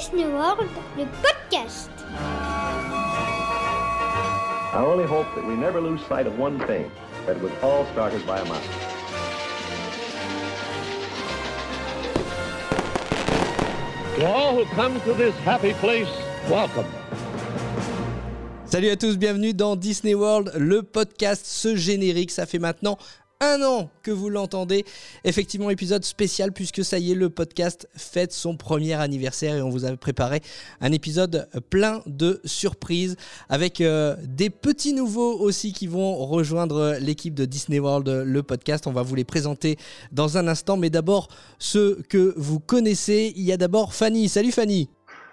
Disney World, le podcast. I only hope that we never lose sight of one thing, that it was all started by a mouse. To all who come to this happy place, welcome. Salut à tous, bienvenue dans Disney World, le podcast. Ce générique, ça fait maintenant un an que vous l'entendez. Effectivement, épisode spécial puisque ça y est, le podcast fête son premier anniversaire et on vous avait préparé un épisode plein de surprises avec euh, des petits nouveaux aussi qui vont rejoindre l'équipe de Disney World, le podcast. On va vous les présenter dans un instant, mais d'abord ceux que vous connaissez. Il y a d'abord Fanny. Salut Fanny.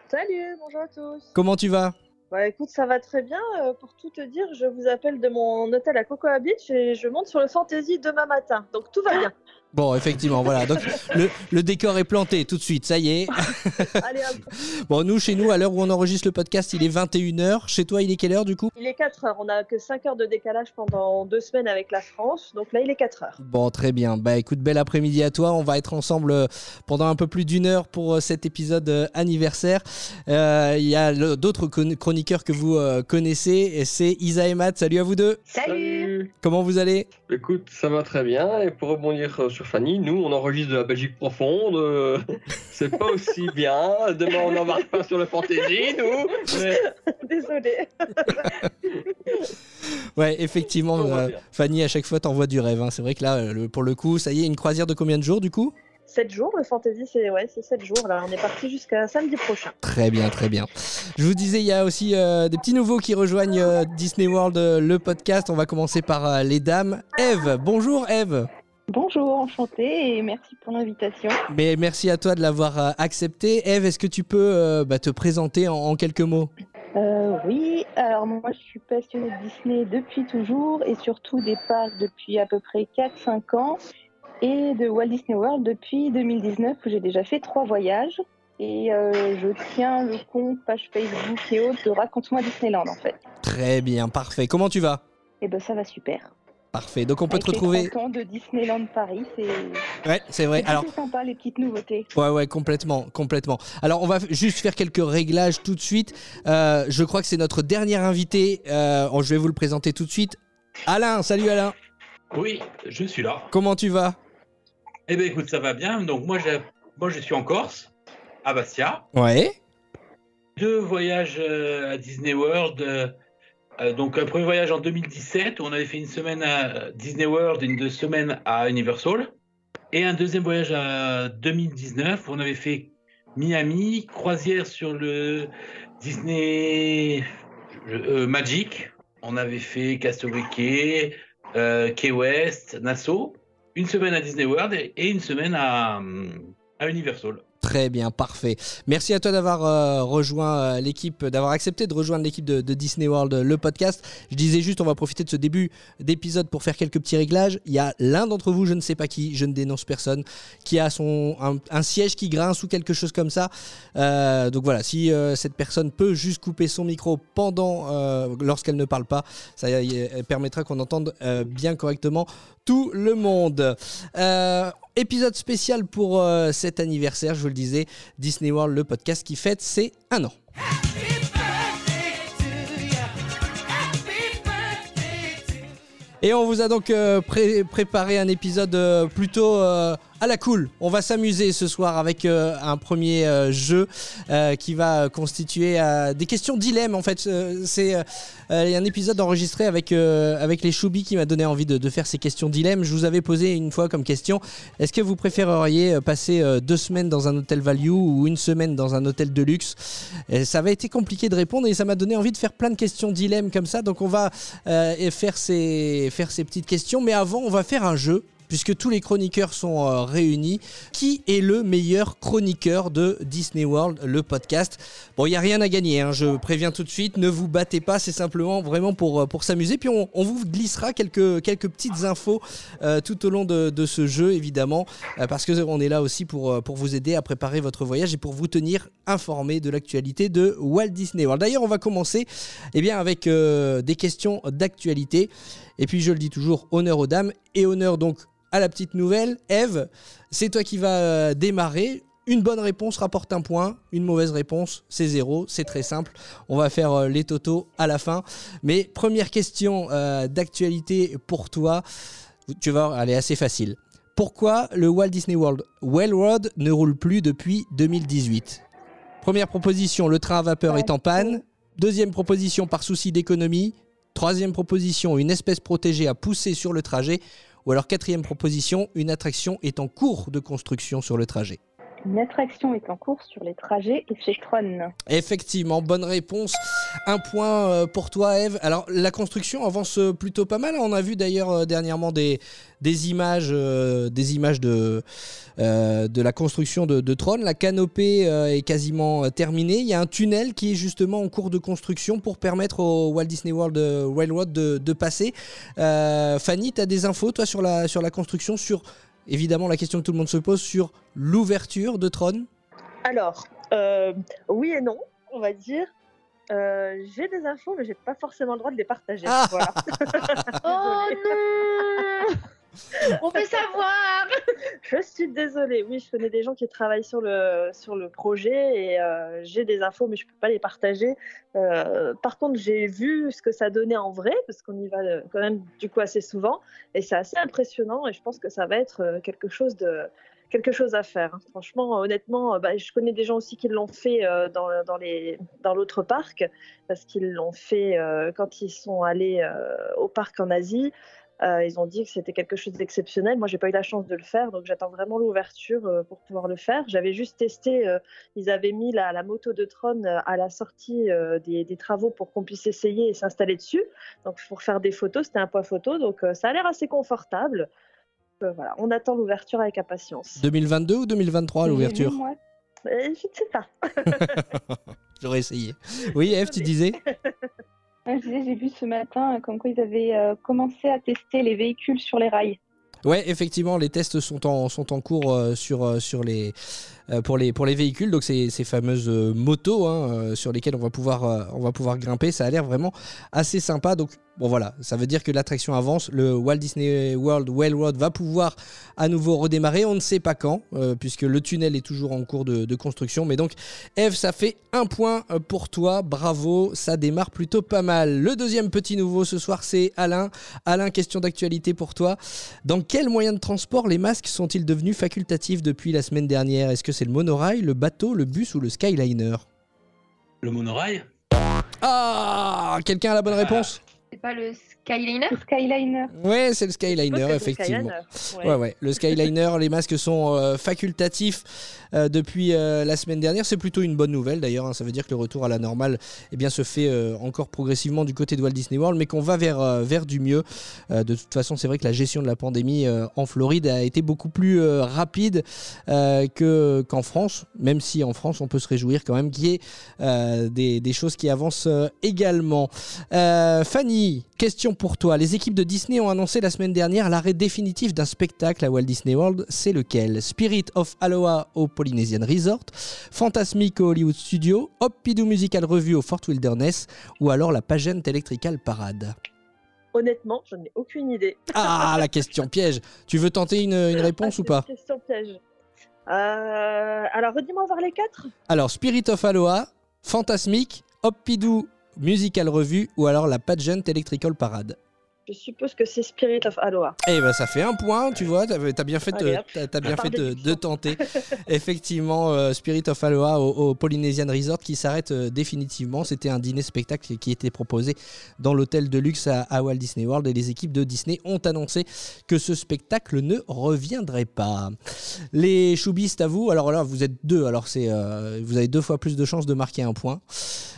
Salut, bonjour à tous. Comment tu vas? Bah écoute, ça va très bien. Euh, pour tout te dire, je vous appelle de mon hôtel à Cocoa Beach et je monte sur le Fantasy demain matin. Donc tout va bien. Bon, effectivement, voilà. Donc le, le décor est planté tout de suite, ça y est. Allez. Bon, nous, chez nous, à l'heure où on enregistre le podcast, il est 21h. Chez toi, il est quelle heure du coup? Il est 4 heures. On a que 5 heures de décalage pendant deux semaines avec la France. Donc là, il est 4 heures. Bon, très bien. Bah écoute, bel après-midi à toi. On va être ensemble euh, pendant un peu plus d'une heure pour euh, cet épisode euh, anniversaire. Euh, Il y a d'autres chroniqueurs que vous connaissez. C'est Isa et Matt. Salut à vous deux. Salut Comment vous allez? Écoute, ça va très bien. Et pour rebondir euh, sur Fanny, nous, on enregistre de la Belgique profonde. euh, c'est pas aussi bien. Demain, on n'embarque pas sur le Fantasy, nous. Mais Désolée. Ouais, effectivement, euh. Fanny, à chaque fois, t'envoies du rêve. hein. C'est vrai que là, le- pour le coup, ça y est, une croisière de combien de jours du coup? 7 jours, le Fantasy, c'est ouais, c'est 7 jours. Là, on est parti jusqu'à samedi prochain. Très bien, très bien. Je vous disais, il y a aussi euh, des petits nouveaux qui rejoignent euh, Disney World, euh, le podcast. On va commencer par euh, les dames. Eve, bonjour Eve. Bonjour, enchantée et merci pour l'invitation. Mais merci à toi de l'avoir euh, accepté. Eve, est-ce que tu peux euh, bah, te présenter en, en quelques mots? Euh, oui, alors moi je suis passionnée de Disney depuis toujours et surtout des parcs depuis à peu près 4-5 ans et de Walt Disney World depuis 2019 où j'ai déjà fait trois voyages et euh, je tiens le compte page Facebook et autres de Raconte-moi Disneyland en fait. Très bien, parfait. Comment tu vas? Et ben ça va super. Parfait. Donc on peut Avec te retrouver. les 30 ans de Disneyland Paris, c'est Ouais, c'est vrai. c'est Alors, sympa les petites nouveautés. Ouais, ouais, complètement, complètement. Alors, on va juste faire quelques réglages tout de suite. Euh, je crois que c'est notre dernier invité. Euh, je vais vous le présenter tout de suite. Alain, salut Alain. Oui, je suis là. Comment tu vas? Eh bien, écoute, ça va bien. Donc, moi, j'ai- moi, je suis en Corse, à Bastia. Ouais. Deux voyages euh, à Disney World. euh, euh, donc, un premier voyage en 2017, où on avait fait une semaine à Disney World une deux semaines à Universal. Et un deuxième voyage à 2019, où on avait fait Miami, croisière sur le Disney euh, Magic. On avait fait Castaway Cay, euh, Key West, Nassau. Une semaine à Disney World et, une semaine à Universal. Très bien, parfait. Merci à toi d'avoir euh, rejoint euh, l'équipe, d'avoir accepté de rejoindre l'équipe de, Disney World, euh, le podcast. Je disais juste, on va profiter de ce début d'épisode pour faire quelques petits réglages. Il y a l'un d'entre vous, je ne sais pas qui, je ne dénonce personne, qui a son un, siège qui grince ou quelque chose comme ça. Donc voilà, si cette personne peut juste couper son micro pendant, lorsqu'elle ne parle pas, ça permettra qu'on entende bien correctement tout le monde. Épisode spécial pour euh, cet anniversaire, je vous le disais, Disney World, le podcast qui fête ses un an. Et on vous a donc euh, pré- préparé un épisode euh, plutôt à la cool. On va s'amuser ce soir avec euh, un premier euh, jeu euh, qui va constituer des questions dilemmes. En fait, c'est un épisode enregistré avec avec les Choubis qui m'a donné envie de, faire ces questions dilemmes. Je vous avais posé une fois comme question est-ce que vous préféreriez passer deux semaines dans un hôtel value ou une semaine dans un hôtel de luxe? Ça avait été compliqué de répondre et ça m'a donné envie de faire plein de questions dilemmes comme ça. Donc on va faire ces faire ces petites questions, mais avant on va faire un jeu. Puisque tous les chroniqueurs sont euh, réunis, qui est le meilleur chroniqueur de Disney World, le podcast? Bon, il n'y a rien à gagner, hein, je préviens tout de suite, ne vous battez pas, c'est simplement vraiment pour, euh, s'amuser. Puis on, vous glissera quelques, petites infos euh, tout au long de, ce jeu, évidemment, parce qu'on est là aussi pour, vous aider à préparer votre voyage et pour vous tenir informé de l'actualité de Walt Disney World. D'ailleurs, on va commencer eh bien, avec des questions d'actualité. Et puis, je le dis toujours, honneur aux dames et honneur donc à la petite nouvelle. Eve, c'est toi qui vas euh, démarrer. Une bonne réponse rapporte un point, une mauvaise réponse, c'est zéro. C'est très simple. On va faire euh, les totaux à la fin. Mais première question euh, d'actualité pour toi. Tu vas elle est assez facile. Pourquoi le Walt Disney World Railroad ne roule plus depuis 2018 Première proposition, le train à vapeur est en panne. Deuxième proposition, par souci d'économie. Troisième proposition, une espèce protégée a poussé sur le trajet. Ou alors quatrième proposition, une attraction est en cours de construction sur le trajet. Une attraction est en cours sur les trajets et c'est Tron. Effectivement, bonne réponse. Un point euh, pour toi, Eve. Alors, la construction avance euh, plutôt pas mal. On a vu d'ailleurs euh, dernièrement des, des images, des images de, de la construction de, Tron. La canopée est quasiment terminée. Il y a un tunnel qui est justement en cours de construction pour permettre au Walt Disney World Railroad de, passer. Fanny, tu as des infos, toi, sur la, sur la construction, sur évidemment la question que tout le monde se pose, sur l'ouverture de Tron Alors, euh, oui et non, on va dire. Euh, j'ai des infos, mais j'ai pas forcément le droit de les partager. Ah Voilà. Oh non On peut savoir Je suis désolée. Oui, je connais des gens qui travaillent sur le, sur le projet et euh, j'ai des infos, mais je peux pas les partager. Euh, par contre, j'ai vu ce que ça donnait en vrai, parce qu'on y va euh, quand même du coup assez souvent, et c'est assez impressionnant. Et je pense que ça va être quelque chose de quelque chose à faire. Franchement, honnêtement, bah, je connais des gens aussi qui l'ont fait dans, dans les dans l'autre parc, parce qu'ils l'ont fait quand ils sont allés au parc en Asie. Euh, ils ont dit que c'était quelque chose d'exceptionnel. Moi, j'ai pas eu la chance de le faire, donc j'attends vraiment l'ouverture euh, pour pouvoir le faire. J'avais juste testé. euh, ils avaient mis la, la moto de Tron à la sortie euh, des, des travaux pour qu'on puisse essayer et s'installer dessus. Donc, pour faire des photos, c'était un point photo. Donc, euh, ça a l'air assez confortable. Euh, voilà, on attend l'ouverture avec impatience. 2022 ou 2023 J'ai l'ouverture je ne sais pas. J'aurais essayé. Oui, Eve, tu disais? Ah, j'ai vu ce matin euh, comme quoi ils avaient euh, commencé à tester les véhicules sur les rails. Ouais, effectivement, les tests sont en, sont en cours euh, sur, sur les, pour, les, pour les véhicules, donc ces, ces fameuses motos hein, sur lesquelles on va, pouvoir, on va pouvoir grimper. Ça a l'air vraiment assez sympa. Donc, bon, voilà, ça veut dire que l'attraction avance. Le Walt Disney World Railroad va pouvoir à nouveau redémarrer. On ne sait pas quand, euh, puisque le tunnel est toujours en cours de, de construction. Mais donc, Eve, ça fait un point euh, pour toi. Bravo, ça démarre plutôt pas mal. Le deuxième petit nouveau ce soir, c'est Alain. Alain, question d'actualité pour toi. Dans quel moyen de transport les masques sont-ils devenus facultatifs depuis la semaine dernière? Est-ce que c'est le monorail, le bateau, le bus ou le skyliner? Le monorail? Ah Quelqu'un a la bonne réponse? C'est pas le Skyliner Le Skyliner. Ouais, c'est le skyliner, effectivement. Skyliner. Ouais, ouais. Le Skyliner, les masques sont euh, facultatifs euh, depuis euh, la semaine dernière. C'est plutôt une bonne nouvelle d'ailleurs. hein. Ça veut dire que le retour à la normale eh bien, se fait euh, encore progressivement du côté de Walt Disney World, mais qu'on va vers, euh, vers du mieux. Euh, de toute façon, c'est vrai que la gestion de la pandémie euh, en Floride a été beaucoup plus euh, rapide euh, que, qu'en France, même si en France, on peut se réjouir quand même qu'il y ait euh, des, des choses qui avancent euh, également. Euh, Fanny, question pour toi. Les équipes de Disney ont annoncé la semaine dernière l'arrêt définitif d'un spectacle à Walt Disney World. C'est lequel? Spirit of Aloha au Polynesian Resort, Fantasmic au Hollywood Studio, Hoppidoo Musical Revue au Fort Wilderness ou alors la Pagent Electrical Parade? Honnêtement, je n'ai aucune idée. Ah, la question piège. Tu veux tenter une, une réponse Ah, ou pas? Une Question piège. Euh, alors, redis-moi voir les quatre. Alors, Spirit of Aloha, Fantasmic, Hoppidoo Musical Revue ou alors la Pageant Electrical Parade Je suppose que c'est Spirit of Aloha. Eh ben ça fait un point, tu vois, t'as as bien fait, de, Allez, t'as bien fait de, tenter. Effectivement, euh, Spirit of Aloha au, au Polynesian Resort qui s'arrête euh, définitivement. C'était un dîner-spectacle qui était proposé dans l'hôtel de luxe à, à Walt Disney World et les équipes de Disney ont annoncé que ce spectacle ne reviendrait pas. Les choubistes à vous, alors là vous êtes deux, alors c'est euh, vous avez deux fois plus de chances de marquer un point.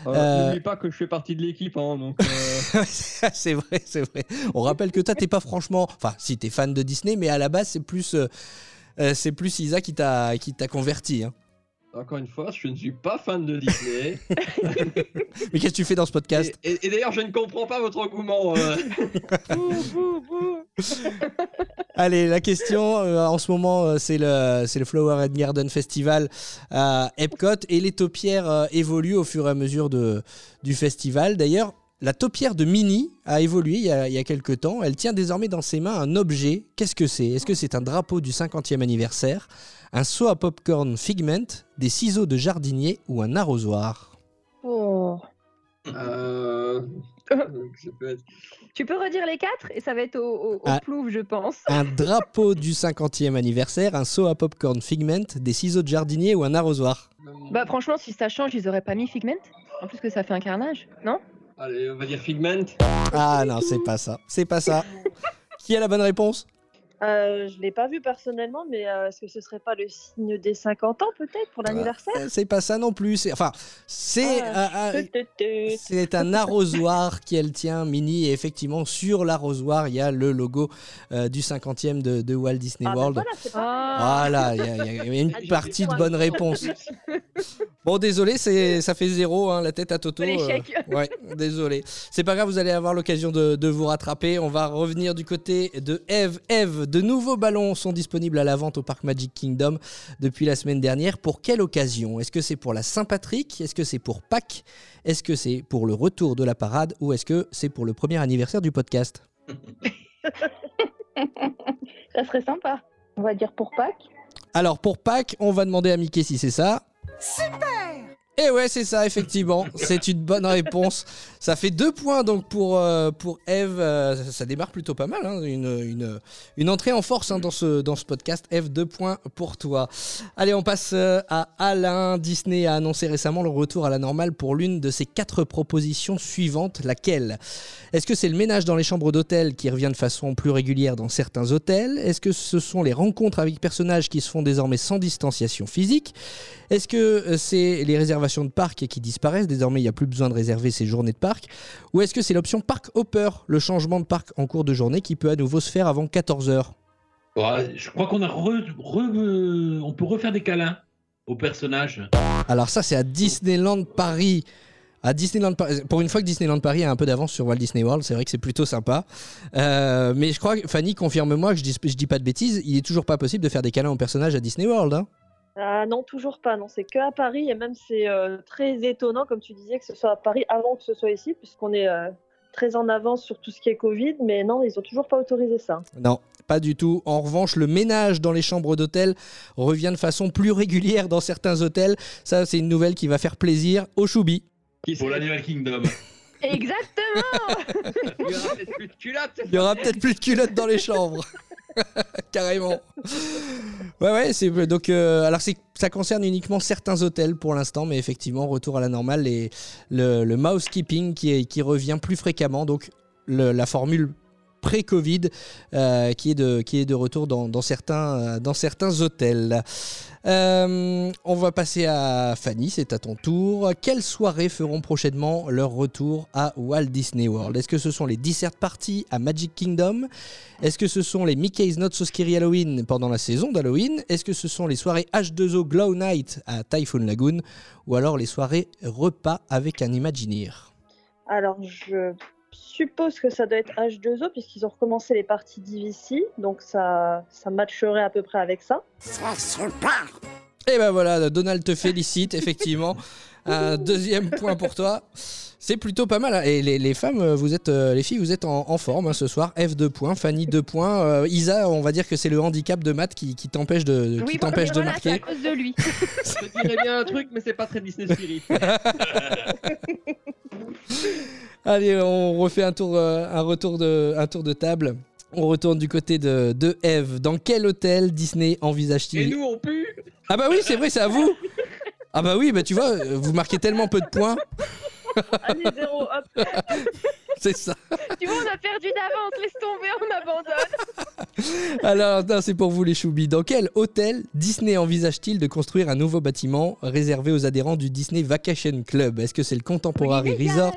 Euh, Euh, N'oublie pas que je fais partie de l'équipe, hein, donc. euh, c'est vrai, c'est vrai. On rappelle que toi, t'es pas franchement. Enfin, si t'es fan de Disney, mais à la base, c'est plus. euh, euh, c'est plus Isa qui t'a qui t'a converti. hein. Encore une fois, je ne suis pas fan de Disney. Mais qu'est-ce que tu fais dans ce podcast? Et et- et d'ailleurs, je ne comprends pas votre engouement. euh. Allez, la question euh, en ce moment, c'est le c'est le Flower and Garden Festival à Epcot et les taupières euh, évoluent au fur et à mesure de du festival. D'ailleurs. La taupière de Minnie a évolué il y a, il y a quelques temps. Elle tient désormais dans ses mains un objet. Qu'est-ce que c'est? Est-ce que c'est un drapeau du 50e anniversaire, un seau à popcorn Figment, des ciseaux de jardinier ou un arrosoir? Oh. Euh... être- Tu peux redire les quatre? Et ça va être au, au, au plouf, je pense. Un drapeau du 50e anniversaire, un seau à popcorn Figment, des ciseaux de jardinier ou un arrosoir? Bah franchement, si ça change, ils auraient pas mis Figment? En plus que ça fait un carnage, non? Allez, on va dire Figment. Ah non, c'est pas ça. C'est pas ça. Qui a la bonne réponse? Euh, je l'ai pas vu personnellement, mais euh, est-ce que ce serait pas le signe des 50 ans peut-être pour l'anniversaire? Euh, C'est pas ça non plus. C'est enfin, c'est Ah, euh, euh, c'est un arrosoir qu'elle tient, Mini. Et effectivement, sur l'arrosoir, il y a le logo euh, du 50e de, de Walt Disney Ah, ben World. Ah. Voilà, il y, a- y y une Ah, partie de bonne réponse. Bon, désolé, c'est ça fait zéro, hein, la tête à Toto. Euh, ouais, désolé. C'est pas grave, vous allez avoir l'occasion de, de vous rattraper. On va revenir du côté de Eve. Eve, de nouveaux ballons sont disponibles à la vente au parc Magic Kingdom depuis la semaine dernière. Pour quelle occasion? Est-ce que c'est pour la Saint-Patrick? Est-ce que c'est pour Pâques? Est-ce que c'est pour le retour de la parade? Ou est-ce que c'est pour le premier anniversaire du podcast? Ça serait sympa. On va dire pour Pâques. Alors pour Pâques, on va demander à Mickey si c'est ça. Et ouais, c'est ça, effectivement. C'est une bonne réponse. Ça fait deux points donc pour, euh, Eve. Euh, ça, démarre plutôt pas mal. hein. Une, entrée en force hein, dans, ce, dans ce podcast. Eve, deux points pour toi. Allez, on passe euh, à Alain. Disney a annoncé récemment le retour à la normale pour l'une de ses quatre propositions suivantes. Laquelle? Est-ce que c'est le ménage dans les chambres d'hôtel qui revient de façon plus régulière dans certains hôtels? Est-ce que ce sont les rencontres avec personnages qui se font désormais sans distanciation physique? Est-ce que euh, c'est les réservations de parc qui disparaissent? Désormais, il n'y a plus besoin de réserver ses journées de parc. Ou est-ce que c'est l'option Park Hopper, le changement de parc en cours de journée qui peut à nouveau se faire avant 14h Ouais, je crois qu'on a re- re- euh, on peut refaire des câlins aux personnages. Alors ça, c'est à Disneyland Paris. À Disneyland Paris. Pour une fois que Disneyland Paris a un peu d'avance sur Walt Disney World, c'est vrai que c'est plutôt sympa. Euh, mais je crois que Fanny confirme-moi que je dis, je dis pas de bêtises, il est toujours pas possible de faire des câlins aux personnages à Disney World. hein. Ah non, toujours pas. Non, c'est que à Paris et même c'est euh, très étonnant, comme tu disais, que ce soit à Paris avant que ce soit ici, puisqu'on est euh, très en avance sur tout ce qui est Covid. Mais non, ils ont toujours pas autorisé ça. Non, pas du tout. En revanche, le ménage dans les chambres d'hôtel revient de façon plus régulière dans certains hôtels. Ça, c'est une nouvelle qui va faire plaisir au choubi. Qui Pour l'Animal Kingdom. Exactement Il y aura peut-être plus de culottes. Il y aura peut-être plus de culottes dans les chambres. Carrément. Ouais, ouais, c'est donc. euh, alors, c'est- ça concerne uniquement certains hôtels pour l'instant, mais effectivement, retour à la normale. Et le, le mousekeeping qui, est- qui revient plus fréquemment. Donc, le- la formule pré-Covid euh, qui, est de, qui est de retour dans, dans certains, euh, dans certains hôtels. Euh, on va passer à Fanny, c'est à ton tour. Quelles soirées feront prochainement leur retour à Walt Disney World? Est-ce que ce sont les dessert parties à Magic Kingdom? Est-ce que ce sont les Mickey's Not So Scary Halloween pendant la saison d'Halloween? Est-ce que ce sont les soirées H2O Glow Night à Typhoon Lagoon? Ou alors les soirées repas avec un Imagineer Alors, je suppose que ça doit être H2O, puisqu'ils ont recommencé les parties d'IVC, donc ça, ça matcherait à peu près avec ça. Et ben voilà, Donald te félicite, effectivement. Un deuxième point pour toi. C'est plutôt pas mal. hein. Et les, les femmes, euh, vous êtes, euh, les filles, vous êtes en, en forme hein, ce soir. F 2 points, Fanny 2 points. Euh, Isa, on va dire que c'est le handicap de maths qui, qui t'empêche de, qui Oui, t'empêche de voilà, c'est à marquer. cause de lui. Je dirais bien un truc, mais c'est pas très Disney Spirit. Allez, on refait un tour, euh, un retour de, un tour de table. On retourne du côté de, de Eve. Dans quel hôtel Disney Et envisage-t-il nous, on pue Ah bah oui, c'est vrai, c'est à vous. Ah bah oui, bah tu vois, vous marquez tellement peu de points. Allez, zéro, hop. C'est ça. tu vois, on a perdu d'avance, laisse tomber, on abandonne. Alors, non, c'est pour vous les choubis. Dans quel hôtel Disney envisage-t-il de construire un nouveau bâtiment réservé aux adhérents du Disney Vacation Club? Est-ce que c'est le Contemporary Resort?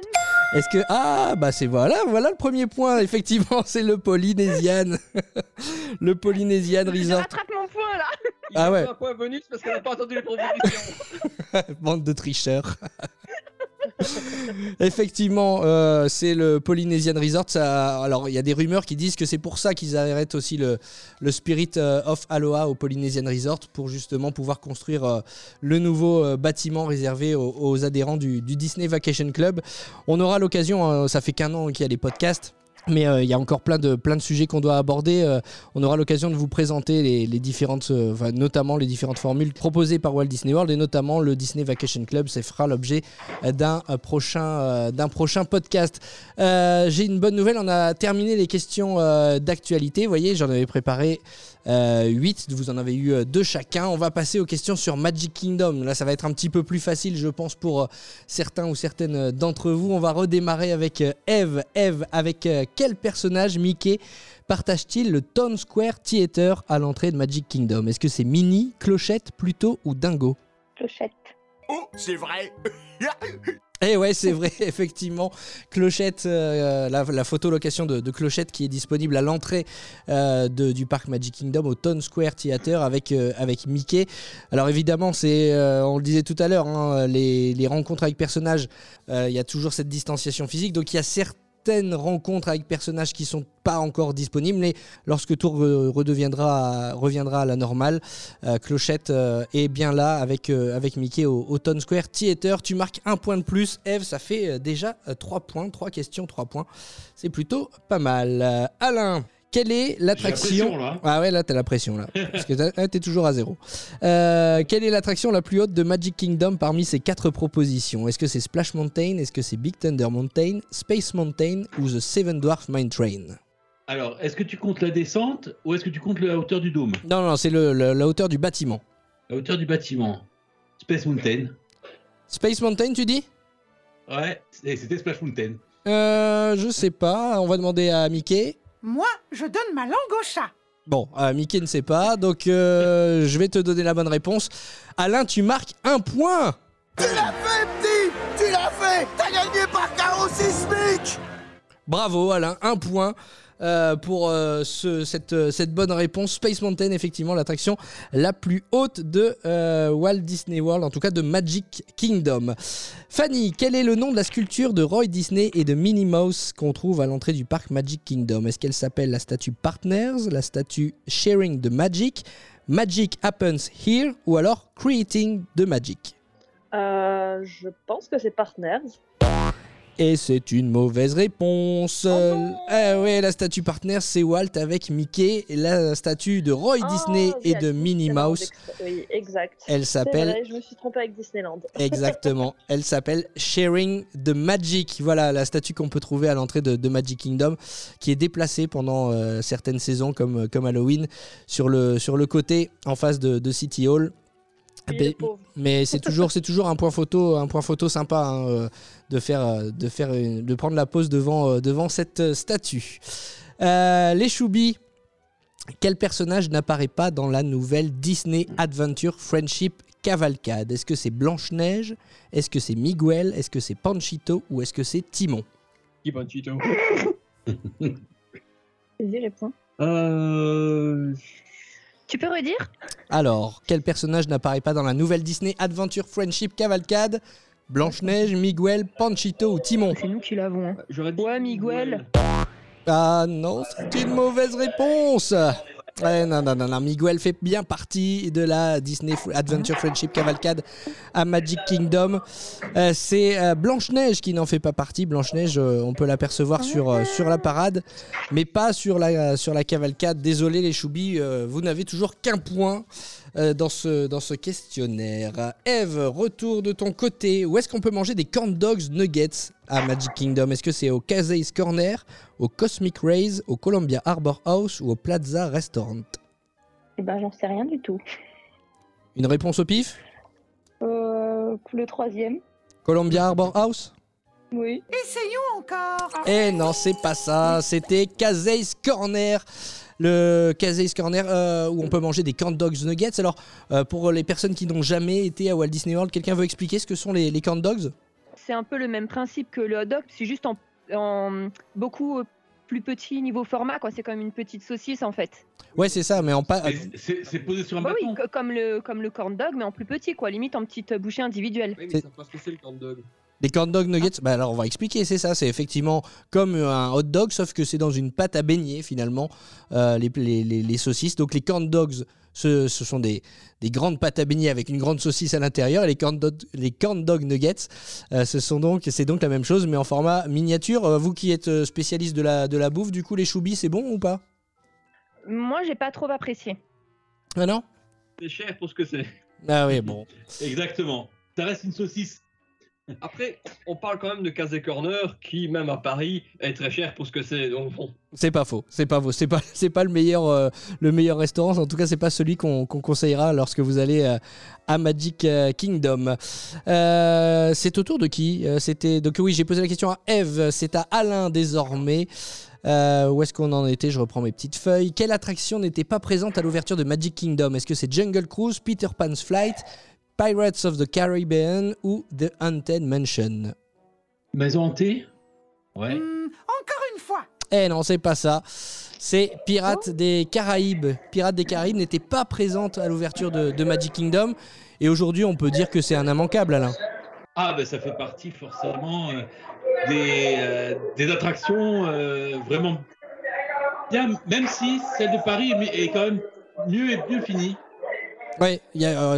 Est-ce que ah bah c'est voilà voilà le premier point effectivement c'est le Polynesian le Polynesian Je Resort rattrape mon point là. Il Ah ouais. un point bonus parce qu'on n'a pas entendu les propositions. bande de tricheurs Effectivement, euh, c'est le Polynesian Resort. Alors, il y a des rumeurs qui disent que c'est pour ça qu'ils arrêtent aussi le, Spirit euh, of Aloha au Polynesian Resort pour justement pouvoir construire euh, le nouveau bâtiment réservé aux, adhérents du, du Disney Vacation Club. On aura l'occasion, euh, ça fait qu'un an qu'il y a les podcasts. Mais euh, il y a encore plein de, plein de sujets qu'on doit aborder. Euh, on aura l'occasion de vous présenter les, les différentes, euh, enfin, notamment les différentes formules proposées par Walt Disney World et notamment le Disney Vacation Club. Ça fera l'objet d'un euh, prochain, euh, d'un prochain podcast. J'ai une bonne nouvelle. On a terminé les questions d'actualité. Vous voyez, j'en avais préparé 8. Vous en avez eu euh, deux chacun. On va passer aux questions sur Magic Kingdom. Là, ça va être un petit peu plus facile, je pense, pour euh, certains ou certaines euh, d'entre vous. On va redémarrer avec euh, Eve. Eve, avec euh, quel personnage Mickey partage-t-il le Town Square Theater à l'entrée de Magic Kingdom? Est-ce que c'est Minnie, Clochette, Pluto ou Dingo? Clochette. Oh, c'est vrai Eh ouais, c'est vrai, effectivement. Clochette, euh, la, la photo location de, Clochette qui est disponible à l'entrée euh, du parc Magic Kingdom au Town Square Theater avec, euh, avec Mickey. Alors évidemment, c'est, euh, on le disait tout à l'heure, hein, les, les rencontres avec personnages, euh, il y a toujours cette distanciation physique. Donc il y a certaines rencontres avec personnages qui sont pas encore disponibles, mais lorsque tout re- redeviendra, reviendra à la normale, euh, Clochette euh, est bien là avec, euh, avec Mickey au, au Town Square Theater. Tu marques un point de plus. Eve, ça fait déjà 3 points. 3 questions, 3 points. C'est plutôt pas mal. Alain, quelle est l'attraction là. Ah ouais, là, t'as la pression, là. Parce que ah, t'es toujours à zéro. Euh, quelle est l'attraction la plus haute de Magic Kingdom parmi ces quatre propositions? Est-ce que c'est Splash Mountain? Est-ce que c'est Big Thunder Mountain? Space Mountain ou The Seven Dwarf Mine Train? Alors, est-ce que tu comptes la descente ou est-ce que tu comptes la hauteur du dôme? Non, non, c'est le- le- la hauteur du bâtiment. La hauteur du bâtiment. Space Mountain. Space Mountain, tu dis? Ouais, c'était Splash Mountain. Euh, je sais pas. On va demander à Mickey. Moi, je donne ma langue au chat. Bon, euh, Mickey ne sait pas, donc euh, je vais te donner la bonne réponse. Alain, tu marques un point. Tu l'as fait, petit Tu l'as fait T'as gagné par carreau sismique Bravo Alain, un point euh, pour euh, euh, cette bonne réponse. Space Mountain, effectivement, l'attraction la plus haute de Walt Disney World, en tout cas de Magic Kingdom. Fanny, quel est le nom de la sculpture de Roy Disney et de Minnie Mouse qu'on trouve à l'entrée du parc Magic Kingdom? Est-ce qu'elle s'appelle la statue Partners, la statue Sharing the Magic, Magic Happens Here ou alors Creating the Magic? Je pense que c'est Partners. Et c'est une mauvaise réponse. Eh ouais, la statue partenaire, c'est Walt avec Mickey. Et la statue de Roy Oh, Disney oui, et de Minnie Mouse. Oui, exact. Elle s'appelle- Je me suis trompée avec Disneyland. Exactement. Elle s'appelle Sharing the Magic. Voilà la statue qu'on peut trouver à l'entrée de, de Magic Kingdom, qui est déplacée pendant euh, certaines saisons, comme, comme Halloween, sur le, sur le côté en face de, de City Hall. Mais- le pauvre. mais c'est toujours, c'est toujours un point photo, un point photo sympa hein, euh, de faire, euh, de faire, une- de prendre la pose devant, euh, devant cette statue. Euh, les Choubis. Quel personnage n'apparaît pas dans la nouvelle Disney Adventure Friendship Cavalcade? Est-ce que c'est Blanche-Neige? Est-ce que c'est Miguel? Est-ce que c'est Panchito? Ou est-ce que c'est Timon? Qui Panchito? Vas-y, réponds. Euh. Tu peux redire? Alors, quel personnage n'apparaît pas dans la nouvelle Disney Adventure Friendship Cavalcade? Blanche-Neige, Miguel, Panchito ou Timon? C'est nous qui l'avons. hein. Ouais, Miguel. Ah non, c'est une mauvaise réponse. Ouais, non, non, non, non, Miguel fait bien partie de la Disney Adventure Friendship Cavalcade à Magic Kingdom. Euh, c'est euh, Blanche-Neige qui n'en fait pas partie. Blanche-Neige, euh, on peut l'apercevoir sur, euh, sur la parade, mais pas sur la, sur la cavalcade. Désolé les choubis, euh, vous n'avez toujours qu'un point dans, ce, dans ce questionnaire. Eve, retour de ton côté. Où est-ce qu'on peut manger des corn dogs nuggets à Magic Kingdom? Est-ce que c'est au Casey's Corner, au Cosmic Rays, au Columbia Arbor House ou au Plaza Restaurant? Eh ben, j'en sais rien du tout. Une réponse au pif? Euh, le troisième. Columbia Arbor House? Oui. Essayons encore. Eh non, c'est pas ça. C'était Casey's Corner. Le Casey's Corner euh, où on peut manger des corn dogs nuggets. Alors, euh, pour les personnes qui n'ont jamais été à Walt Disney World, quelqu'un veut expliquer ce que sont les, les corn dogs? C'est un peu le même principe que le hot dog, c'est juste en, en beaucoup euh, plus petit niveau format, quoi. C'est comme une petite saucisse en fait. Ouais, c'est ça, mais en pas. Mais C'est posé sur un Bah bâton. oui, co- comme le, comme le corn dog, mais en plus petit, quoi. Limite en petite bouchée individuelle. Oui, mais pas ce que c'est le corn dog. Les corn dog nuggets, bah alors on va expliquer, c'est ça, c'est effectivement comme un hot dog, sauf que c'est dans une pâte à beignet finalement, euh, les, les- les- les saucisses. Donc les corn dogs, ce, ce sont des, des grandes pâtes à beignet avec une grande saucisse à l'intérieur. Et les corn dog, les corn dog nuggets, euh, ce sont donc, c'est donc la même chose, mais en format miniature. Euh, vous qui êtes spécialiste de la, de la bouffe, du coup les choubis, c'est bon ou pas? Moi, j'ai pas trop apprécié. Ah non? C'est cher pour ce que c'est. Ah oui, bon. Exactement. Ça reste une saucisse. Après, on parle quand même de Casey Corner qui, même à Paris, est très cher pour ce que c'est. Donc. C'est pas faux, c'est pas faux, c'est pas c'est pas le meilleur euh, le meilleur restaurant. En tout cas, c'est pas celui qu'on conseillera lorsque vous allez euh, à Magic euh, Kingdom. C'est au tour de qui C'était donc oui, j'ai posé la question à Eve. C'est à Alain désormais. Où est-ce qu'on en était Je reprends mes petites feuilles. Quelle attraction n'était pas présente à l'ouverture de Magic Kingdom? Est-ce que c'est Jungle Cruise, Peter Pan's Flight, Pirates of the Caribbean ou The Haunted Mansion Maison hantée? Ouais. Hmm, encore une fois. Eh non, c'est pas ça. C'est Pirates des Caraïbes. Pirates des Caraïbes n'était pas présente à l'ouverture de, de Magic Kingdom. Et aujourd'hui, on peut dire que c'est un immanquable, Alain. Ah, ben ça fait partie forcément euh, des, euh, des attractions euh, vraiment bien, même si celle de Paris est quand même mieux et mieux finie. Oui,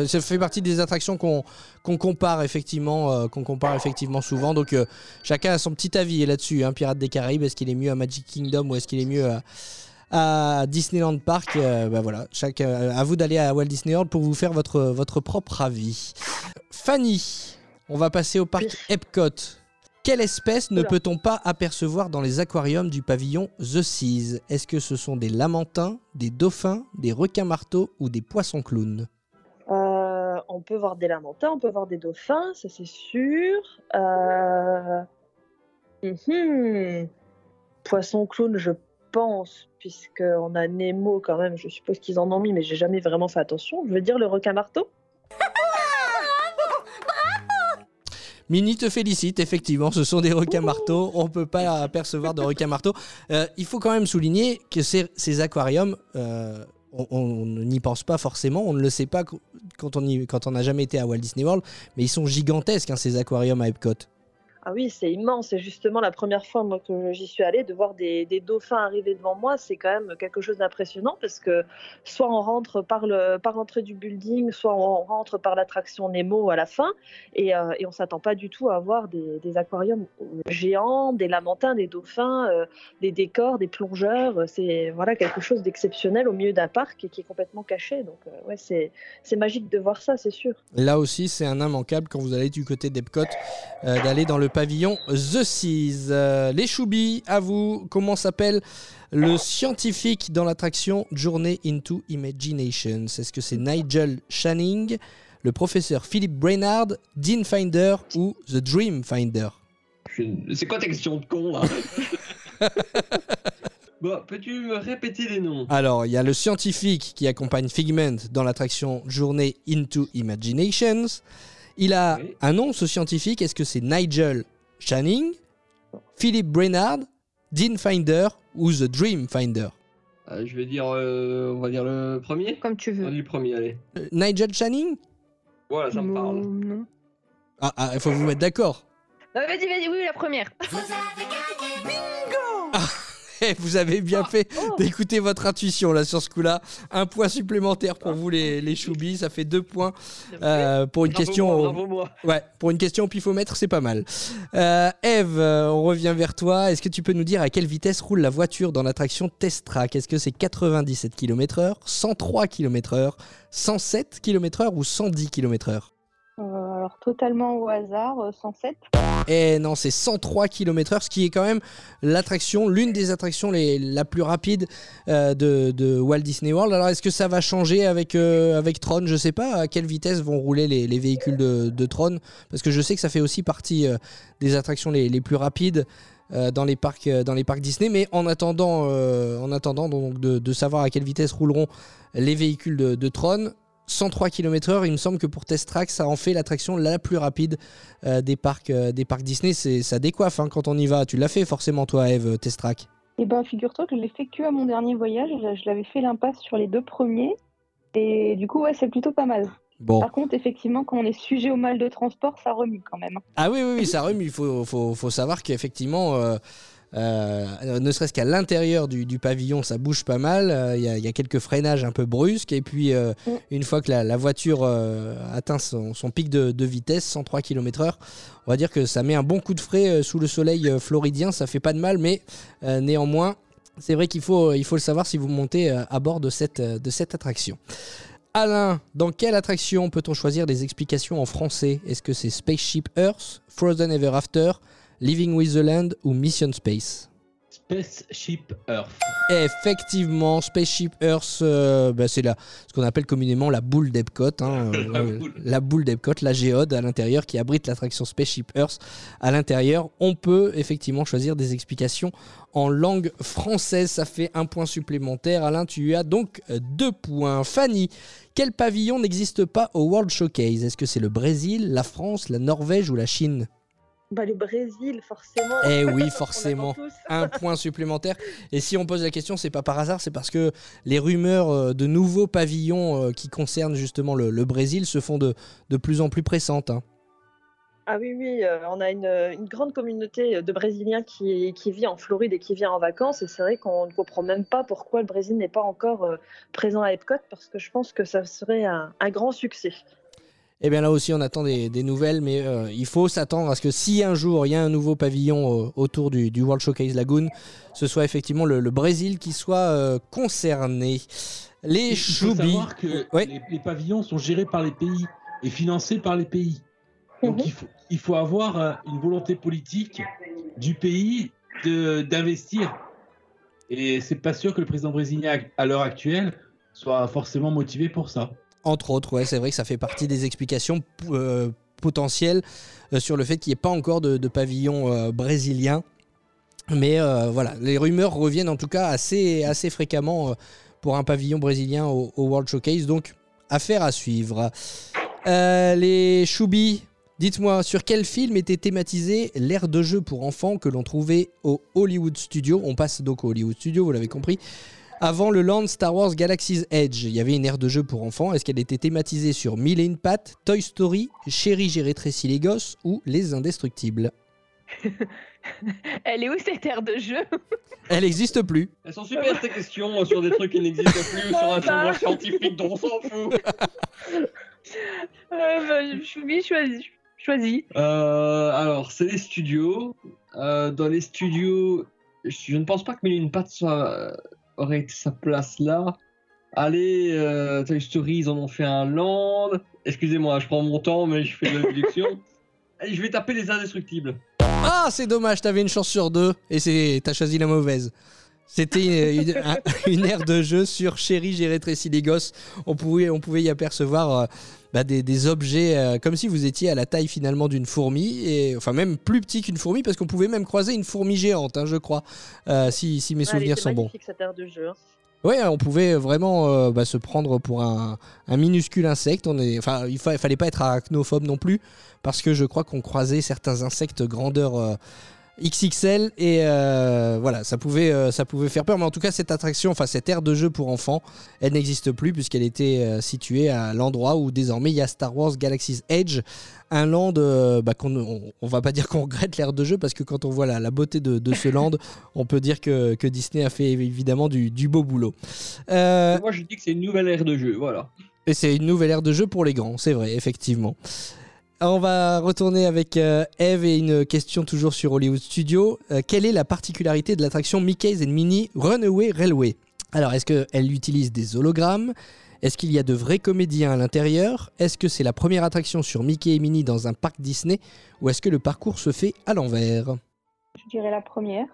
ça fait partie des attractions qu'on compare effectivement, euh, qu'on compare effectivement souvent. Donc euh, chacun a son petit avis là-dessus. Hein, Pirates des Caraïbes, est-ce qu'il est mieux à Magic Kingdom ou est-ce qu'il est mieux à, à Disneyland Park? Euh, bah voilà, chaque, euh, à vous d'aller à Walt Disney World pour vous faire votre, votre propre avis. Fanny, on va passer au parc Epcot. Quelle espèce ne peut-on pas apercevoir dans les aquariums du pavillon The Seas? Est-ce que ce sont des lamantins, des dauphins, des requins-marteaux ou des poissons-clowns Euh, on peut voir des lamantins, on peut voir des dauphins, ça c'est sûr. Euh... mhm. Poisson clown, je pense, puisqu'on a Nemo quand même, je suppose qu'ils en ont mis, mais j'ai jamais vraiment fait attention. Je veux dire le requin Mini te félicite, effectivement, ce sont des requins marteaux. On peut pas apercevoir de requins marteaux. Euh, il faut quand même souligner que ces, ces aquariums, euh, on, n'y pense pas forcément, on ne le sait pas quand on n'a jamais été à Walt Disney World, mais ils sont gigantesques, hein, ces aquariums à Epcot. Ah oui, c'est immense. C'est justement la première fois que j'y suis allée, de voir des, dauphins arriver devant moi, c'est quand même quelque chose d'impressionnant parce que soit on rentre par le par l'entrée du building, soit on rentre par l'attraction Nemo à la fin, et, euh, et on s'attend pas du tout à voir des, aquariums géants, des lamantins, des dauphins, euh, des décors, des plongeurs. C'est voilà quelque chose d'exceptionnel au milieu d'un parc et qui est complètement caché. Donc euh, ouais, c'est magique de voir ça, c'est sûr. Là aussi, c'est un immanquable quand vous allez du côté d'Epcot, d'aller dans le pavillon The Seas. Euh, les choubis, à vous, comment s'appelle le scientifique dans l'attraction Journey into Imagination? Est-ce que c'est Nigel Channing, le professeur Philip Brainard, Dean Finder ou The Dream Finder? C'est quoi ta question de con là? Bon, peux-tu me répéter les noms? Alors, il y a le scientifique qui accompagne Figment dans l'attraction Journey into Imaginations. Il a un nom, ce scientifique. Est-ce que c'est Nigel Channing, Philip Brainard, Dean Finder ou The Dream Finder? Euh, Je vais dire, euh, on va dire le premier Comme tu veux. On dit le premier, allez. Euh, Nigel Channing? Voilà, ça me parle. Non. Ah, ah, il faut vous mettre d'accord. Vas-y, vas-y, oui, la première. Eh, Vous avez bien fait d'écouter votre intuition là sur ce coup-là. Un point supplémentaire pour vous les, les choubis, ça fait deux points euh, pour une Bravo question. moi, au- bravo moi. Ouais, pour une question au pifomètre, c'est pas mal. Euh, Eve, euh, on revient vers toi. Est-ce que tu peux nous dire à quelle vitesse roule la voiture dans l'attraction Test Track Est-ce que c'est 97 km/h, 103 km/h, 107 km/h ou 110 km/h Euh, alors totalement au hasard, euh, 107. Eh non, c'est 103 km/h, ce qui est quand même l'attraction, l'une des attractions les, la plus rapide euh, de, de Walt Disney World. Alors, est-ce que ça va changer avec, avec Tron? Je sais pas à quelle vitesse vont rouler les, les véhicules de, de Tron, parce que je sais que ça fait aussi partie des attractions les, les plus rapides. dans, les parcs, dans les parcs Disney, mais en attendant, en attendant donc de, de savoir à quelle vitesse rouleront les véhicules de, de Tron, 103 km/h, il me semble que pour Test Track, ça en fait l'attraction la plus rapide euh, des, parcs, euh, des parcs Disney. C'est, ça décoiffe hein, quand on y va. Tu l'as fait forcément, toi, Eve, euh, Test Track. Et ben figure-toi que je l'ai fait que à mon dernier voyage. Je, je l'avais fait l'impasse sur les deux premiers. Et du coup, ouais, c'est plutôt pas mal. Bon. Par contre, effectivement, quand on est sujet au mal de transport, ça remue quand même. Ah oui, oui, oui, ça remue. Il faut, faut, faut savoir qu'effectivement, euh, euh, ne serait-ce qu'à l'intérieur du, du pavillon, ça bouge pas mal. Euh, Il y, a- il y a quelques freinages un peu brusques. Et puis, euh, Mm. une fois que la, la voiture euh, atteint son, son pic de, de vitesse, 103 km/h, on va dire que ça met un bon coup de frais euh, sous le soleil euh, floridien. Ça fait pas de mal, mais euh, néanmoins, c'est vrai qu'il faut, il faut le savoir si vous montez euh, à bord de cette, euh, de cette attraction. Alain, dans quelle attraction peut-on choisir des explications en français? Est-ce que c'est Spaceship Earth, Frozen Ever After, Living with the Land ou Mission Space? Spaceship Earth. Effectivement, Spaceship Earth, euh, bah, c'est la- ce qu'on appelle communément la boule d'Epcot. hein, La euh, boule. la boule d'Epcot, la géode à l'intérieur qui abrite l'attraction Spaceship Earth. À l'intérieur, on peut effectivement choisir des explications en langue française. Ça fait un point supplémentaire. Alain, tu as donc deux points. Fanny, quel pavillon n'existe pas au World Showcase? Est-ce que c'est le Brésil, la France, la Norvège ou la Chine? Bah, le Brésil, forcément. Eh oui, forcément. Un point supplémentaire. Et si on pose la question, c'est pas par hasard, c'est parce que les rumeurs euh, de nouveaux pavillons euh, qui concernent justement le, le Brésil se font de, de plus en plus pressantes. hein. Ah oui, oui, euh, on a une, une grande communauté de Brésiliens qui, qui vit en Floride et qui vient en vacances. Et c'est vrai qu'on ne comprend même pas pourquoi le Brésil n'est pas encore euh, présent à Epcot, parce que je pense que ça serait un, un grand succès. Et Eh bien là aussi, on attend des, des nouvelles, mais euh, il faut s'attendre à ce que si un jour il y a un nouveau pavillon euh, autour du, du World Showcase Lagoon, ce soit effectivement le, le Brésil qui soit euh, concerné. Les Il faut savoir que Ouais. les, les pavillons sont gérés par les pays et financés par les pays. Donc il, faut, il faut avoir euh, une volonté politique du pays d'investir. Et c'est pas sûr que le président brésilien à l'heure actuelle soit forcément motivé pour ça. Entre autres, ouais, c'est vrai que ça fait partie des explications euh, potentielles euh, sur le fait qu'il n'y ait pas encore de, pavillon euh, brésilien. Mais voilà, les rumeurs reviennent en tout cas assez, fréquemment pour un pavillon brésilien au, World Showcase. Donc, affaire à suivre. Les choubis, dites-moi, sur quel film était thématisé l'aire de jeu pour enfants que l'on trouvait au Hollywood Studio? On passe donc au Hollywood Studio, vous l'avez compris. Avant le land Star Wars Galaxy's Edge, il y avait une aire de jeu pour enfants. Est-ce qu'elle était thématisée sur Mille et une pattes, Toy Story, Chérie, j'ai rétréci les gosses ou Les Indestructibles? Elle est où cette aire de jeu? Elle n'existe plus. Elles sont super ces questions euh, sur des trucs qui n'existent plus ou sur un savoir scientifique dont on s'en fout. Euh, bah, Je suis choisi. choisi. Euh, alors, c'est les studios. Euh, dans les studios, je ne pense pas que Mille et une pattes soit, aurait été sa place là. Allez, euh, Toy Story, ils en ont fait un land. Excusez-moi, je prends mon temps, mais je fais de la déduction. Allez, je vais taper les indestructibles. Ah, c'est dommage, t'avais une chance sur deux et c'est t'as choisi la mauvaise. C'était une, une- un- une aire de jeu sur Chérie, j'ai rétréci les gosses. On pouvait, on pouvait y apercevoir euh, bah, des, des objets euh, comme si vous étiez à la taille finalement d'une fourmi, et, enfin même plus petit qu'une fourmi parce qu'on pouvait même croiser une fourmi géante, hein, je crois, euh, si, si mes Ouais, souvenirs sont bons. magnifique, cette aire de jeu. hein. Ouais, on pouvait vraiment euh, bah, se prendre pour un, un minuscule insecte. On est, enfin, il fa- fallait pas être arachnophobe non plus, parce que je crois qu'on croisait certains insectes grandeur XXL et euh, voilà, ça pouvait, euh, ça pouvait faire peur. Mais en tout cas, cette attraction, enfin cette aire de jeu pour enfants, elle n'existe plus puisqu'elle était euh, située à l'endroit où désormais il y a Star Wars Galaxy's Edge, un land bah, qu'on on, on va pas dire qu'on regrette l'aire de jeu parce que quand on voit la, la beauté de, de ce land, on peut dire que, que Disney a fait évidemment du, du beau boulot. Moi, je dis que c'est une nouvelle ère de jeu, voilà. et c'est une nouvelle ère de jeu pour les grands, c'est vrai, effectivement. On va retourner avec euh, Eve et une question toujours sur Hollywood Studio. Euh, quelle est la particularité de l'attraction Mickey's and Minnie Runaway Railway? Alors, est-ce qu'elle utilise des hologrammes? Est-ce qu'il y a de vrais comédiens à l'intérieur? Est-ce que c'est la première attraction sur Mickey et Minnie dans un parc Disney? Ou est-ce que le parcours se fait à l'envers? Je dirais la première.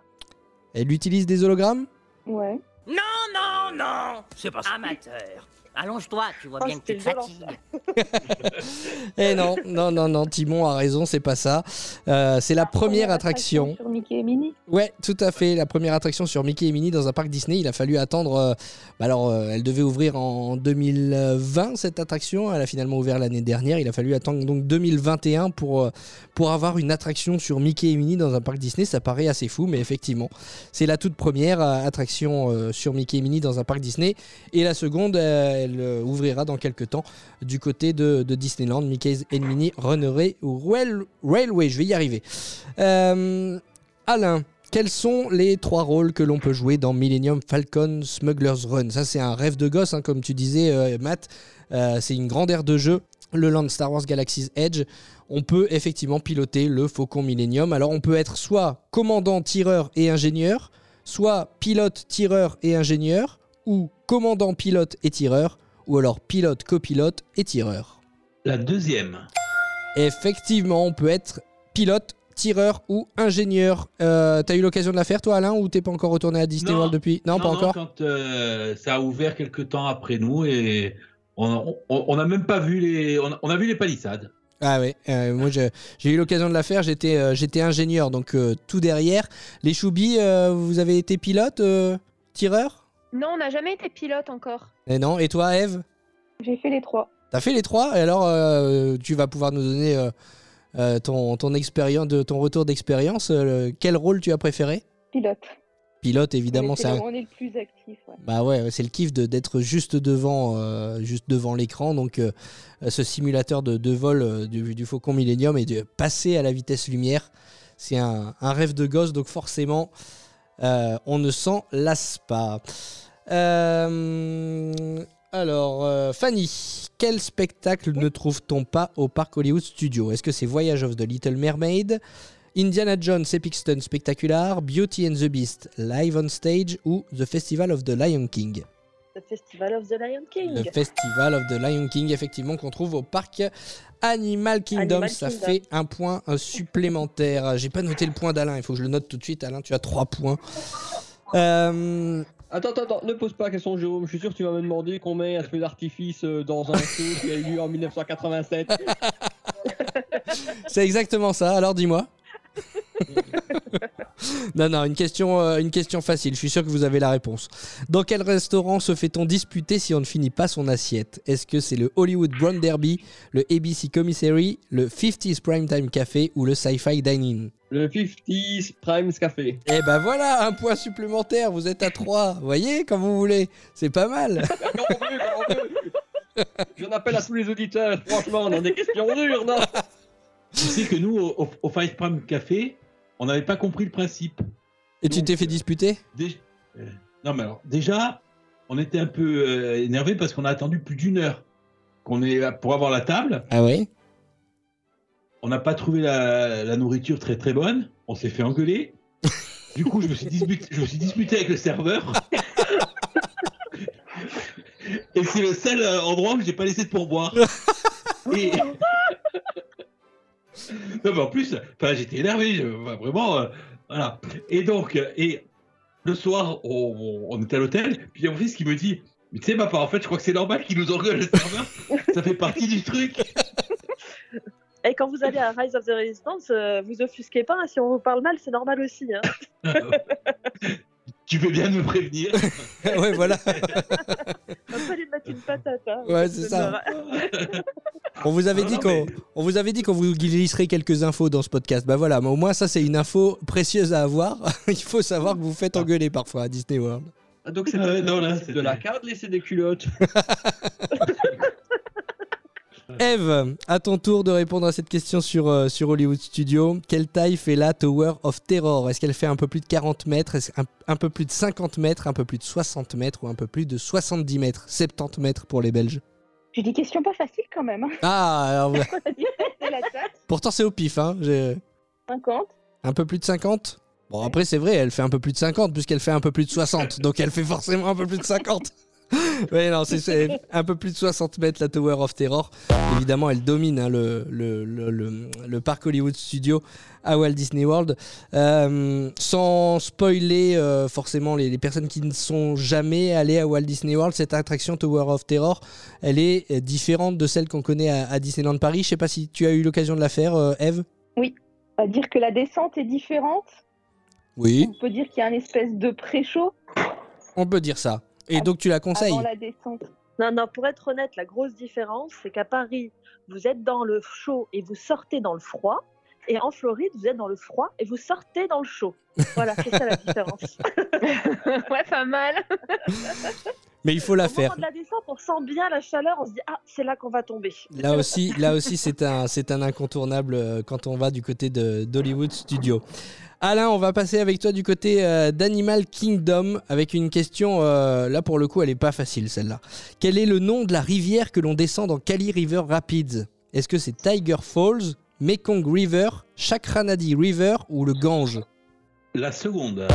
Elle utilise des hologrammes? Ouais. Non, non, non C'est pas amateur. Allonge-toi, tu vois Oh, bien que tu te fatigues. Eh non, non, non, non, Timon a raison, c'est pas ça. Euh, c'est la première attraction. Sur Mickey et Minnie. Ouais, tout à fait. La première attraction sur Mickey et Minnie dans un parc Disney. Il a fallu attendre. euh, bah alors, euh, elle devait ouvrir en 2020 cette attraction. Elle a finalement ouvert l'année dernière. Il a fallu attendre donc 2021 pour euh, pour avoir une attraction sur Mickey et Minnie dans un parc Disney. Ça paraît assez fou, mais effectivement, c'est la toute première euh, attraction euh, sur Mickey et Minnie dans un parc Disney. Et la seconde, euh, elle euh, ouvrira dans quelques temps du côté de, de Disneyland, Mickey's and Minnie Runaway Rail- Railway. Je vais y arriver. Euh, Alain, quels sont les trois rôles que l'on peut jouer dans Millennium Falcon Smuggler's Run? Ça, c'est un rêve de gosse, hein, comme tu disais, euh, Matt. C'est une grande aire de jeu. Le land Star Wars Galaxy's Edge. On peut effectivement piloter le Faucon Millennium. Alors, on peut être soit commandant, tireur et ingénieur, soit pilote, tireur et ingénieur, ou commandant, pilote et tireur, ou alors pilote, copilote et tireur. La deuxième. Effectivement, on peut être pilote, tireur ou ingénieur. Euh, T'as eu l'occasion de la faire, toi, Alain, ou t'es pas encore retourné à Disney Non. World depuis Non, pas encore. Quand euh, ça a ouvert quelques temps après nous et on n'a même pas vu les. On a, on a vu les palissades. Ah ouais, euh, moi j'ai eu l'occasion de la faire, j'étais euh, j'étais ingénieur, donc euh, tout derrière. Les Choubis, vous avez été pilote, tireur? Non, on n'a jamais été pilote encore. Et non, et toi, Eve? J'ai fait les trois. T'as fait les trois, et alors euh, tu vas pouvoir nous donner euh, euh, ton, ton, expérience, de, ton retour d'expérience. euh, quel rôle tu as préféré? Pilote. Pilote, évidemment, On c'est un- on est le plus actif. ouais. Bah ouais, c'est le kiff de- d'être juste devant, euh, juste devant l'écran. Donc, euh, ce simulateur de, de vol euh, du, du Faucon Millennium et de passer à la vitesse lumière, c'est un, un rêve de gosse. Donc, forcément, euh, on ne s'en lasse pas. Euh, alors, euh, Fanny, quel spectacle ne trouve-t-on pas au parc Hollywood Studio? Est-ce que c'est Voyage of the Little Mermaid Indiana Jones Epic Stunt Spectacular, Beauty and the Beast Live on Stage ou The Festival of the Lion King? Le Festival of the Lion King. Le Festival of the Lion King, effectivement, qu'on trouve au parc Animal Kingdom. Animal Ça Kingdom. fait un point supplémentaire. J'ai pas noté le point d'Alain, il faut que je le note tout de suite. Alain, tu as trois points. Euh, Attends, attends, attends, ne pose pas la question, Jérôme. Je suis sûr que tu vas me demander qu'on met un feu d'artifice euh, dans un show qui a eu lieu en 1987. C'est exactement ça, alors dis-moi. non, non, une question, euh, une question facile, je suis sûr que vous avez la réponse. Dans quel restaurant se fait-on disputer si on ne finit pas son assiette? Est-ce que c'est le Hollywood Brown Derby, le ABC Commissary, le 50s Primetime Café ou le Sci-Fi Dining? Le 50s Prime Café. Eh ben voilà, un point supplémentaire, vous êtes à 3. Vous voyez, comme vous voulez, c'est pas mal. J'en appelle à tous les auditeurs. Franchement, on a des questions dures, non? Tu sais que nous, au, au- au Five Prime Café, on n'avait pas compris le principe. Et tu t'es fait disputer Dé- euh, Non, mais alors, déjà, on était un peu euh, énervé parce qu'on a attendu plus d'une heure qu'on est là pour avoir la table. Ah ouais On n'a pas trouvé la, la nourriture très très bonne. On s'est fait engueuler. Du coup, je me suis disputé, je me suis disputé avec le serveur. Et c'est le seul euh, endroit où j'ai pas laissé de pourboire. Et... non, mais en plus, enfin, j'étais énervé, je- vraiment, euh, voilà. Et donc, euh, et le soir, on, on- était à l'hôtel, puis il y a mon fils qui me dit, mais tu sais, papa, en fait, je crois que c'est normal qu'il nous engueule le serveur. Ça fait partie du truc. Et quand vous allez à Rise of the Resistance, euh, vous offusquez pas. hein, si on vous parle mal, c'est normal aussi. Hein. tu peux bien me prévenir. ouais, voilà. On va pas lui mettre une patate. Hein, Ouais, c'est ça. On vous avait Non, dit qu'on on vous avait dit qu'on vous glisserait quelques infos dans ce podcast. Bah voilà, mais au moins ça c'est une info précieuse à avoir. Il faut savoir que vous faites engueuler parfois à Disney World. Ah, Donc c'est Euh, non, là, de la carte, laisser des culottes. Eve, à ton tour de répondre à cette question sur, euh, sur Hollywood Studio. Quelle taille fait la Tower of Terror? Est-ce qu'elle fait un peu plus de 40 mètres? Est-ce un, un peu plus de 50 mètres? Un peu plus de 60 mètres? Ou un peu plus de 70 mètres? 70 mètres pour les Belges. J'ai des questions pas faciles quand même. hein. Ah, alors, pourtant c'est au pif. Hein. J'ai- 50. Un peu plus de 50 Bon, après, c'est vrai, elle fait un peu plus de 50 puisqu'elle fait un peu plus de 60. donc, elle fait forcément un peu plus de 50. Oui, non, c'est- un peu plus de 60 mètres la Tower of Terror. Évidemment, elle domine hein, le, le, le, le- parc Hollywood Studio à Walt Disney World. Euh, sans spoiler euh, forcément les, les personnes qui ne sont jamais allées à Walt Disney World, cette attraction Tower of Terror, elle est euh, différente de celle qu'on connaît à, à Disneyland Paris. Je sais pas si tu as eu l'occasion de la faire, euh, Eve. Oui. On va dire que la descente est différente. Oui, On peut dire qu'il y a une espèce de pré-show on peut dire ça. Et donc tu la conseilles. Non, non, pour être honnête, la grosse différence, c'est qu'à Paris, vous êtes dans le chaud et vous sortez dans le froid. Et en Floride, vous êtes dans le froid et vous sortez dans le chaud. Voilà, c'est ça la différence. ouais, pas mal. Mais il faut la Au faire. moment de la descente, on sent bien la chaleur, on se dit ah c'est là qu'on va tomber. Là aussi, là aussi c'est un, c'est un incontournable euh, quand on va du côté de d'Hollywood Studio. Alain, on va passer avec toi du côté euh, d'Animal Kingdom avec une question, euh, là pour le coup elle est pas facile celle-là. Quel est le nom de la rivière que l'on descend dans Kali River Rapids? Est-ce que c'est Tiger Falls, Mekong River, Chakranadi River ou le Gange? La seconde.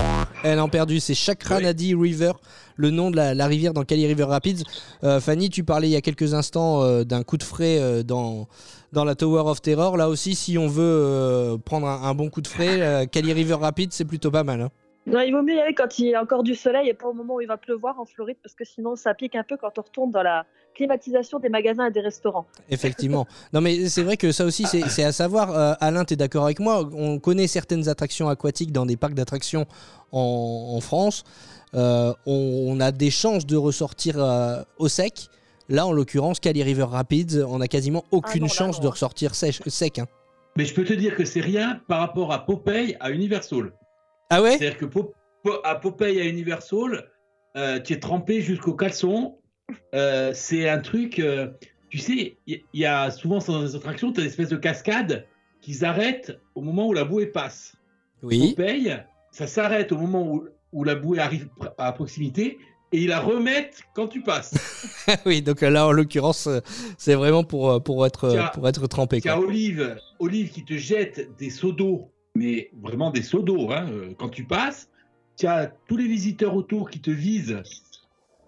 Elle a perdu, c'est Chakranadi River, le nom de la, la rivière dans Kali River Rapids. Euh, Fanny, tu parlais il y a quelques instants euh, d'un coup de frais euh, dans, dans la Tower of Terror. Là aussi, si on veut euh, prendre un, un bon coup de frais, euh, Kali River Rapids, c'est plutôt pas mal. hein. Non, il vaut mieux y aller quand il y a encore du soleil et pas au moment où il va pleuvoir en Floride parce que sinon ça pique un peu quand on retourne dans la climatisation des magasins et des restaurants. Effectivement. non, mais c'est vrai que ça aussi, c'est à savoir. Euh, Alain, tu es d'accord avec moi On connaît certaines attractions aquatiques dans des parcs d'attractions en, en France. Euh, on, on a des chances de ressortir euh, au sec. Là, en l'occurrence, Cali River Rapids, on a quasiment aucune non, là, chance non. de ressortir sèche- sec. hein. Mais je peux te dire que c'est rien par rapport à Popeye à Universal. Ah ouais? C'est-à-dire que Po- Po- à Popeye à Universal, euh, tu es trempé jusqu'au caleçon. Euh, c'est un truc, euh, tu sais, il y, y a souvent dans les attractions, tu as des espèces de cascades qui s'arrêtent au moment où la bouée passe. Oui. Popeye, ça s'arrête au moment où, où la bouée arrive à proximité et ils la remettent quand tu passes. oui, donc euh, là, en l'occurrence, c'est vraiment pour, pour, être, pour être trempé. Il y a. Olive, Olive qui te jette des seaux d'eau, mais vraiment des seaux d'eau. Hein, quand tu passes, tu as tous les visiteurs autour qui te visent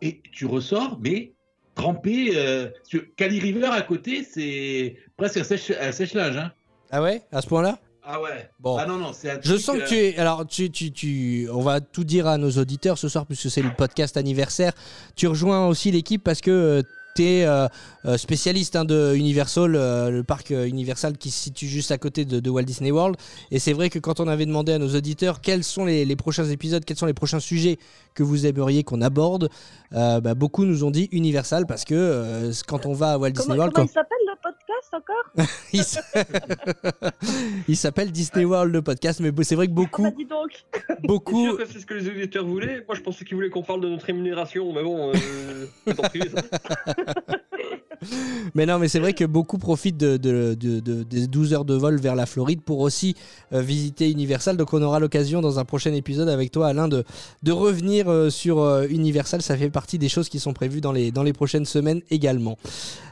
et tu ressors, mais trempé. Euh, sur Cali River à côté, c'est presque un sèche- un sèche-linge. hein. Ah ouais? À ce point-là? Ah ouais. Bon. Ah non, non, c'est un Je sens que euh, tu es. Alors, tu, tu, tu, on va tout dire à nos auditeurs ce soir, puisque c'est le podcast anniversaire. Tu rejoins aussi l'équipe parce que tu es spécialiste hein, de Universal, euh, le parc euh, Universal qui se situe juste à côté de, de Walt Disney World. Et c'est vrai que quand on avait demandé à nos auditeurs quels sont les, les prochains épisodes, quels sont les prochains sujets que vous aimeriez qu'on aborde, euh, bah, beaucoup nous ont dit Universal parce que euh, quand on va à Walt Disney Comment, World. comment quand- il s'appelle le podcast encore? Il s- il s'appelle Disney World le podcast, mais c'est vrai que beaucoup, Ah bah dis donc beaucoup. sûr que c'est ce que les auditeurs voulaient. Moi, je pensais qu'ils voulaient qu'on parle de notre rémunération, mais bon, euh, c'est en privé, ça. Mais non, mais c'est vrai que beaucoup profitent de, de- de- de- des 12 heures de vol vers la Floride pour aussi euh, visiter Universal. Donc on aura l'occasion dans un prochain épisode avec toi, Alain, de, revenir euh, sur euh, Universal. Ça fait partie des choses qui sont prévues dans les, dans les prochaines semaines également.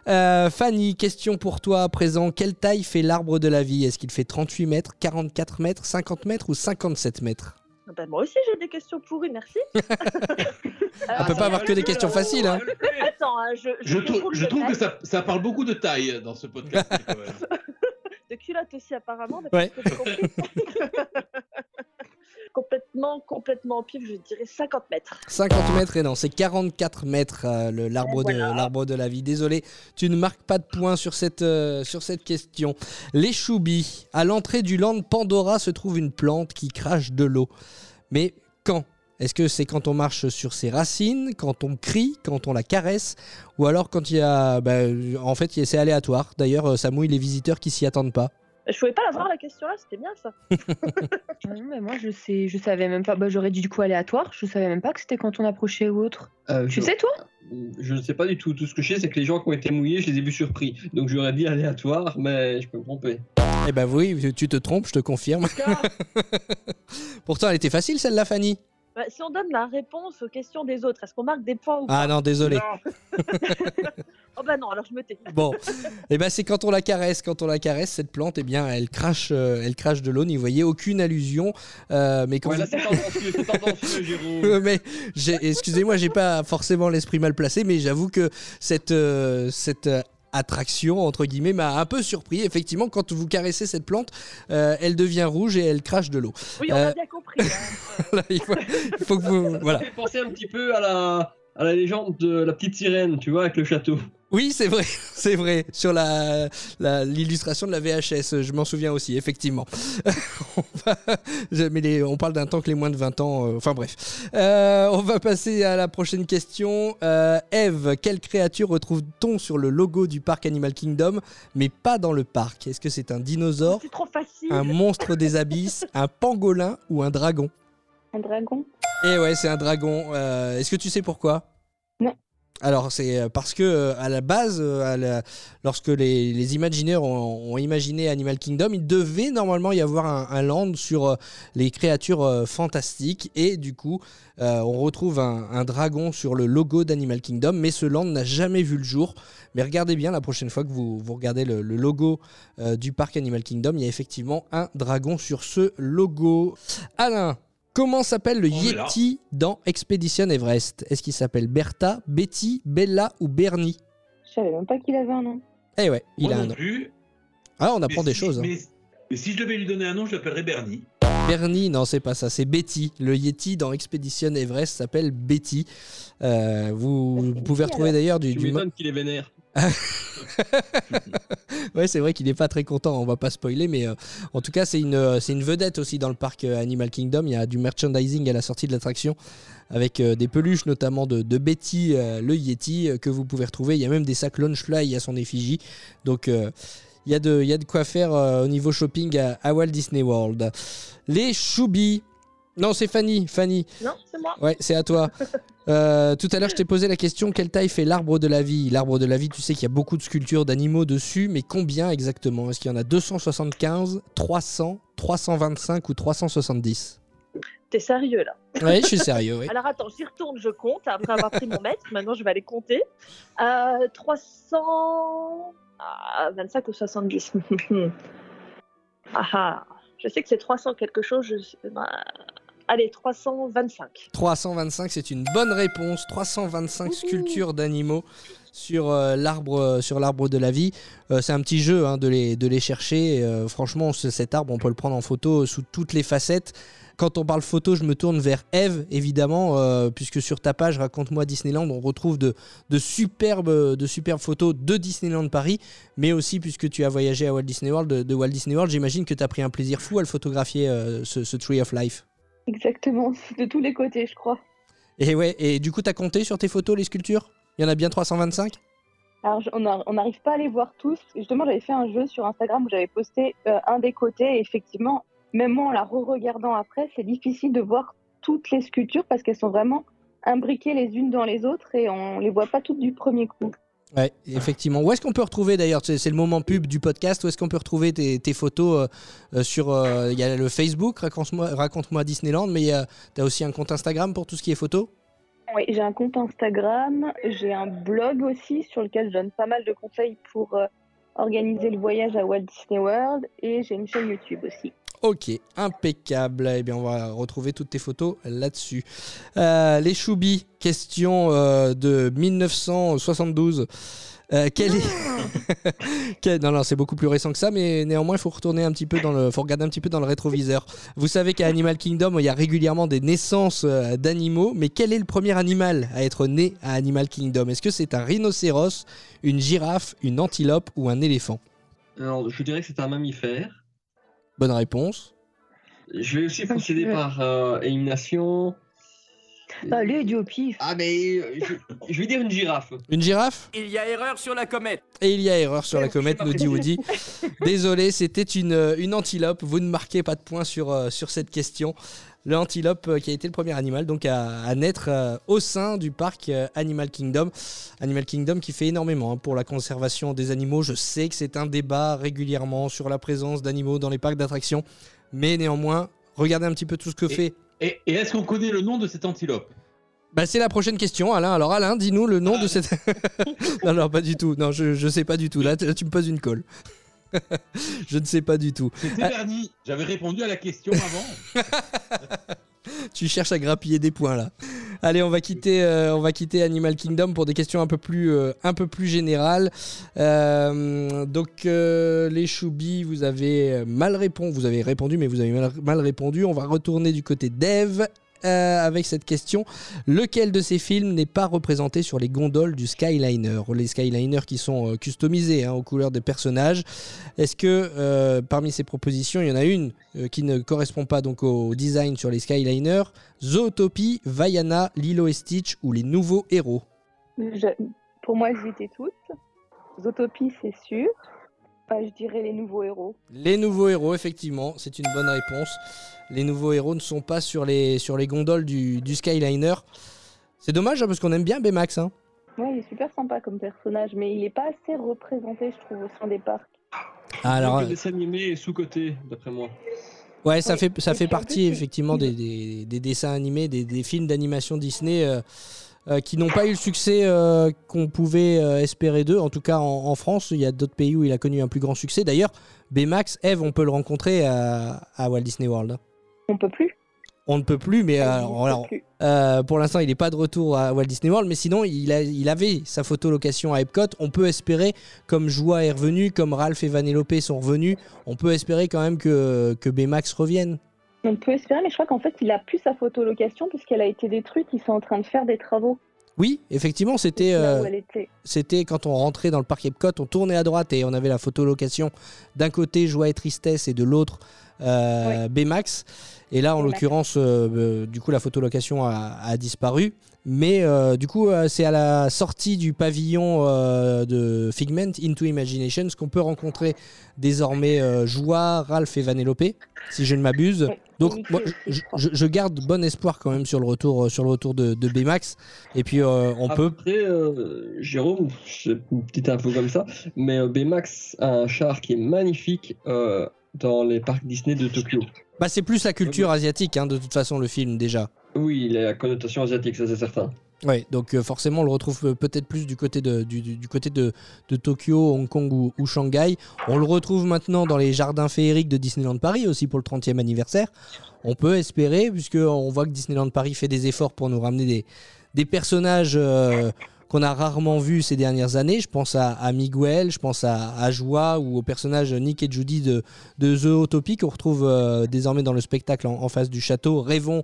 Fanny, question pour toi à présent. Quelle taille fait l'arbre de la vie? Est-ce qu'il fait 38 mètres, 44 mètres, 50 mètres ou 57 mètres? Ah bah, Moi aussi j'ai des questions pourries, merci. On peut pas avoir que des questions faciles. Hein. Attends, hein, je, Je, je, trou- déroule je le trouve que ça, ça parle beaucoup de taille dans ce podcast. quand même. De culotte aussi apparemment, Ouais. que. complètement, complètement au pif, je dirais 50 mètres. 50 mètres et non, c'est 44 mètres euh, l'arbre de, l'arbre de la vie. Désolé, tu ne marques pas de points sur cette, euh, sur cette question. Les choubis. À l'entrée du land Pandora se trouve une plante qui crache de l'eau. Mais quand? Est-ce que c'est quand on marche sur ses racines, quand on crie, quand on la caresse, ou alors quand il y a... bah, en fait, c'est aléatoire. D'ailleurs, euh, ça mouille les visiteurs qui s'y attendent pas. Je pouvais pas la voir la question là, c'était bien ça. Ah non, mais moi, je sais, je savais même pas. Bah, j'aurais dit du coup aléatoire. Je savais même pas que c'était quand on approchait ou autre. Euh, Tu je- sais, toi? Je ne sais pas du tout. Tout ce que je sais, c'est que les gens qui ont été mouillés, je les ai vus surpris. Donc j'aurais dit aléatoire, mais je peux me tromper. Eh ben oui, tu te trompes, je te confirme. Pourtant, elle était facile celle-là, Fanny. Bah, si on donne la réponse aux questions des autres, est-ce qu'on marque des points ou pas Ah non, désolé. Oh bah non, alors je me tais. Bon, et ben c'est quand on la caresse, quand on la caresse cette plante, eh bien elle crache, euh, elle crache de l'eau. N'y voyez aucune allusion, euh, mais quand Ouais, là, vous- c'est tendancieux, c'est tendancieux, Jérôme. mais j'ai- excusez-moi, j'ai pas forcément l'esprit mal placé, mais j'avoue que cette cette, cette euh, attraction entre guillemets m'a un peu surpris. Effectivement, quand vous caressez cette plante, euh, elle devient rouge et elle crache de l'eau. Oui, on Euh, a bien compris. hein. il, faut, il faut que vous voilà. Ça fait penser un petit peu à la, à la légende de la petite sirène, tu vois, avec le château. Oui, c'est vrai, c'est vrai. Sur la la- l'illustration de la VHS, je m'en souviens aussi, effectivement. on, va- je- mais les- on parle d'un temps que les moins de 20 ans. euh, enfin bref. Euh, on va passer à la prochaine question. Euh, Eve, quelle créature retrouve-t-on sur le logo du parc Animal Kingdom, mais pas dans le parc? Est-ce que c'est un dinosaure, C'est trop facile. un monstre des abysses, un pangolin ou un dragon? Un dragon Eh ouais, c'est un dragon. Est-ce que tu sais pourquoi? Non. Alors, c'est euh, parce que euh, à la base, euh, lorsque les, les Imagineers ont, imaginé Animal Kingdom, il devait normalement y avoir un, land sur les créatures fantastiques. Et du coup, on retrouve un, dragon sur le logo d'Animal Kingdom. Mais ce land n'a jamais vu le jour. Mais regardez bien la prochaine fois que vous, regardez le, logo du parc Animal Kingdom, il y a effectivement un dragon sur ce logo. Alain, comment s'appelle le. Yeti dans Expedition Everest? Est-ce qu'il s'appelle Bertha, Betty, Bella ou Bernie? Je savais même pas qu'il avait un nom. Eh ouais, il Moi a un non nom. plus. Ah, on Mais apprend des si- choses. hein. Mais, si je devais lui donner un nom, je l'appellerais Bernie. Bernie, non, c'est pas ça, c'est Betty. Le Yeti dans Expedition Everest s'appelle Betty. Euh, vous, vous pouvez retrouver d'ailleurs du, Tu du mo- m'étonnes qu'il est vénère. ouais, c'est vrai qu'il n'est pas très content, on va pas spoiler, mais euh, en tout cas, c'est une, euh, c'est une vedette aussi dans le parc euh, Animal Kingdom. Il y a du merchandising à la sortie de l'attraction avec des peluches, notamment de, Betty, le Yeti, que vous pouvez retrouver. Il y a même des sacs Launchfly à son effigie. Donc, il y, a de- il y a de quoi faire au niveau shopping à, à Walt Disney World. Les Choubi. Non, c'est Fanny. Fanny. Non, c'est moi. Ouais, c'est à toi. Euh, tout à l'heure, je t'ai posé la question quelle taille fait l'arbre de la vie? L'arbre de la vie, tu sais qu'il y a beaucoup de sculptures d'animaux dessus, mais combien exactement? Est-ce qu'il y en a 275, 300, 325 ou 370 T'es sérieux là? Oui, je suis sérieux, oui. Alors attends, j'y retourne, je compte après avoir pris mon mètre. Maintenant, je vais aller compter. Euh, 300. Ah, 25 ou 70 Ah ah. Je sais que c'est 300 quelque chose. Je... Allez, 325. 325, c'est une bonne réponse. 325 sculptures d'animaux sur euh, l'arbre euh, sur l'arbre de la vie. Euh, c'est un petit jeu hein, de, les, de les chercher. Euh, franchement, ce- cet arbre, on peut le prendre en photo sous toutes les facettes. Quand on parle photo, je me tourne vers Eve, évidemment, puisque sur ta page Raconte-moi Disneyland, on retrouve de, de, superbes, de superbes photos de Disneyland Paris, mais aussi, puisque tu as voyagé à Walt Disney World, de, de Walt Disney World, j'imagine que tu as pris un plaisir fou à le photographier, ce, ce Tree of Life. Exactement, de tous les côtés, je crois. Et ouais, et du coup, t'as compté sur tes photos les sculptures? Il y en a bien 325 Alors, on n'arrive pas à les voir tous. Justement, j'avais fait un jeu sur Instagram où j'avais posté euh, un des côtés. Et effectivement, même moi, en la re-regardant après, c'est difficile de voir toutes les sculptures parce qu'elles sont vraiment imbriquées les unes dans les autres et on les voit pas toutes du premier coup. Ouais, effectivement. Où est-ce qu'on peut retrouver d'ailleurs C'est le moment pub du podcast. Où est-ce qu'on peut retrouver tes, tes photos euh, euh, sur euh, Il y a le Facebook, raconte-moi raconte Disneyland, mais tu as aussi un compte Instagram pour tout ce qui est photo Oui, j'ai un compte Instagram, j'ai un blog aussi sur lequel je donne pas mal de conseils pour organiser le voyage à Walt Disney World et j'ai une chaîne YouTube aussi. Ok, impeccable. Eh bien, on va retrouver toutes tes photos là-dessus. Euh, les Choubis, question euh, de 1972. Euh, quel est... Quel- Non, non, c'est beaucoup plus récent que ça, mais néanmoins, il faut retourner un petit peu dans le, faut regarder un petit peu dans le rétroviseur. Vous savez qu'à Animal Kingdom, il y a régulièrement des naissances d'animaux, mais quel est le premier animal à être né à Animal Kingdom? Est-ce que c'est un rhinocéros, une girafe, une antilope ou un éléphant? Alors, je dirais que c'est un mammifère. Bonne réponse. Je vais aussi procéder par euh, élimination. Allez, du au pif. Ah, mais euh, je, je vais dire une girafe. Une girafe? Il y a erreur sur la comète. Et il y a erreur sur la comète, nous dit Woody. Désolé, c'était une, euh, une antilope. Vous ne marquez pas de points sur, euh, sur cette question. L'antilope euh, qui a été le premier animal donc à, à naître euh, au sein du parc euh, Animal Kingdom. Animal Kingdom qui fait énormément hein, pour la conservation des animaux. Je sais que c'est un débat régulièrement sur la présence d'animaux dans les parcs d'attractions. Mais néanmoins, regardez un petit peu tout ce que fait. Et, et est-ce qu'on connaît le nom de cette antilope? Bah, c'est la prochaine question, Alain. Alors, Alain, dis-nous le nom de cette. non, non, pas du tout. Non, je, je sais pas du tout. Là, là, tu me poses une colle. je ne sais pas du tout. C'était Ah, Bernie. J'avais répondu à la question avant. tu cherches à grappiller des points là. Allez, on va quitter, euh, on va quitter Animal Kingdom pour des questions un peu plus, euh, un peu plus générales. Euh, donc, les choubis, vous avez mal répondu. Vous avez répondu, mais vous avez mal, mal répondu. On va retourner du côté d'Eve. Euh, avec cette question. Lequel de ces films n'est pas représenté sur les gondoles du Skyliner Les Skyliners qui sont euh, customisés hein, aux couleurs des personnages. Est-ce que euh, parmi ces propositions, il y en a une qui ne correspond pas donc au design sur les Skyliners? Zootopie, Vaiana, Lilo et Stitch ou les nouveaux héros? Pour moi, j'y étais toutes. Zootopie, c'est sûr. Bah, je dirais les nouveaux héros. Les nouveaux héros, effectivement, c'est une bonne réponse. Les nouveaux héros ne sont pas sur les, sur les gondoles du, du Skyliner. C'est dommage hein, parce qu'on aime bien Baymax. Hein. Ouais, il est super sympa comme personnage, mais il est pas assez représenté, je trouve, au sein des parcs. Ah, alors, le euh, dessin animé est sous-côté, d'après moi. Ouais, ça Oui. fait, ça fait partie plus, effectivement des, des- des dessins animés, des, des films d'animation Disney euh, euh, qui n'ont pas eu le succès euh, qu'on pouvait euh, espérer d'eux. En tout cas, en, en France, il y a d'autres pays où il a connu un plus grand succès. D'ailleurs, Baymax, Eve, on peut le rencontrer à, à Walt Disney World. On peut plus? On ne peut plus, mais Ah, alors, on peut alors, plus. pour l'instant, il n'est pas de retour à Walt Disney World, mais sinon, il, a- il avait sa photo location à Epcot. On peut espérer, comme Joie est revenu, comme Ralph et Vanellope sont revenus, on peut espérer quand même que, que Baymax revienne. On peut espérer, mais je crois qu'en fait, il a plus sa photolocation puisqu'elle a été détruite. Ils sont en train de faire des travaux. Oui, effectivement, c'était euh, c'était quand on rentrait dans le parc Epcot, on tournait à droite et on avait la photo location d'un côté Joie et Tristesse et de l'autre euh, Baymax. Et là, en l'occurrence, euh, euh, du coup, la photo location a, a disparu. Mais euh, du coup, euh, c'est à la sortie du pavillon euh, de Figment Into Imagination qu'on peut rencontrer désormais euh, Joie, Ralph et Vanellope, si je ne m'abuse. Donc, moi, je, garde bon espoir quand même sur le retour, sur le retour de, de Baymax. Et puis, euh, on peut Après, euh, Jérôme, c'est une petite info comme ça, mais euh, Baymax a un char qui est magnifique euh, dans les parcs Disney de Tokyo. Bah, c'est plus la culture asiatique, hein, de toute façon, le film déjà. Oui, il a la connotation asiatique, ça c'est certain. Ouais, donc euh, forcément, on le retrouve euh, peut-être plus du côté de, Tokyo, Hong Kong ou, Shanghai. On le retrouve maintenant dans les jardins féeriques de Disneyland Paris aussi pour le 30e anniversaire. On peut espérer, puisqu'on voit que Disneyland Paris fait des efforts pour nous ramener des, des personnages euh, qu'on a rarement vus ces dernières années. Je pense à, Miguel, je pense à, à Joie ou au personnage Nick et Judy de, de Zootopie qu'on retrouve euh, désormais dans le spectacle en, face du château. Rêvons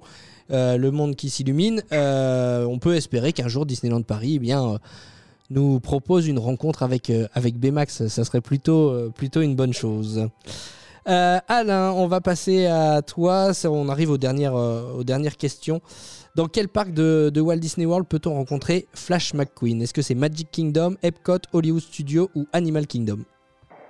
euh, le monde qui s'illumine. Euh, on peut espérer qu'un jour Disneyland Paris eh bien, nous propose une rencontre avec, avec Baymax. Ça serait plutôt, plutôt une bonne chose. Alain, on va passer à toi. On arrive aux dernières, aux dernières questions. Dans quel parc de, de Walt Disney World peut-on rencontrer Flash McQueen? Est-ce que c'est Magic Kingdom, Epcot, Hollywood Studio ou Animal Kingdom?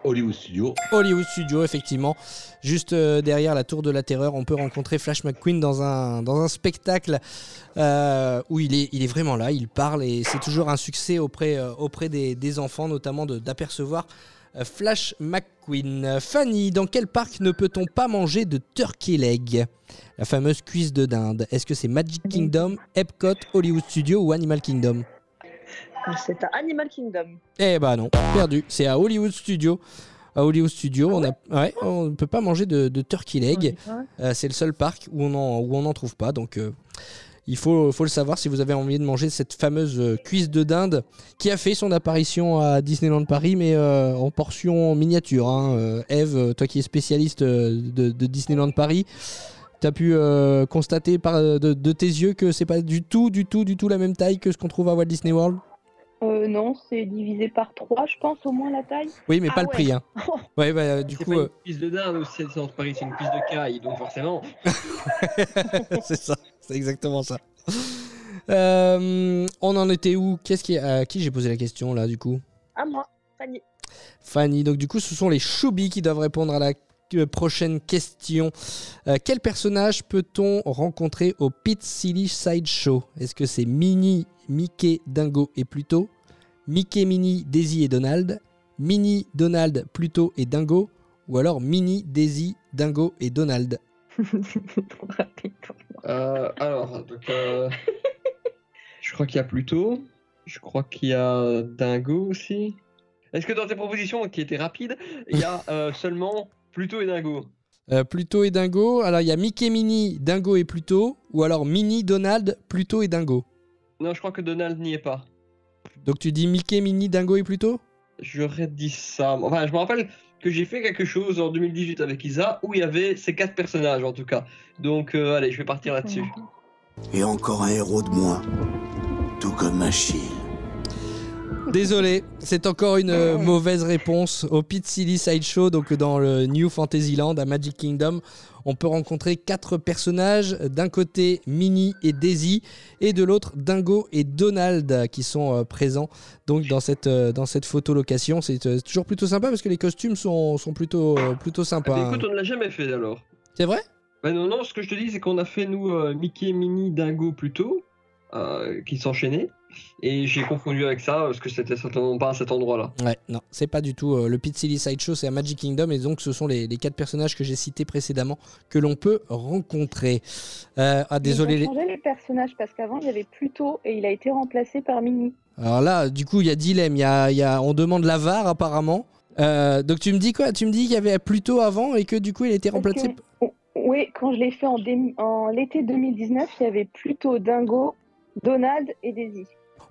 Hollywood Studio. Hollywood Studio, effectivement. Juste euh, derrière la Tour de la Terreur, on peut rencontrer Flash McQueen dans un, dans un spectacle euh, où il est, il est vraiment là, il parle et c'est toujours un succès auprès, euh, auprès des, des enfants, notamment d'apercevoir euh, Flash McQueen. Fanny, dans quel parc ne peut-on pas manger de turkey leg? La fameuse cuisse de dinde. Est-ce que c'est Magic Kingdom, Epcot, Hollywood Studio ou Animal Kingdom? C'est à Animal Kingdom. eh bah non, perdu. C'est à Hollywood Studio. À Hollywood Studio, on a, ouais, on ne peut pas manger de, de turkey leg. Euh, c'est le seul parc où on en, où on n'en trouve pas. Donc, euh, il faut, faut le savoir si vous avez envie de manger cette fameuse euh, cuisse de dinde qui a fait son apparition à Disneyland Paris, mais euh, en portion miniature. Hein. Eve, toi qui es spécialiste de, de Disneyland Paris, tu as pu euh, constater par, de, de tes yeux que c'est pas du tout, du tout, du tout la même taille que ce qu'on trouve à Walt Disney World? Euh, non, c'est divisé par 3, je pense, au moins la taille. Oui, mais Ah pas le prix. Hein. Ouais, bah, euh, du C'est coup, pas euh, une cuisse de dinde aussi, c'est Paris, c'est une cuisse de caille, donc forcément. c'est ça, c'est exactement ça. Euh, on en était où? Qu'est-ce qui, à qui j'ai posé la question là du coup? À moi, Fanny. Fanny. Donc du coup, ce sont les choubis qui doivent répondre à la euh, prochaine question. Euh, quel personnage peut-on rencontrer au Pit Silly Sideshow? Est-ce que c'est Minnie, Mickey, Dingo et Pluto? Mickey, Minnie, Daisy et Donald? Minnie, Donald, Pluto et Dingo? Ou alors Minnie, Daisy, Dingo et Donald? Euh, alors, euh, je crois qu'il y a Pluto, je crois qu'il y a Dingo aussi. Est-ce que dans tes propositions, qui étaient rapides, il y a seulement Pluto et Dingo Euh, Pluto et Dingo. Alors il y a Mickey, Minnie, Dingo et Pluto. Ou alors Minnie, Donald, Pluto et Dingo. Non, je crois que Donald n'y est pas. Donc tu dis Mickey, Minnie, Dingo et Pluto? J'aurais dit ça. Enfin, je me rappelle que j'ai fait quelque chose en 2018 avec Isa où il y avait ces quatre personnages en tout cas. Donc, euh, allez, je vais partir là-dessus. Et encore un héros de moins. Tout comme Achille. Désolé, c'est encore une euh, mauvaise réponse au Pit Silly Sideshow, donc dans le New Fantasyland à Magic Kingdom. On peut rencontrer quatre personnages, d'un côté Minnie et Daisy, et de l'autre Dingo et Donald qui sont euh, présents donc dans cette, euh, dans cette photo location. C'est toujours plutôt sympa parce que les costumes sont, sont plutôt, plutôt Ah, sympas. mais hein. écoute, on ne l'a jamais fait alors. C'est vrai? Bah non, non, ce que je te dis, c'est qu'on a fait, nous, Mickey, Minnie, Dingo plus tôt, euh, qui s'enchaînaient. Et j'ai confondu avec ça, parce que c'était certainement pas à cet endroit-là. Ouais, non, c'est pas du tout. euh, le Pit Silly Sideshow, c'est à Magic Kingdom, et donc ce sont les, les quatre personnages que j'ai cités précédemment que l'on peut rencontrer. Euh, ah, désolé. Ils ont changé les personnages parce qu'avant il y avait Pluto et il a été remplacé par Minnie. Alors là, du coup, il y a dilemme. Il y a, y a- on demande la VAR apparemment. Euh, donc tu me dis quoi? Tu me dis qu'il y avait plutôt avant et que du coup il a été Parce remplacé. que- Oui, quand je l'ai fait en, dé- en l'été 2019, il y avait Pluto, Dingo, Donald et Daisy.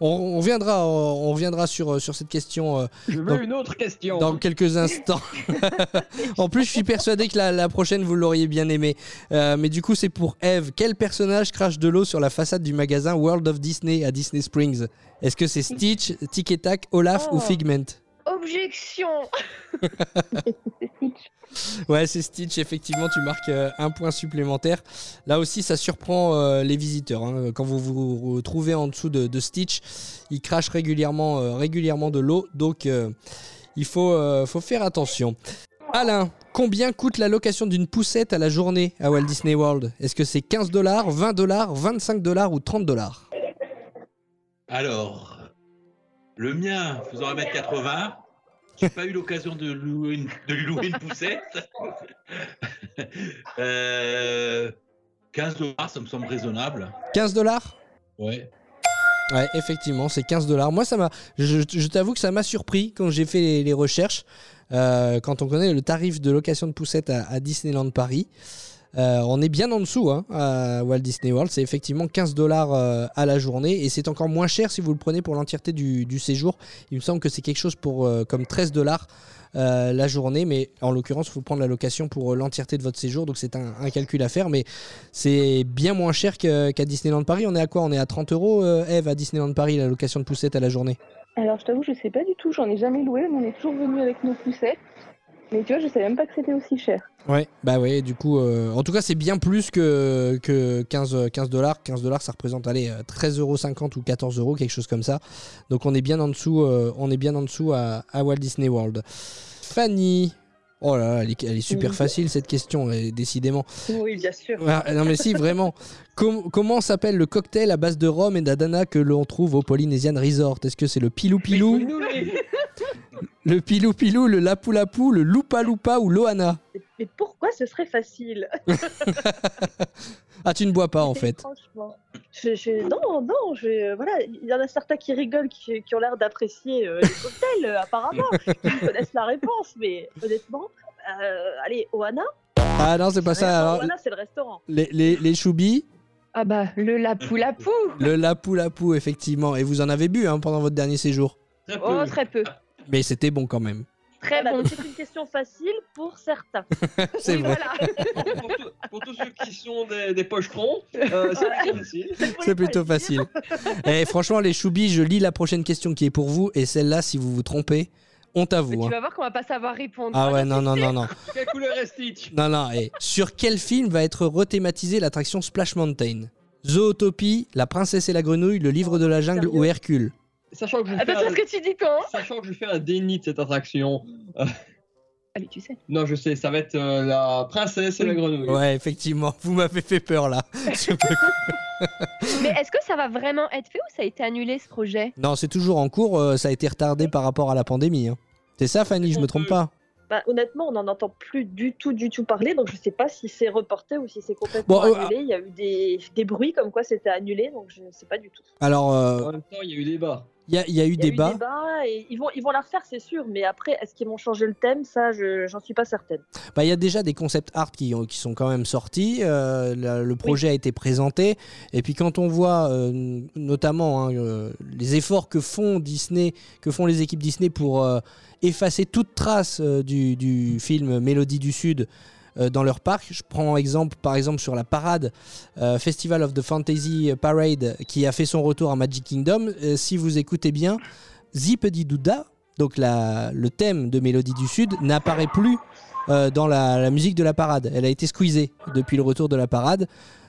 On, on reviendra, on reviendra sur, sur cette question. euh, Je veux dans- une autre question. Dans quelques instants. en plus, je suis persuadé que la, la prochaine, vous l'auriez bien aimé. Euh, mais du coup, c'est pour Eve. Quel personnage crache de l'eau sur la façade du magasin World of Disney à Disney Springs? Est-ce que c'est Stitch, Tic et Tac, Olaf Oh. ou Figment? Objection Ouais, c'est Stitch, effectivement, tu marques euh, un point supplémentaire. Là aussi, ça surprend euh, les visiteurs. hein. Quand vous vous retrouvez en dessous de, de Stitch, il crache régulièrement, euh, régulièrement de l'eau, donc euh, il faut, euh, faut faire attention. Alain, combien coûte la location d'une poussette à la journée à Walt Disney World? Est-ce que c'est 15 dollars, 20 dollars, 25 dollars ou 30 dollars? Alors, le mien faisant 1m80, j'ai pas eu l'occasion de, louer une- de lui louer une poussette. Euh, 15 dollars, ça me semble raisonnable. 15 dollars? Ouais. Ouais, effectivement, c'est 15 dollars. Moi, ça m'a. Je, je t'avoue que ça m'a surpris quand j'ai fait les, les recherches. Euh, quand on connaît le tarif de location de poussette à, à Disneyland Paris, euh, on est bien en dessous hein, à Walt Disney World. C'est effectivement 15 dollars euh, à la journée et c'est encore moins cher si vous le prenez pour l'entièreté du, séjour. Il me semble que c'est quelque chose pour euh, comme 13 dollars. la journée, mais en l'occurrence, il faut prendre la location pour l'entièreté de votre séjour, donc c'est un, calcul à faire, mais c'est bien moins cher qu'à Disneyland Paris. On est à quoi? On est à 30 euros, Eve, à Disneyland Paris, la location de poussette à la journée? Alors je t'avoue, je sais pas du tout, j'en ai jamais loué, mais on est toujours venu avec nos poussettes. Mais tu vois, je savais même pas que c'était aussi cher. Ouais, bah ouais, du coup, euh, en tout cas, c'est bien plus que, que 15 15 dollars. 15 dollars, ça représente, allez, 13,50 euros ou 14 euros, quelque chose comme ça. Donc on est bien en dessous, euh, on est bien en dessous à, à Walt Disney World. Fanny. Oh là là, elle est, elle est super Oui. facile cette question, euh, décidément. Oui, bien sûr. Ah, non mais si, vraiment. Com- comment s'appelle le cocktail à base de rhum et d'adana que l'on trouve au Polynesian Resort? Est-ce que c'est le pilou pilou, le pilou pilou, le lapu lapu, le lupa lupa ou l'ohana Mais pourquoi ce serait facile Ah, tu ne bois pas en fait. Franchement. Je, je- non, non, je, voilà, il y en a certains qui rigolent, qui, qui ont l'air d'apprécier euh, les cocktails, euh, apparemment, qui connaissent la réponse, mais honnêtement, euh, allez, Oana Ah non, c'est pas ça. Alors, Oana, c'est le restaurant. les, les, les choubis, Ah bah, le lapou lapou le lapu lapu, effectivement. Et vous en avez bu hein, pendant votre dernier séjour. Oh, très peu. Mais c'était bon quand même. Très Voilà, bon. donc C'est une question facile pour certains. C'est vrai. pour, tout- pour tous ceux qui sont des, des pochetrons, euh, c'est plutôt facile. C'est plutôt facile. Et franchement, les choubis, je lis la prochaine question qui est pour vous. Et celle-là, si vous vous trompez, honte à vous. Tu hein. vas voir qu'on va pas savoir répondre. Ah ouais, non, non, non, non. Quelle couleur est Stitch? Non, non. Et sur quel film va être rethématisée l'attraction Splash Mountain? Zootopie, La princesse et la grenouille, Le livre de la jungle ou Hercule? Sachant que je parce un, que tu dis quand sachant que je fais un déni de cette attraction. euh, Allez, tu sais. non, je sais, ça va être euh, la princesse et la grenouille. Ouais, effectivement, vous m'avez fait peur là. Sur le coup. Mais est-ce que ça va vraiment être fait ou ça a été annulé ce projet? Non, c'est toujours en cours, euh, ça a été retardé par rapport à la pandémie. hein. C'est ça, Fanny, je me trompe pas? Bah, honnêtement, on n'en entend plus du tout, du tout parler, donc je sais pas si c'est reporté ou si c'est complètement Bon, euh, annulé. Il y a eu des, des bruits comme quoi c'était annulé, donc je ne sais pas du tout. Alors, euh, En même temps, il y a eu débat. Il y, a- il y a eu y a eu débat. et ils vont, ils vont la refaire, c'est sûr, mais après, est-ce qu'ils vont changer le thème? Ça, je j'en suis pas certaine. Bah, il y a déjà des concept art qui, ont- qui sont quand même sortis. euh, la- le projet a été présenté. Et puis quand on voit euh, notamment hein, euh, les efforts que font Disney, que font les équipes Disney pour effacer toute trace du, du film Mélodie du Sud dans leur parc. Je prends exemple, par exemple sur la parade euh, Festival of the Fantasy Parade qui a fait son retour à Magic Kingdom. Euh, si vous écoutez bien, Zipedi Douda, donc le thème de Mélodie du Sud, n'apparaît plus euh, dans la, musique de la parade. Elle a été squeezée depuis le retour de la parade.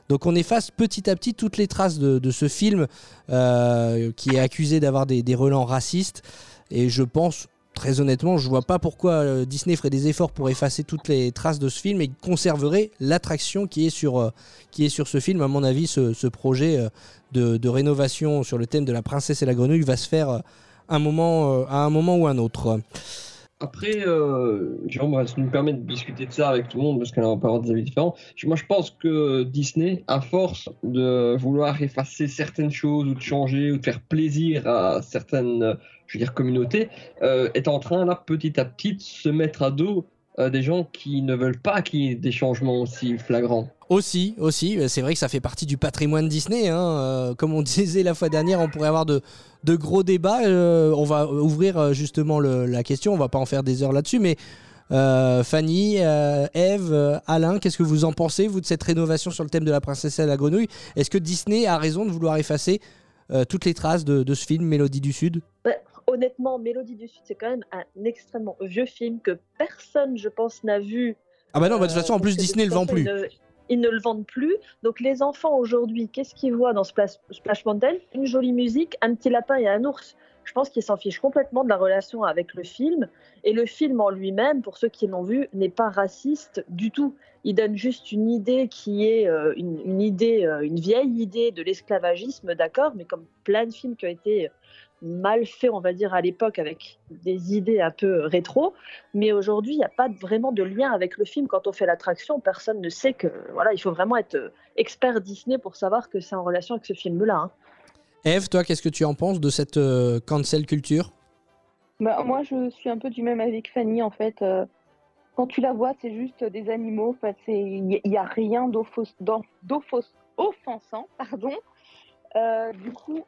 Donc on efface petit à petit toutes les traces de, ce film euh, qui est accusé d'avoir des relents racistes. Et je pense, très honnêtement, je vois pas pourquoi euh, Disney ferait des efforts pour effacer toutes les traces de ce film et conserverait l'attraction qui, est sur, euh, qui est sur ce film. À mon avis, ce, ce projet euh, de, rénovation sur le thème de la princesse et la grenouille va se faire un moment, à un moment ou un autre. Après, euh, va nous permettre de discuter de ça avec tout le monde parce qu'on va avoir des avis différents. Moi, je pense que Disney, à force de vouloir effacer certaines choses ou de changer ou de faire plaisir à certaines, je veux dire, communautés, euh, est en train là petit à petit de se mettre à dos euh, des gens qui ne veulent pas qu'il y ait des changements aussi flagrants. Aussi, aussi, euh, c'est vrai que ça fait partie du patrimoine Disney. hein, euh, comme on disait la fois dernière, on pourrait avoir de, de gros débats. euh, on va ouvrir justement le- la question, on va pas en faire des heures là-dessus, mais euh, Fanny, euh, Eve, Alain, qu'est-ce que vous en pensez, vous, de cette rénovation sur le thème de la princesse et la grenouille? Est-ce que Disney a raison de vouloir effacer euh, toutes les traces de, de ce film, Mélodie du Sud? Ouais, honnêtement, Mélodie du Sud, c'est quand même un extrêmement vieux film que personne, je pense, n'a vu. Ah bah non, bah, de toute Euh, façon, en plus, Disney toute le vend plus. Ils ne, ils ne le vendent plus. Donc les enfants aujourd'hui, qu'est-ce qu'ils voient dans Splash, Splash Mountain? Une jolie musique, un petit lapin et un ours. Je pense qu'ils s'en fichent complètement de la relation avec le film. Et le film en lui-même, pour ceux qui l'ont vu, n'est pas raciste du tout. Il donne juste une idée qui est euh, une, une idée, euh, une vieille idée de l'esclavagisme, d'accord, mais comme plein de films qui ont été mal faits, on va dire, à l'époque, avec des idées un peu rétro. Mais aujourd'hui, il n'y a pas vraiment de lien avec le film. Quand on fait l'attraction, personne ne sait que. Voilà, il faut vraiment être euh, expert Disney pour savoir que c'est en relation avec ce film-là. hein. Eve, toi, qu'est-ce que tu en penses de cette euh, cancel culture? Bah, moi, je suis un peu du même avis que Fanny, en fait. euh, quand tu la vois, c'est juste des animaux. Fait, il n'y a, il y a rien d'offos- d'off- d'offos- offensant. Pardon. Euh, du coup,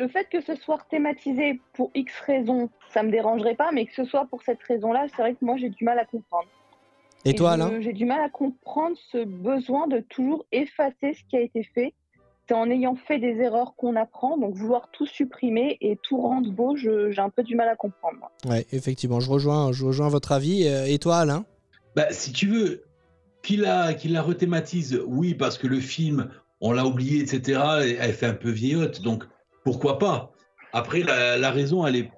le fait que ce soit thématisé pour X raisons, ça me dérangerait pas, mais que ce soit pour cette raison-là, c'est vrai que moi, j'ai du mal à comprendre. Et toi, Alain J'ai du mal à comprendre ce besoin de toujours effacer ce qui a été fait. C'est en ayant fait des erreurs qu'on apprend, donc vouloir tout supprimer et tout rendre beau, j'ai un peu du mal à comprendre. Ouais, effectivement, je rejoins, je rejoins votre avis. Euh, Et toi, Alain Bah, si tu veux, qu'il la, qu'il la rethématise, oui, parce que le film, on l'a oublié, etc., et elle fait un peu vieillotte, donc pourquoi pas? Après, la, la raison, elle est,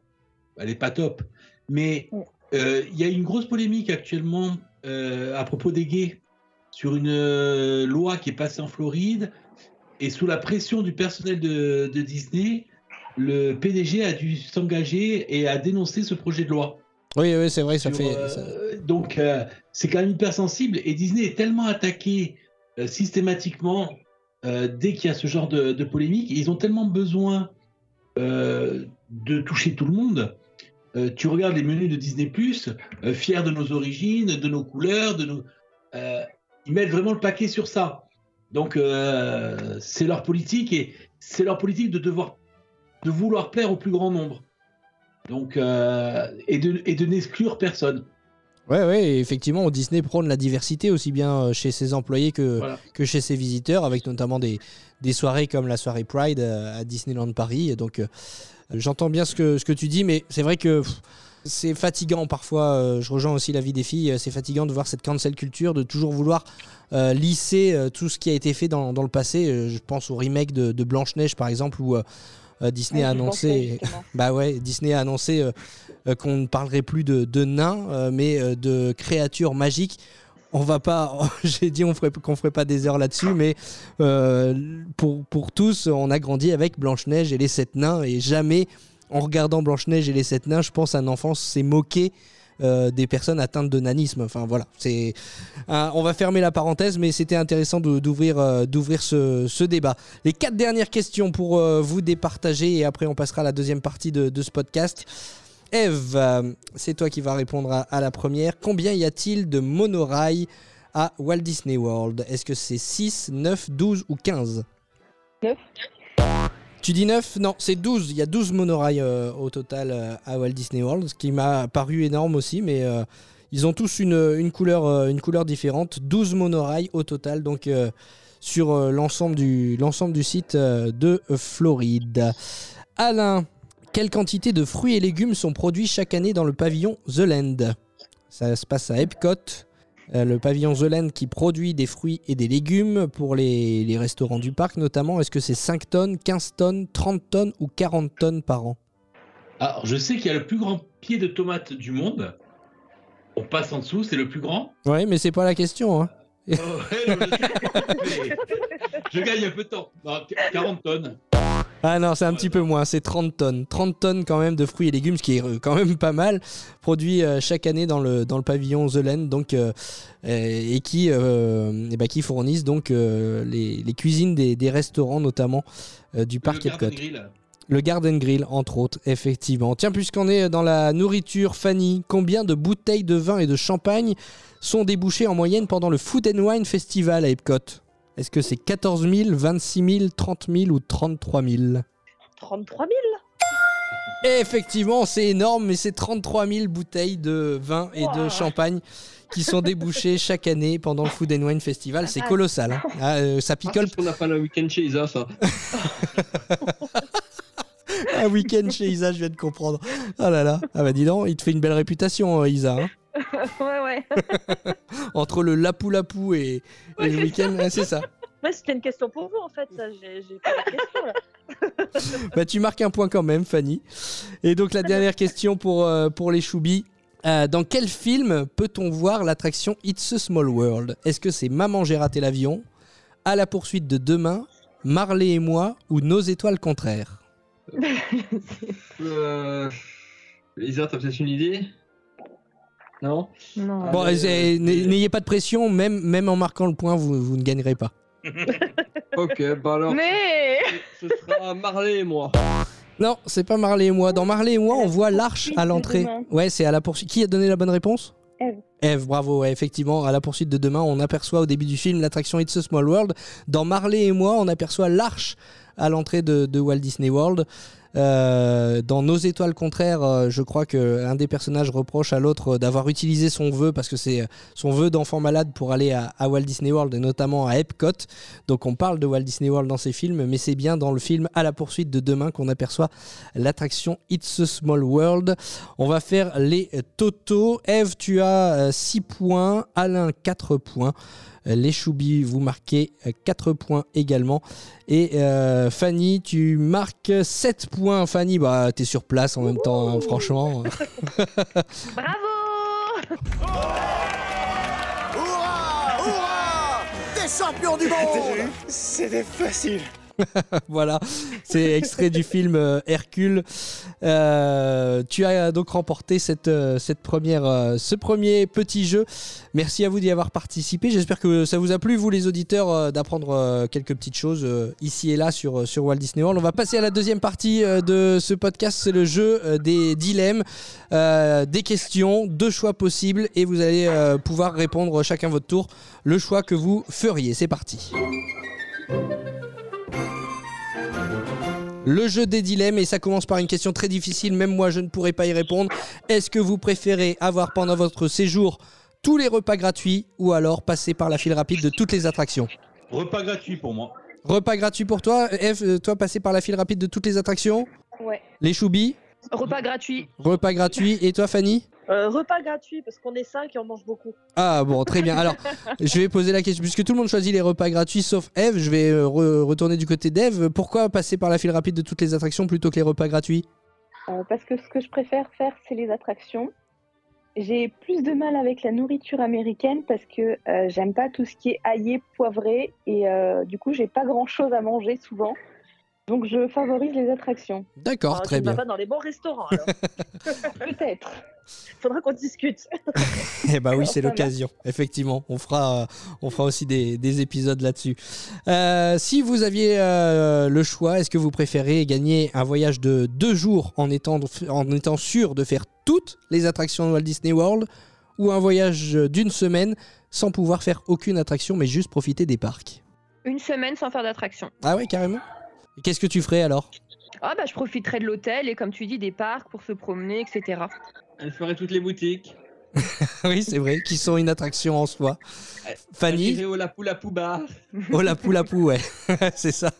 elle est pas top. Mais euh, il y a une grosse polémique actuellement euh, à propos des gays sur une euh, loi qui est passée en Floride, et sous la pression du personnel de, de Disney, le PDG a dû s'engager et a dénoncé ce projet de loi. Oui, oui, c'est vrai, ça Sur, fait. euh, ça- donc, euh, c'est quand même hyper sensible. Et Disney est tellement attaqué euh, systématiquement euh, dès qu'il y a ce genre de, polémique. Ils ont tellement besoin euh, de toucher tout le monde. Euh, tu regardes les menus de Disney Plus, fiers de nos origines, de nos couleurs, de nos. ils mettent vraiment le paquet sur ça. Donc, c'est leur politique et c'est leur politique de devoir, de vouloir plaire au plus grand nombre. Donc, et de n'exclure personne. Ouais, ouais, effectivement, Disney prône la diversité aussi bien euh, chez ses employés que, que chez ses visiteurs, avec notamment des, des soirées comme la soirée Pride euh, à Disneyland Paris. Et donc, euh, j'entends bien ce que, ce que tu dis, mais c'est vrai que c'est fatigant parfois. euh, je rejoins aussi l'avis des filles. euh, C'est fatigant de voir cette cancel culture, de toujours vouloir euh, lisser tout ce qui a été fait dans, dans le passé. Je pense au remake de, de Blanche-Neige, par exemple, où. Disney Ouais, a annoncé, bah ouais, Disney a annoncé qu'on ne parlerait plus de, nains, euh, mais euh, de créatures magiques. On va pas, j'ai dit on ferait, ferait pas des heures là-dessus, mais euh, pour, pour tous, on a grandi avec Blanche-Neige et les sept nains, et jamais, en regardant Blanche-Neige et les sept nains, je pense un enfant s'est moqué euh, des personnes atteintes de nanisme. Enfin voilà, euh, on va fermer la parenthèse, mais c'était intéressant d'ouvrir, euh, ce, débat. Les quatre dernières questions pour euh, vous départager, et après on passera à la deuxième partie de ce podcast. Eve, c'est toi qui vas répondre à, à la première. Combien y a-t-il de monorails à Walt Disney World? Est-ce que c'est 6, 9, 12 ou 15 9. Tu dis 9 Non, c'est 12. Il y a 12 monorails euh, au total euh, à Walt Disney World, ce qui m'a paru énorme aussi, mais euh, Ils ont tous une, une couleur, une couleur différente. 12 monorails au total, donc sur l'ensemble du, l'ensemble du site de Floride. Alain, quelle quantité de fruits et légumes sont produits chaque année dans le pavillon The Land? Ça se passe à Epcot. euh, le pavillon The Land qui produit des fruits et des légumes pour les, les restaurants du parc notamment. Est-ce que c'est 5 tonnes, 15 tonnes, 30 tonnes ou 40 tonnes par an? Alors, je sais qu'il y a le plus grand pied de tomate du monde. On passe en dessous, c'est le plus grand. Ouais, mais c'est pas la question. hein. Oh, ouais, non, je, gagne un peu de temps. Non, qu- 40 tonnes. Ah non, c'est un petit peu moins, c'est 30 tonnes. 30 tonnes quand même de fruits et légumes, ce qui est euh, quand même pas mal, produits euh, chaque année dans le, dans le pavillon The Land, donc, euh, et qui, euh, ben, qui fournissent donc euh, les, les cuisines des, des restaurants notamment du parc Le Garden Epcot. Le Garden Grill, entre autres, effectivement. Tiens, puisqu'on est dans la nourriture, Fanny, combien de bouteilles de vin et de champagne sont débouchées en moyenne pendant le Food and Wine Festival à Epcot? Est-ce que c'est 14 000, 26 000, 30 000 ou 33 000 33 000 Et effectivement, c'est énorme, mais c'est 33 000 bouteilles de vin et de champagne qui sont débouchées chaque année pendant le Food and Wine Festival. C'est colossal. hein. Ah, euh, ça picole. On n'a pas le week-end chez Isa, ça. Un week-end chez Isa, je viens de comprendre. Ah là là. Ah bah dis donc, il te fait une belle réputation, euh, Isa. hein. ouais, ouais. Entre le lapou-lapou et, et le week-end, ouais, c'est ça. Ouais, c'était une question pour vous en fait, ça. J'ai j'ai pas la question là. Bah, tu marques un point quand même, Fanny. Et donc la dernière question pour, euh, pour les choubis. Euh, dans quel film peut-on voir l'attraction It's a Small World? Est-ce que c'est Maman j'ai raté l'avion, À la poursuite de demain, Marley et moi ou Nos étoiles contraires? Euh... Isa, t'as peut-être une idée? Non Non. Bon, Allez, c'est- euh, n- n'ayez pas de pression, même, même en marquant le point, vous, vous ne gagnerez pas. Ok, bah alors, Mais ce sera Marley et moi. Non, c'est pas Marley et moi. Dans Marley et moi, on voit l'arche à l'entrée. Ouais, c'est à la poursuite. Qui a donné la bonne réponse? Eve. Eve, bravo, ouais, effectivement, à la poursuite de demain, on aperçoit au début du film l'attraction It's a Small World. Dans Marley et moi, on aperçoit l'arche à l'entrée de, de Walt Disney World. Euh, dans Nos étoiles contraires, euh, je crois que un des personnages reproche à l'autre d'avoir utilisé son vœu parce que c'est son vœu d'enfant malade pour aller à, à Walt Disney World et notamment à Epcot. Donc on parle de Walt Disney World dans ces films, mais c'est bien dans le film À la poursuite de demain qu'on aperçoit l'attraction It's a Small World. On va faire les totaux. Eve, tu as 6 points, Alain 4 points. Euh, Les Choubis, vous marquez 4 points également. Et euh, Fanny, tu marques 7 points. Fanny, bah, t'es sur place en même temps, hein, franchement. bravo Hurrah Hurrah Des champions du monde C'était facile. voilà, c'est extrait du film euh, Hercule. Euh, tu as donc remporté euh, ce premier petit jeu. Merci à vous d'y avoir participé. J'espère que ça vous a plu, vous les auditeurs, d'apprendre quelques petites choses ici et là sur, Walt Disney World. On va passer à la deuxième partie de ce podcast. C'est le jeu des dilemmes, des questions, deux choix possibles et vous allez pouvoir répondre chacun votre tour le choix que vous feriez. C'est parti. Le jeu des dilemmes, et ça commence par une question très difficile, même moi je ne pourrais pas y répondre. Est-ce que vous préférez avoir pendant votre séjour tous les repas gratuits ou alors passer par la file rapide de toutes les attractions? Repas gratuit pour moi. Repas gratuit pour toi, Eve, euh, toi passer par la file rapide de toutes les attractions? Ouais. Les choubis? Repas gratuit. Repas gratuit, et toi Fanny? Euh, repas gratuit parce qu'on est 5 et on mange beaucoup. Ah bon, très bien. Alors, je vais poser la question, puisque tout le monde choisit les repas gratuits sauf Eve, je vais euh, re- retourner du côté d'Eve. Pourquoi passer par la file rapide de toutes les attractions plutôt que les repas gratuits? Euh, parce que ce que je préfère faire, c'est les attractions. J'ai plus de mal avec la nourriture américaine parce que euh, j'aime pas tout ce qui est aillé, poivré et euh, du coup j'ai pas grand chose à manger souvent. Donc je favorise les attractions. D'accord, très tu ne vas bien. pas dans les bons restaurants alors. Peut-être. Faudra qu'on discute. Eh bah oui, c'est l'occasion. Effectivement, on fera, euh, on fera aussi des, des épisodes là-dessus. Euh, si vous aviez euh, le choix, est-ce que vous préférez gagner un voyage de deux jours en étant, en étant sûr de faire toutes les attractions de Walt Disney World ou un voyage d'une semaine sans pouvoir faire aucune attraction mais juste profiter des parcs? Une semaine sans faire d'attraction. Ah ouais, carrément? Et Qu'est-ce que tu ferais alors? Ah bah je profiterai de l'hôtel et comme tu dis des parcs pour se promener, etc. Elle ferait toutes les boutiques. oui, c'est vrai, qui sont une attraction en soi. Fanny? Au Lapou Lapou Bar. Oh la poule à pou, ouais. c'est ça.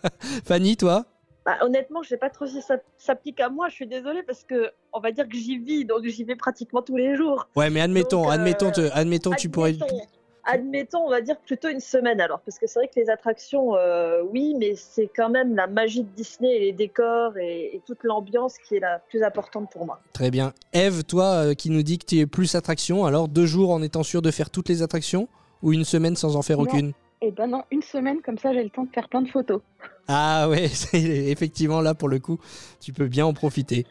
Fanny, toi? Bah, honnêtement, je sais pas trop si ça s'applique à moi. Je suis désolée parce que on va dire que j'y vis, donc j'y vais pratiquement tous les jours. Ouais, mais admettons, Donc, euh, admettons, te- admettons, tu pourrais. Admettons, on va dire plutôt une semaine alors, parce que c'est vrai que les attractions, euh, oui, mais c'est quand même la magie de Disney et les décors et, et toute l'ambiance qui est la plus importante pour moi. Très bien. Eve, toi euh, qui nous dit que tu es plus attraction, alors deux jours en étant sûr de faire toutes les attractions ou une semaine sans en faire Non. aucune? Et ben non, une semaine comme ça, j'ai le temps de faire plein de photos. Ah ouais, c'est- effectivement, là pour le coup, tu peux bien en profiter.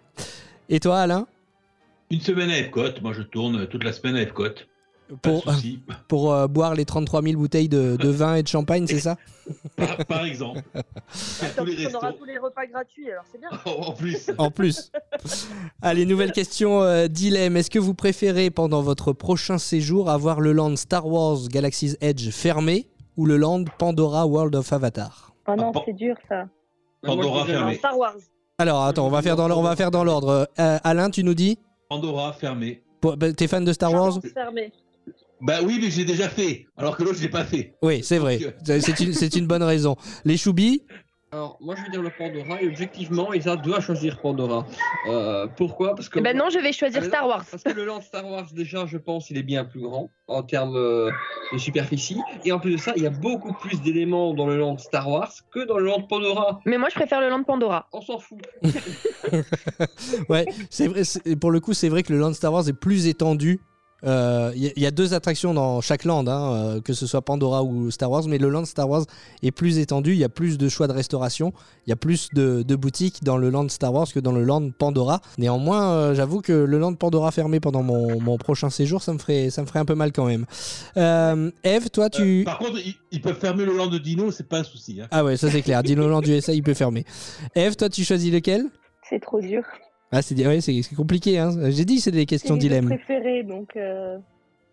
Et toi, Alain? Une semaine à Epcot. Moi, je tourne toute la semaine à Epcot. Pour, souci. pour euh, boire les 33 000 bouteilles de, de vin et de champagne, c'est ça? Par, par exemple. Comme les on aura tous les repas gratuits, alors c'est bien. en plus. En plus. Allez, nouvelle question euh, dilemme. Est-ce que vous préférez pendant votre prochain séjour avoir le land Star Wars Galaxy's Edge fermé ou le land Pandora World of Avatar? Oh non, bon c'est dur ça. Pandora fermé. Star Wars. Alors attends, on va faire dans l'ordre. On va faire dans l'ordre. Euh, Alain, tu nous dis? Pandora fermé. Bah, T'es fan de Star Wars? Fermé. Bah oui, mais j'ai déjà fait. Alors que l'autre, je l'ai pas fait. Oui, c'est vrai. Donc, C'est une, c'est une bonne raison. Les choubis Alors, moi, je vais dire le Pandora, et objectivement, Isa doit choisir Pandora. Euh, pourquoi? Parce que. Eh ben non, je vais choisir Ah, Star Wars. Parce que le land Star Wars, déjà, je pense, il est bien plus grand en termes euh, de superficie. Et en plus de ça, il y a beaucoup plus d'éléments dans le land Star Wars que dans le land Pandora. Mais moi, je préfère le land Pandora. On s'en fout. Ouais, c'est vrai. Pour le coup, c'est vrai que le land Star Wars est plus étendu. Euh, Il y, a- il y a deux attractions dans chaque land, hein, euh, que ce soit Pandora ou Star Wars, mais le land Star Wars est plus étendu. Il y a plus de choix de restauration, il y a plus de, de boutiques dans le land Star Wars que dans le land Pandora. Néanmoins, euh, j'avoue que le land Pandora fermé pendant mon, mon prochain séjour, ça me ferait, ça me ferait un peu mal quand même. Euh, Eve, toi, tu. Par contre, ils, ils peuvent fermer le land de Dino, c'est pas un souci. hein. Ah ouais, ça c'est clair. Dino Land USA, il peut fermer. Eve, toi, tu choisis lequel? C'est trop dur. Ah, c'est ouais, c'est- compliqué. Hein. J'ai dit, c'est des questions dilemmes. préférés, donc. euh,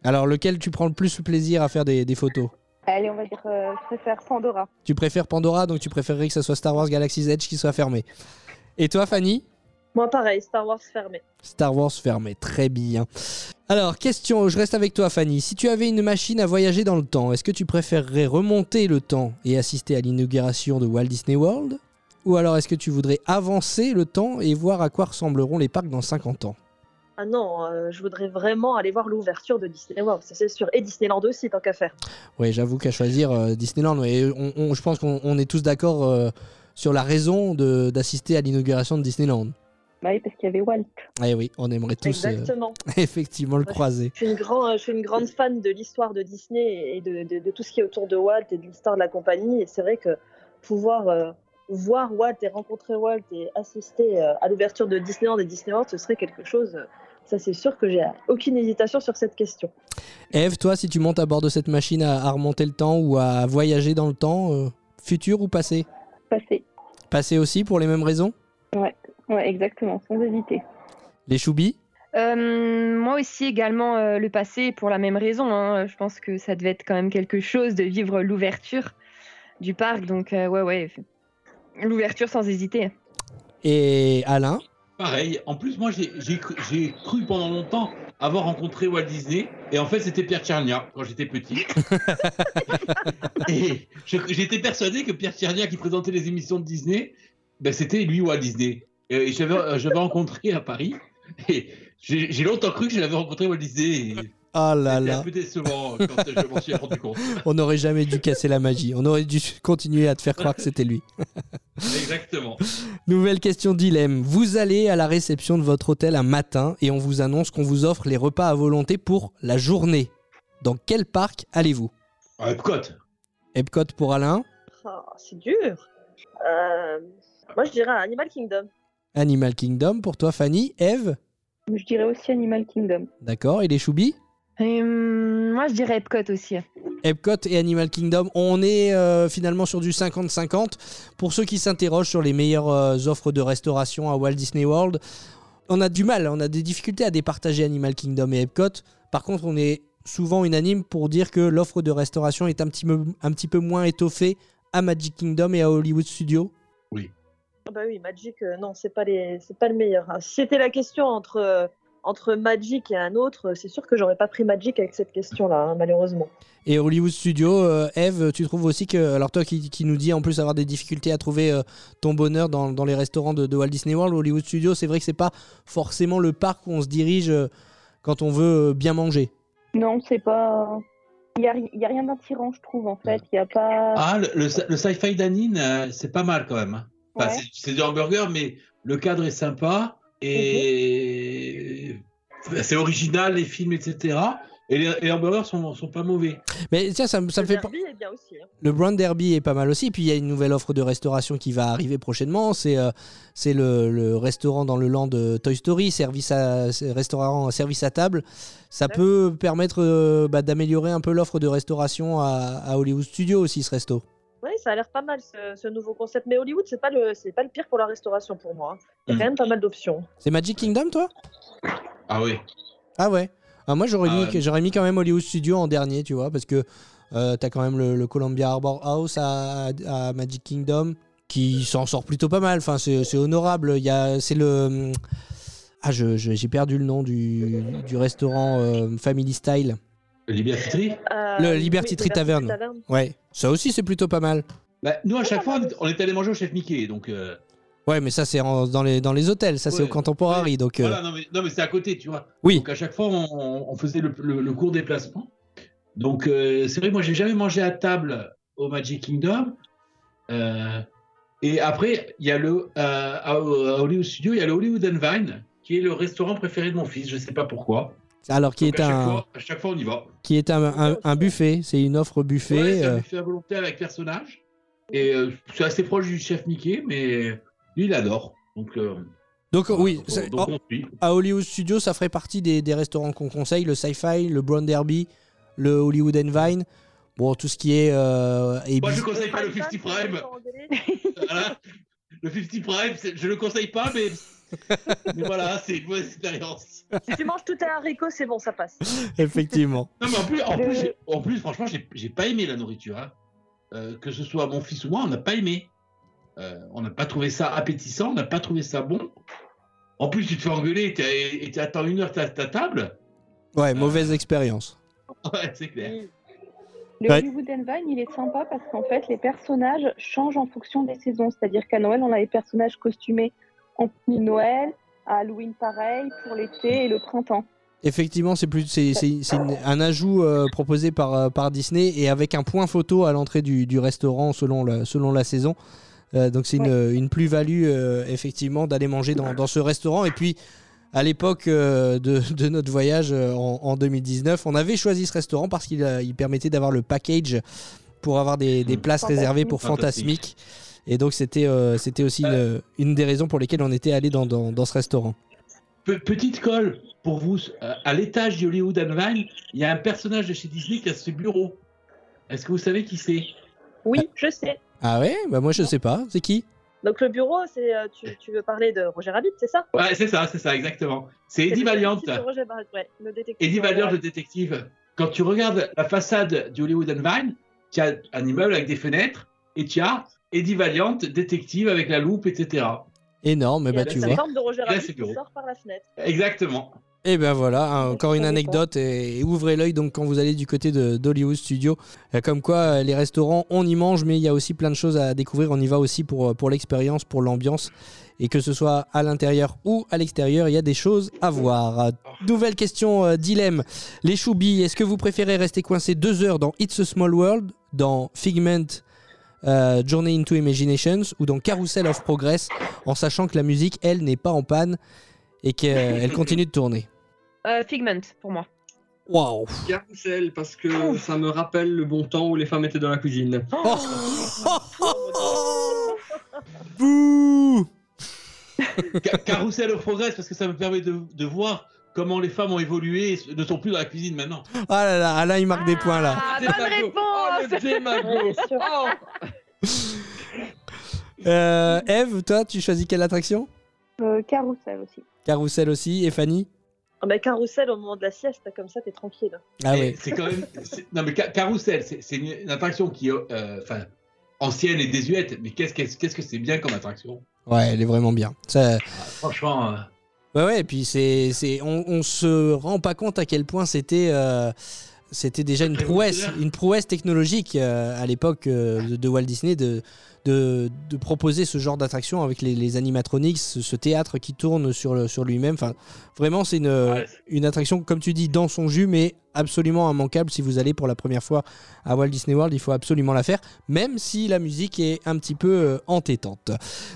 Alors, lequel tu prends le plus plaisir à faire des, des photos? Allez, on va dire, euh, je préfère Pandora. Tu préfères Pandora, donc tu préférerais que ça soit Star Wars Galaxy's Edge qui soit fermé. Et toi, Fanny? Moi, pareil, Star Wars fermé. Star Wars fermé, très bien. Alors, question, je reste avec toi, Fanny. Si tu avais une machine à voyager dans le temps, est-ce que tu préférerais remonter le temps et assister à l'inauguration de Walt Disney World? Ou alors est-ce que tu voudrais avancer le temps et voir à quoi ressembleront les parcs dans 50 ans? Ah non, euh, je voudrais vraiment aller voir l'ouverture de Disney World, ça c'est sûr. Et Disneyland aussi, tant qu'à faire. Oui, j'avoue qu'à choisir euh, Disneyland, on- on- je pense qu'on on est tous d'accord euh, sur la raison de- d'assister à l'inauguration de Disneyland. Bah oui, parce qu'il y avait Walt. Eh oui, on aimerait tous euh, Exactement. effectivement le croiser. Je suis, une grand- je suis une grande fan de l'histoire de Disney et de, de- de tout ce qui est autour de Walt et de l'histoire de la compagnie. Et c'est vrai que pouvoir euh, voir Walt et rencontrer Walt et assister euh, à l'ouverture de Disneyland et Disney World, ce serait quelque chose. euh, Ça, c'est sûr que j'ai aucune hésitation sur cette question. Eve, toi, si tu montes à bord de cette machine à, à remonter le temps ou à voyager dans le temps, euh, futur ou passé? Passé. Passé aussi pour les mêmes raisons? Ouais, ouais, exactement, sans hésiter. Les choubis? Euh, moi aussi également euh, le passé pour la même raison. hein. Je pense que ça devait être quand même quelque chose de vivre l'ouverture du parc. Donc euh, ouais ouais, l'ouverture sans hésiter. Et Alain Pareil. En plus, moi, j'ai j'ai cru, cru pendant longtemps avoir rencontré Walt Disney. Et en fait, c'était Pierre Tchernia quand j'étais petit. et je- j'étais persuadé que Pierre Tchernia, qui présentait les émissions de Disney, ben, c'était lui Walt Disney. Et j'avais euh, j'avais rencontré à Paris. Et j'ai j'ai longtemps cru que je l'avais rencontré Walt Disney. Oh là là un peu décevant quand je m'en suis rendu compte. On n'aurait jamais dû casser la magie. On aurait dû continuer à te faire croire que c'était lui. Exactement. Nouvelle question dilemme. Vous allez à la réception de votre hôtel un matin et on vous annonce qu'on vous offre les repas à volonté pour la journée. Dans quel parc allez-vous? À Epcot. Epcot pour Alain, Ah, c'est dur. Euh, moi, je dirais Animal Kingdom. Animal Kingdom pour toi Fanny, Eve, Je dirais aussi Animal Kingdom. d'accord, et les choubis Et, hum, moi je dirais Epcot aussi. Epcot et Animal Kingdom, on est euh, finalement sur du 50-50. Pour ceux qui s'interrogent sur les meilleures euh, offres de restauration à Walt Disney World, on a du mal, on a des difficultés à départager Animal Kingdom et Epcot. Par contre, on est souvent unanime pour dire que l'offre de restauration est un petit, peu, un petit peu moins étoffée à Magic Kingdom et à Hollywood Studios. Ah bah oui, Magic, euh, non, c'est pas les, pas le meilleur. hein. Si c'était la question entre euh, entre Magic et un autre, c'est sûr que j'aurais pas pris Magic avec cette question-là, hein, malheureusement. Et Hollywood Studio, euh, Eve, tu trouves aussi que, alors toi qui, qui nous dis en plus avoir des difficultés à trouver euh, ton bonheur dans, dans les restaurants de, de Walt Disney World, Hollywood Studio, c'est vrai que c'est pas forcément le parc où on se dirige euh, quand on veut euh, bien manger. Non, c'est pas. Il n'y a, il y a rien d'attirant, je trouve, en fait. Il y a pas. Ah, le, le, le sci-fi d'Anine, euh, c'est pas mal quand même. hein. Enfin, Ouais. c'est- C'est du hamburger, mais le cadre est sympa et c'est original, les films, etc. Et les, les hamburgers sont, sont pas mauvais. Mais tiens, ça, ça me le fait. derby est bien aussi. hein. Le Brown Derby est pas mal aussi. Puis il y a une nouvelle offre de restauration qui va arriver prochainement. C'est euh, c'est le, le restaurant dans le land de Toy Story, service à, restaurant service à table. Ça peut permettre euh, bah, d'améliorer un peu l'offre de restauration à, à Hollywood Studio aussi, ce resto. Oui, ça a l'air pas mal ce, ce nouveau concept. Mais Hollywood, c'est pas le, c'est pas le pire pour la restauration pour moi. hein. Il y a Mm. quand même pas mal d'options. C'est Magic Kingdom, toi? Ah oui. Ah ouais. Ah, moi, j'aurais Ah mis, ouais. j'aurais mis quand même Hollywood Studio en dernier, tu vois, parce que euh, t'as quand même le, le Columbia Harbor House à, à Magic Kingdom qui s'en sort plutôt pas mal. Enfin, c'est, c'est honorable. Il y a, c'est le. Ah, je, je- j'ai perdu le nom du, du restaurant euh, Family Style. Le Liberty Tree? Euh, le oui, Liberty Tree Tavern. Ouais, ça aussi, c'est plutôt pas mal. Bah, nous, à chaque fois, on est- on est allé manger au chef Mickey, donc. euh, Ouais, mais ça, c'est dans, les, dans les hôtels, ça, c'est au Ouais, Contemporary. Donc, euh, Voilà, non mais, non, mais c'est à côté, tu vois. Oui. Donc à chaque fois, on, on faisait le, le- le court déplacement. Donc euh, c'est vrai, moi, j'ai jamais mangé à table au Magic Kingdom. Euh, et après, il y a le à, à Hollywood Studio, il y a le Hollywood and Vine, qui est le restaurant préféré de mon fils. Je sais pas pourquoi. alors, qui Donc, est à chaque, un, fois, à chaque fois, on y va. qui est un, un- un buffet. C'est une offre buffet. Ouais, c'est un buffet à volonté avec personnage. Et c'est assez proche du chef Mickey, mais lui, il adore. Donc, euh, Donc oui, donc, c'est- donc, oh, on suit. à Hollywood Studio, ça ferait partie des, des restaurants qu'on conseille, le Sci-Fi, le Brown Derby, le Hollywood and Vine. Bon, tout ce qui est... euh, Moi, je conseille pas le 50 Prime. Voilà. Le 50 Prime, je le conseille pas, mais, mais voilà, c'est une mauvaise expérience. Si tu manges tout à haricot, c'est bon, ça passe. Effectivement. Non, mais en plus, en plus, j'ai- en plus franchement, j'ai j'ai pas aimé la nourriture. hein. Euh, que ce soit mon fils ou moi, on n'a pas aimé. Euh, on n'a pas trouvé ça appétissant, on n'a pas trouvé ça bon. En plus, tu te fais engueuler et tu attends une heure ta table. Ouais, mauvaise expérience. Ouais, c'est clair. Le Ouais. Hollywood and Vine, il est sympa parce qu'en fait, les personnages changent en fonction des saisons. C'est-à-dire qu'à Noël, on a les personnages costumés en Noël, à Halloween, pareil, pour l'été et le printemps. Effectivement, c'est plus c'est c'est- c'est une- un ajout euh, proposé par, euh, par Disney et avec un point photo à l'entrée du, du restaurant selon la, selon la saison. Euh, donc c'est une, une plus-value euh, effectivement d'aller manger dans, dans ce restaurant. Et puis à l'époque euh, de, de notre voyage euh, en, en 2019, on avait choisi ce restaurant parce qu'il euh, il permettait d'avoir le package pour avoir des, des places réservées pour Fantasmique. Et donc c'était euh, c'était aussi une, une des raisons pour lesquelles on était allé dans, dans, dans ce restaurant. Pe- petite colle pour vous, euh, à l'étage du Hollywood and Vine, il y a un personnage de chez Disney qui a ce bureau. Est-ce que vous savez qui c'est? Oui, je sais. Ah ouais? Bah moi je sais pas. C'est qui? Donc le bureau, c'est euh, tu, tu veux parler de Roger Rabbit, c'est ça? Ouais, c'est ça, c'est ça, exactement. C'est Eddie Valiant. Roger Rabbit, ouais, le détective Eddie Valiant, le détective. Quand tu regardes la façade du Hollywood and Vine, tu as un immeuble avec des fenêtres et tu as Eddie Valiant, détective avec la loupe, etc. Énorme, eh Et bah avec tu la vois. forme de Roger Rabbit c'est qui sort par la fenêtre. Exactement. Et ben voilà, hein, encore une anecdote et, et ouvrez l'œil donc quand vous allez du côté de d'Hollywood Studio. Euh, Comme quoi euh, les restaurants, on y mange, mais il y a aussi plein de choses à découvrir. On y va aussi pour, euh, pour l'expérience, pour l'ambiance. Et que ce soit à l'intérieur ou à l'extérieur, il y a des choses à voir. Nouvelle question, euh, dilemme. Les choubis, est-ce que vous préférez rester coincé deux heures dans It's a Small World, dans Figment euh, Journey into Imaginations ou dans Carousel of Progress, en sachant que la musique, elle, n'est pas en panne? Et qu'elle continue de tourner. Euh, Figment, pour moi. Waouh. Carousel, parce que ça me rappelle le bon temps où les femmes étaient dans la cuisine. Bouh. Ca- Carousel of Progress, parce que ça me permet de, de voir comment les femmes ont évolué et ne sont plus dans la cuisine maintenant. Ah là là, Alain il marque des points là. Ah, bonne Oh, le réponse démago Oh. Euh, Eve, toi, tu choisis quelle attraction? Euh, Carousel aussi. Carousel aussi. Et Fanny? Ah bah carrousel au moment de la sieste, comme ça t'es tranquille. Ah ouais. C'est quand même. Non, mais Ca- Carousel, c'est une, une attraction qui est euh, enfin, ancienne et désuète, mais qu'est-ce que c'est bien comme attraction? Ouais, elle est vraiment bien. Ça, Ah, Franchement. euh, Ouais, ouais, et puis c'est, c'est, on, on se rend pas compte à quel point c'était, euh, c'était déjà une prouesse, une prouesse technologique euh, à l'époque euh, de, de Walt Disney de, de, de proposer ce genre d'attraction avec les, les animatronics, ce, ce théâtre qui tourne sur, le, sur lui-même. Enfin, vraiment, c'est une, une attraction, comme tu dis, dans son jus, mais absolument immanquable. Si vous allez pour la première fois à Walt Disney World, il faut absolument la faire, même si la musique est un petit peu euh, entêtante.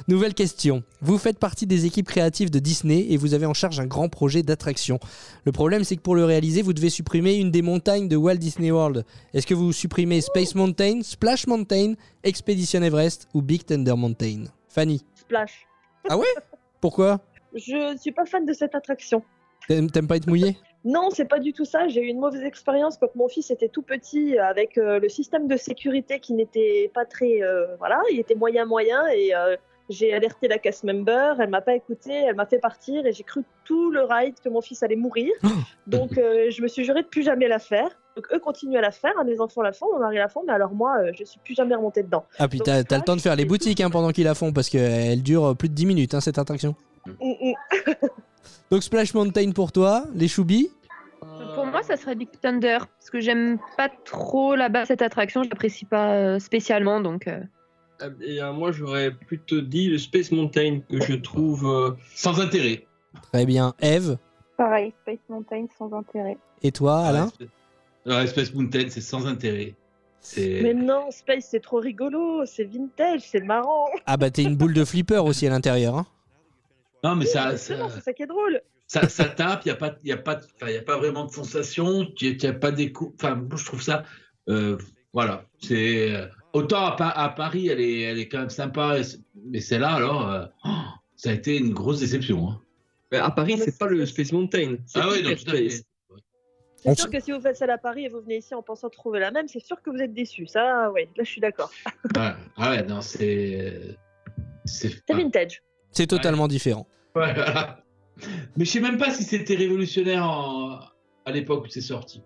Nouvelle question. Vous faites partie des équipes créatives de Disney et vous avez en charge un grand projet d'attraction. Le problème, c'est que pour le réaliser, vous devez supprimer une des montagnes de Walt Disney World. Est-ce que vous supprimez Space Mountain, Splash Mountain, Expedition Everest ou Big Thunder Mountain Fanny Splash. Ah ouais? Pourquoi? Je suis pas fan de cette attraction. T'aimes pas être mouillé? Non, c'est pas du tout ça. J'ai eu une mauvaise expérience quand mon fils était tout petit avec euh, le système de sécurité qui n'était pas très. euh, voilà, il était moyen moyen et euh, j'ai alerté la cast member. Elle m'a pas écouté, elle m'a fait partir et j'ai cru tout le ride que mon fils allait mourir. Donc euh, je me suis juré de plus jamais la faire. Donc eux continuent à la faire, hein, mes enfants la font, mon mari la font, mais alors moi, euh, je suis plus jamais remontée dedans. Ah puis t'as le temps de faire les boutiques hein, pendant qu'ils la font parce qu'elle dure plus de 10 minutes hein, cette attraction. Mm, mm. Donc Splash Mountain pour toi, les choubis Pour moi, ça serait Big Thunder, parce que j'aime pas trop là-bas cette attraction, je l'apprécie pas euh, spécialement, donc. euh, Euh, Et euh, moi, j'aurais plutôt dit le Space Mountain que je trouve euh, sans intérêt. Très bien. Eve Pareil, Space Mountain sans intérêt. et toi Alain Ouais, Space Mountain, c'est sans intérêt. Mais non, Space, c'est trop rigolo, c'est vintage, c'est marrant. Ah bah t'es une boule de flipper aussi à l'intérieur. Hein. Non, mais ça, ça, c'est ça qui est drôle. ça, ça tape, il n'y a, pas- y a, pas de- enfin, y a pas vraiment de sensation, il n'y a pas d'écho. Enfin, moi, je trouve ça. euh, voilà. C'est. euh, Autant à, Pa- à Paris, elle est, elle est quand même sympa, mais celle-là, alors, euh, oh, ça a été une grosse déception. hein. Mais à Paris, c'est pas le Space Mountain. c'est Ah oui, fait. Space. C'est sûr que si vous faites celle à Paris et vous venez ici en pensant trouver la même, c'est sûr que vous êtes déçus. Ça, ouais, là, je suis d'accord. Ah ouais, non, c'est. C'est vintage. C'est totalement différent. Ouais, voilà. Mais je sais même pas si c'était révolutionnaire en- à l'époque où c'est sorti.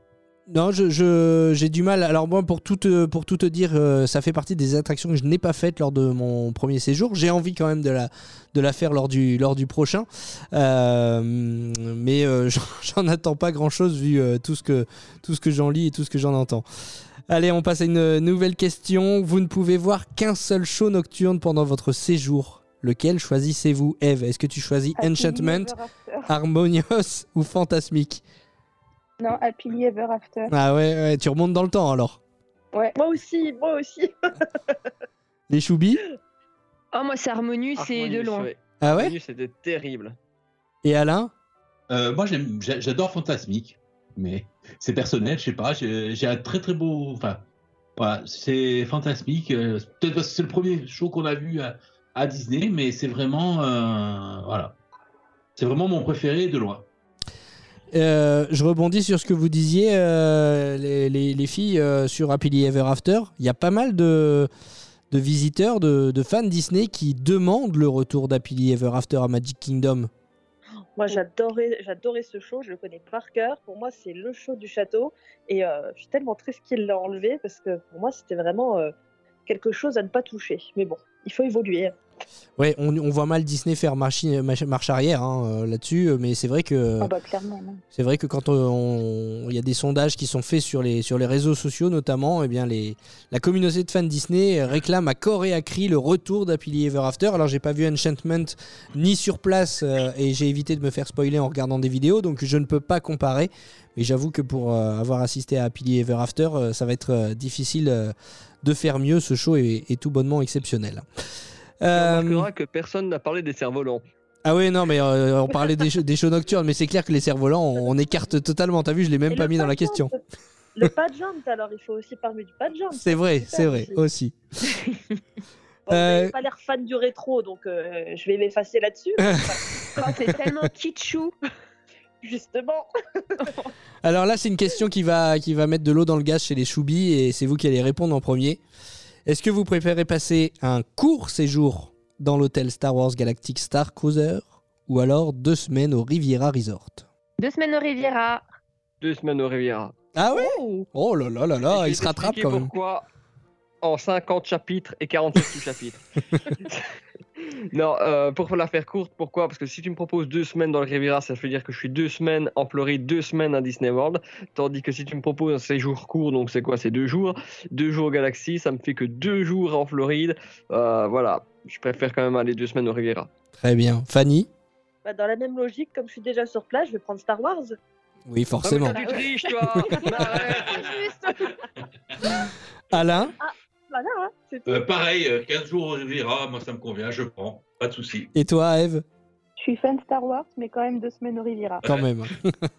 Non, je, je- j'ai du mal. Alors moi, pour tout te, pour tout te dire, euh, ça fait partie des attractions que je n'ai pas faites lors de mon premier séjour. J'ai envie quand même de la, de la faire lors du, lors du prochain. Euh, mais euh, j'en- attends pas grand-chose vu tout ce que, tout ce que j'en lis et tout ce que j'en entends. Allez, on passe à une nouvelle question. Vous ne pouvez voir qu'un seul show nocturne pendant votre séjour. Lequel choisissez-vous, Eve Est-ce que tu choisis Enchantment. Harmonious ou Fantasmic Non, Happily Ever After. Ah ouais, ouais, tu remontes dans le temps alors. Ouais. Moi aussi, moi aussi. Les choubis Oh, moi, c'est Harmonious, c'est de Harmonious, loin. ouais. Ah ouais Harmonious, C'était terrible. Et Alain Euh, moi, j'adore Fantasmique, mais c'est personnel, je sais pas. J'ai un très très beau. Enfin, voilà, c'est Fantasmique. euh, Peut-être parce que c'est le premier show qu'on a vu à, à Disney, mais c'est vraiment. euh, voilà. C'est vraiment mon préféré de loin. Euh, je rebondis sur ce que vous disiez, euh, les, les- les filles, euh, sur Happily Ever After. Il y a pas mal de, de visiteurs, de, fans Disney qui demandent le retour d'Happily Ever After à Magic Kingdom. Moi, j'adorais, j'adorais ce show, je le connais par cœur. Pour moi, c'est le show du château. Et je suis tellement triste qu'il l'a enlevé parce que pour moi, c'était vraiment quelque chose à ne pas toucher. Mais bon, il faut évoluer. Ouais, on, on voit mal Disney faire marche, arrière hein, euh, là-dessus, mais c'est vrai que. Ah bah. C'est vrai que quand on- on- il y a des sondages qui sont faits sur les, sur les réseaux sociaux notamment, eh bien les, la communauté de fans Disney réclame à corps et à cri le retour d'Happily Ever After. Alors j'ai pas vu Enchantment ni sur place euh, et j'ai évité de me faire spoiler en regardant des vidéos, donc je ne peux pas comparer. Mais j'avoue que pour euh, avoir assisté à Happily Ever After, euh, ça va être euh, difficile euh, de faire mieux. Ce show est, est tout bonnement exceptionnel. Euh, remarqueras que personne n'a parlé des cerfs-volants. ah oui, non, mais euh, on parlait des, shows- des shows nocturnes, mais c'est clair que les cerfs-volants, on, on écarte totalement. T'as vu, je l'ai même Et pas mis dans la question. Le pas de jump, alors, il faut aussi parler du pas de jump. C'est vrai, c'est vrai, aussi. aussi. Bon, Euh, pas l'air fan du rétro, donc euh, je vais m'effacer là-dessus. C'est tellement kitschou. Justement. Alors là, c'est une question qui va, qui va mettre de l'eau dans le gaz chez les choubis et c'est vous qui allez répondre en premier. Est-ce que vous préférez passer un court séjour dans l'hôtel Star Wars Galactic Star Cruiser ou alors deux semaines au Riviera Resort? Deux semaines au Riviera. Deux semaines au Riviera. Ah ouais? Oh là là là là, Et je il vais se rattrape t'expliquer quand même. Pourquoi en 50 chapitres et 47 sous-chapitres Non, euh, pour la faire courte, pourquoi? Parce que si tu me proposes deux semaines dans le Riviera, ça veut dire que je suis deux semaines en Floride, deux semaines à Disney World. Tandis que si tu me proposes un séjour court, donc c'est quoi? C'est deux jours. Deux jours au Galaxy, ça me fait que deux jours en Floride. Euh, voilà, je préfère quand même aller deux semaines au Riviera. Très bien. Fanny? Bah, dans la même logique, comme je suis déjà sur place, je vais prendre Star Wars. Oui, forcément. Ah, tu triches, toi Alain? Ah, voilà, hein, c'est tout. Euh, pareil, euh, 15 jours au Riviera, moi ça me convient, je prends, pas de souci. Et toi, Eve? Je suis fan Star Wars, mais quand même deux semaines au Riviera. Quand même.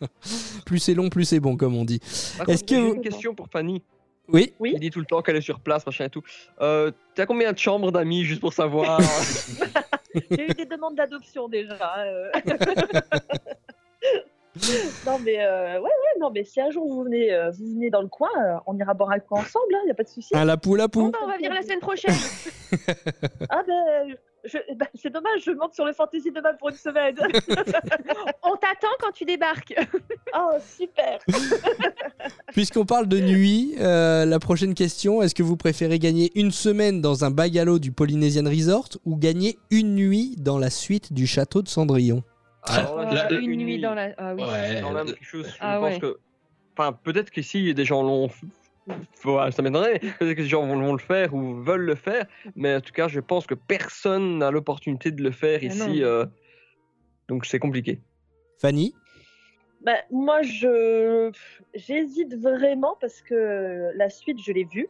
plus c'est long, plus c'est bon, comme on dit. Par Est-ce contre, j'ai que. une question pour Fanny. Oui Il dit tout le temps qu'elle est sur place, machin et tout. Euh, T'as combien de chambres d'amis, juste pour savoir J'ai eu des demandes d'adoption déjà. euh. non mais euh, ouais ouais non mais si un jour vous venez euh, vous venez dans le coin, euh, on ira boire un coup ensemble, il y a pas de souci. Un lapou, lapou. Bon, bah, on va venir la semaine prochaine. Ah ben je- ben, c'est dommage, je monte sur le fantasy demain pour une semaine. on t'attend quand tu débarques. oh super. Puisqu'on parle de nuit, euh, la prochaine question, est-ce que vous préférez gagner une semaine dans un bungalow du Polynesian Resort ou gagner une nuit dans la suite du château de Cendrillon? Alors là, une nuit dans la. Ah oui. Ouais, dans la même chose, je Ah pense ouais. que. Enfin, peut-être qu'ici, des gens l'ont. Ouais, ça m'étonnerait, peut-être que des gens vont, vont le faire ou veulent le faire, mais en tout cas, je pense que personne n'a l'opportunité de le faire Ah ici, euh, donc c'est compliqué. Fanny? Ben, moi, je j'hésite vraiment parce que la suite, je l'ai vue.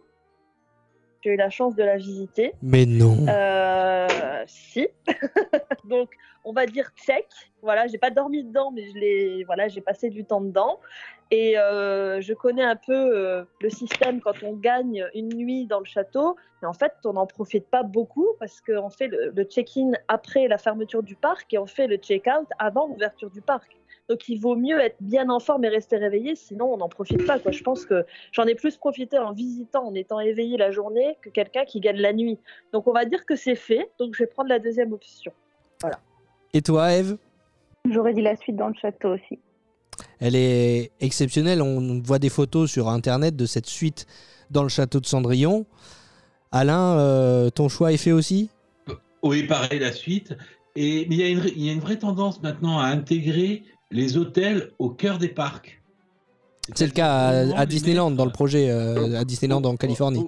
J'ai eu la chance de la visiter. Mais non. Euh, si. Donc, on va dire check. Voilà, j'ai pas dormi dedans, mais je l'ai. Voilà, j'ai passé du temps dedans. Et euh, je connais un peu euh, le système quand on gagne une nuit dans le château. Et en fait, on n'en profite pas beaucoup parce qu'on fait le, le check-in après la fermeture du parc et on fait le check-out avant l'ouverture du parc. Donc, il vaut mieux être bien en forme et rester réveillé, sinon on n'en profite pas. Quoi. Je pense que j'en ai plus profité en visitant, en étant éveillé la journée, que quelqu'un qui gagne la nuit. Donc, on va dire que c'est fait. Donc, je vais prendre la deuxième option. Voilà. Et toi, Eve J'aurais dit la suite dans le château aussi. Elle est exceptionnelle. On voit des photos sur Internet de cette suite dans le château de Cendrillon. Alain, euh, ton choix est fait aussi? Oui, pareil, la suite. Et, mais il y, a une, il y a une vraie tendance maintenant à intégrer les hôtels au cœur des parcs. C'est le cas à, à Disneyland, dans le projet euh, à Disneyland en Californie.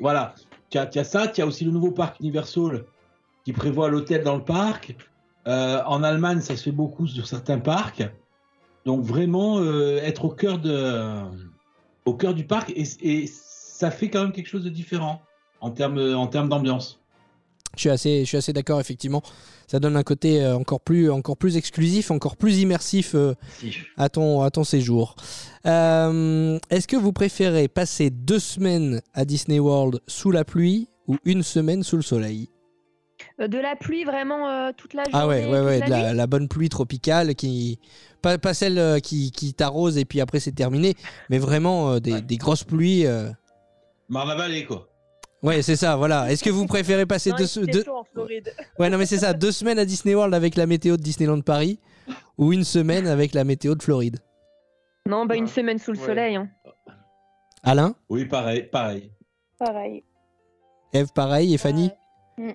Voilà, tu as, tu as ça, tu as aussi le nouveau parc Universal qui prévoit l'hôtel dans le parc. Euh, en Allemagne, ça se fait beaucoup sur certains parcs. Donc vraiment euh, être au cœur, de, au cœur du parc et, et ça fait quand même quelque chose de différent en termes en termes d'ambiance. Je suis assez, je suis assez d'accord, effectivement. Ça donne un côté euh, encore plus, encore plus exclusif, encore plus immersif euh, à, ton, à ton séjour. Euh, Est-ce que vous préférez passer deux semaines à Disney World sous la pluie ou une semaine sous le soleil? Euh, De la pluie vraiment euh, toute la journée. Ah ouais, ouais, ouais, la bonne pluie tropicale qui. Pas, pas celle euh, qui, qui t'arrose et puis après c'est terminé, mais vraiment euh, des, des grosses pluies. euh. Quoi. Ouais, c'est ça, voilà. Est-ce que vous préférez passer Non, deux, il fait deux- chaud en Floride. Ouais, non, mais c'est ça, deux semaines à Disney World avec la météo de Disneyland Paris ou une semaine avec la météo de Floride? Non, bah une semaine sous le soleil. hein. Alain? Oui, pareil, pareil. Pareil. Eve, pareil, et Fanny? Euh,